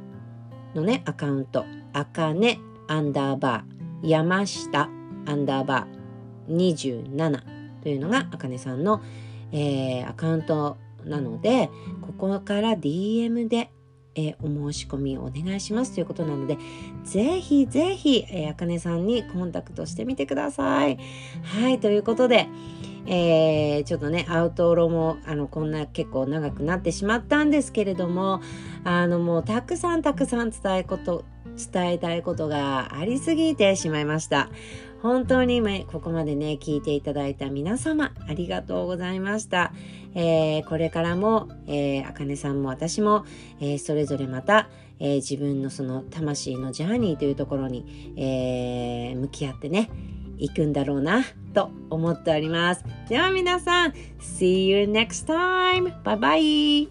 のね、アカウント、あかねアンダーバー、山下アンダーバー27というのがあかねさんの、えー、アカウントなので、ここから DM で、えー、お申し込みをお願いしますということなので、ぜひぜひ、えー、あかねさんにコンタクトしてみてください。はい、ということで、えー、ちょっとね、アウトロも、あの、こんな結構長くなってしまったんですけれども、あの、もうたくさんたくさん伝えこと、伝えたいことがありすぎてしまいました。本当に今ここまでね、聞いていただいた皆様、ありがとうございました。えー、これからも、えー、あかねさんも私も、えー、それぞれまた、えー、自分のその魂のジャーニーというところに、えー、向き合ってね、行くんだろうなと思っております。では皆さん、See you next time! Bye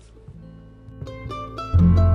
bye!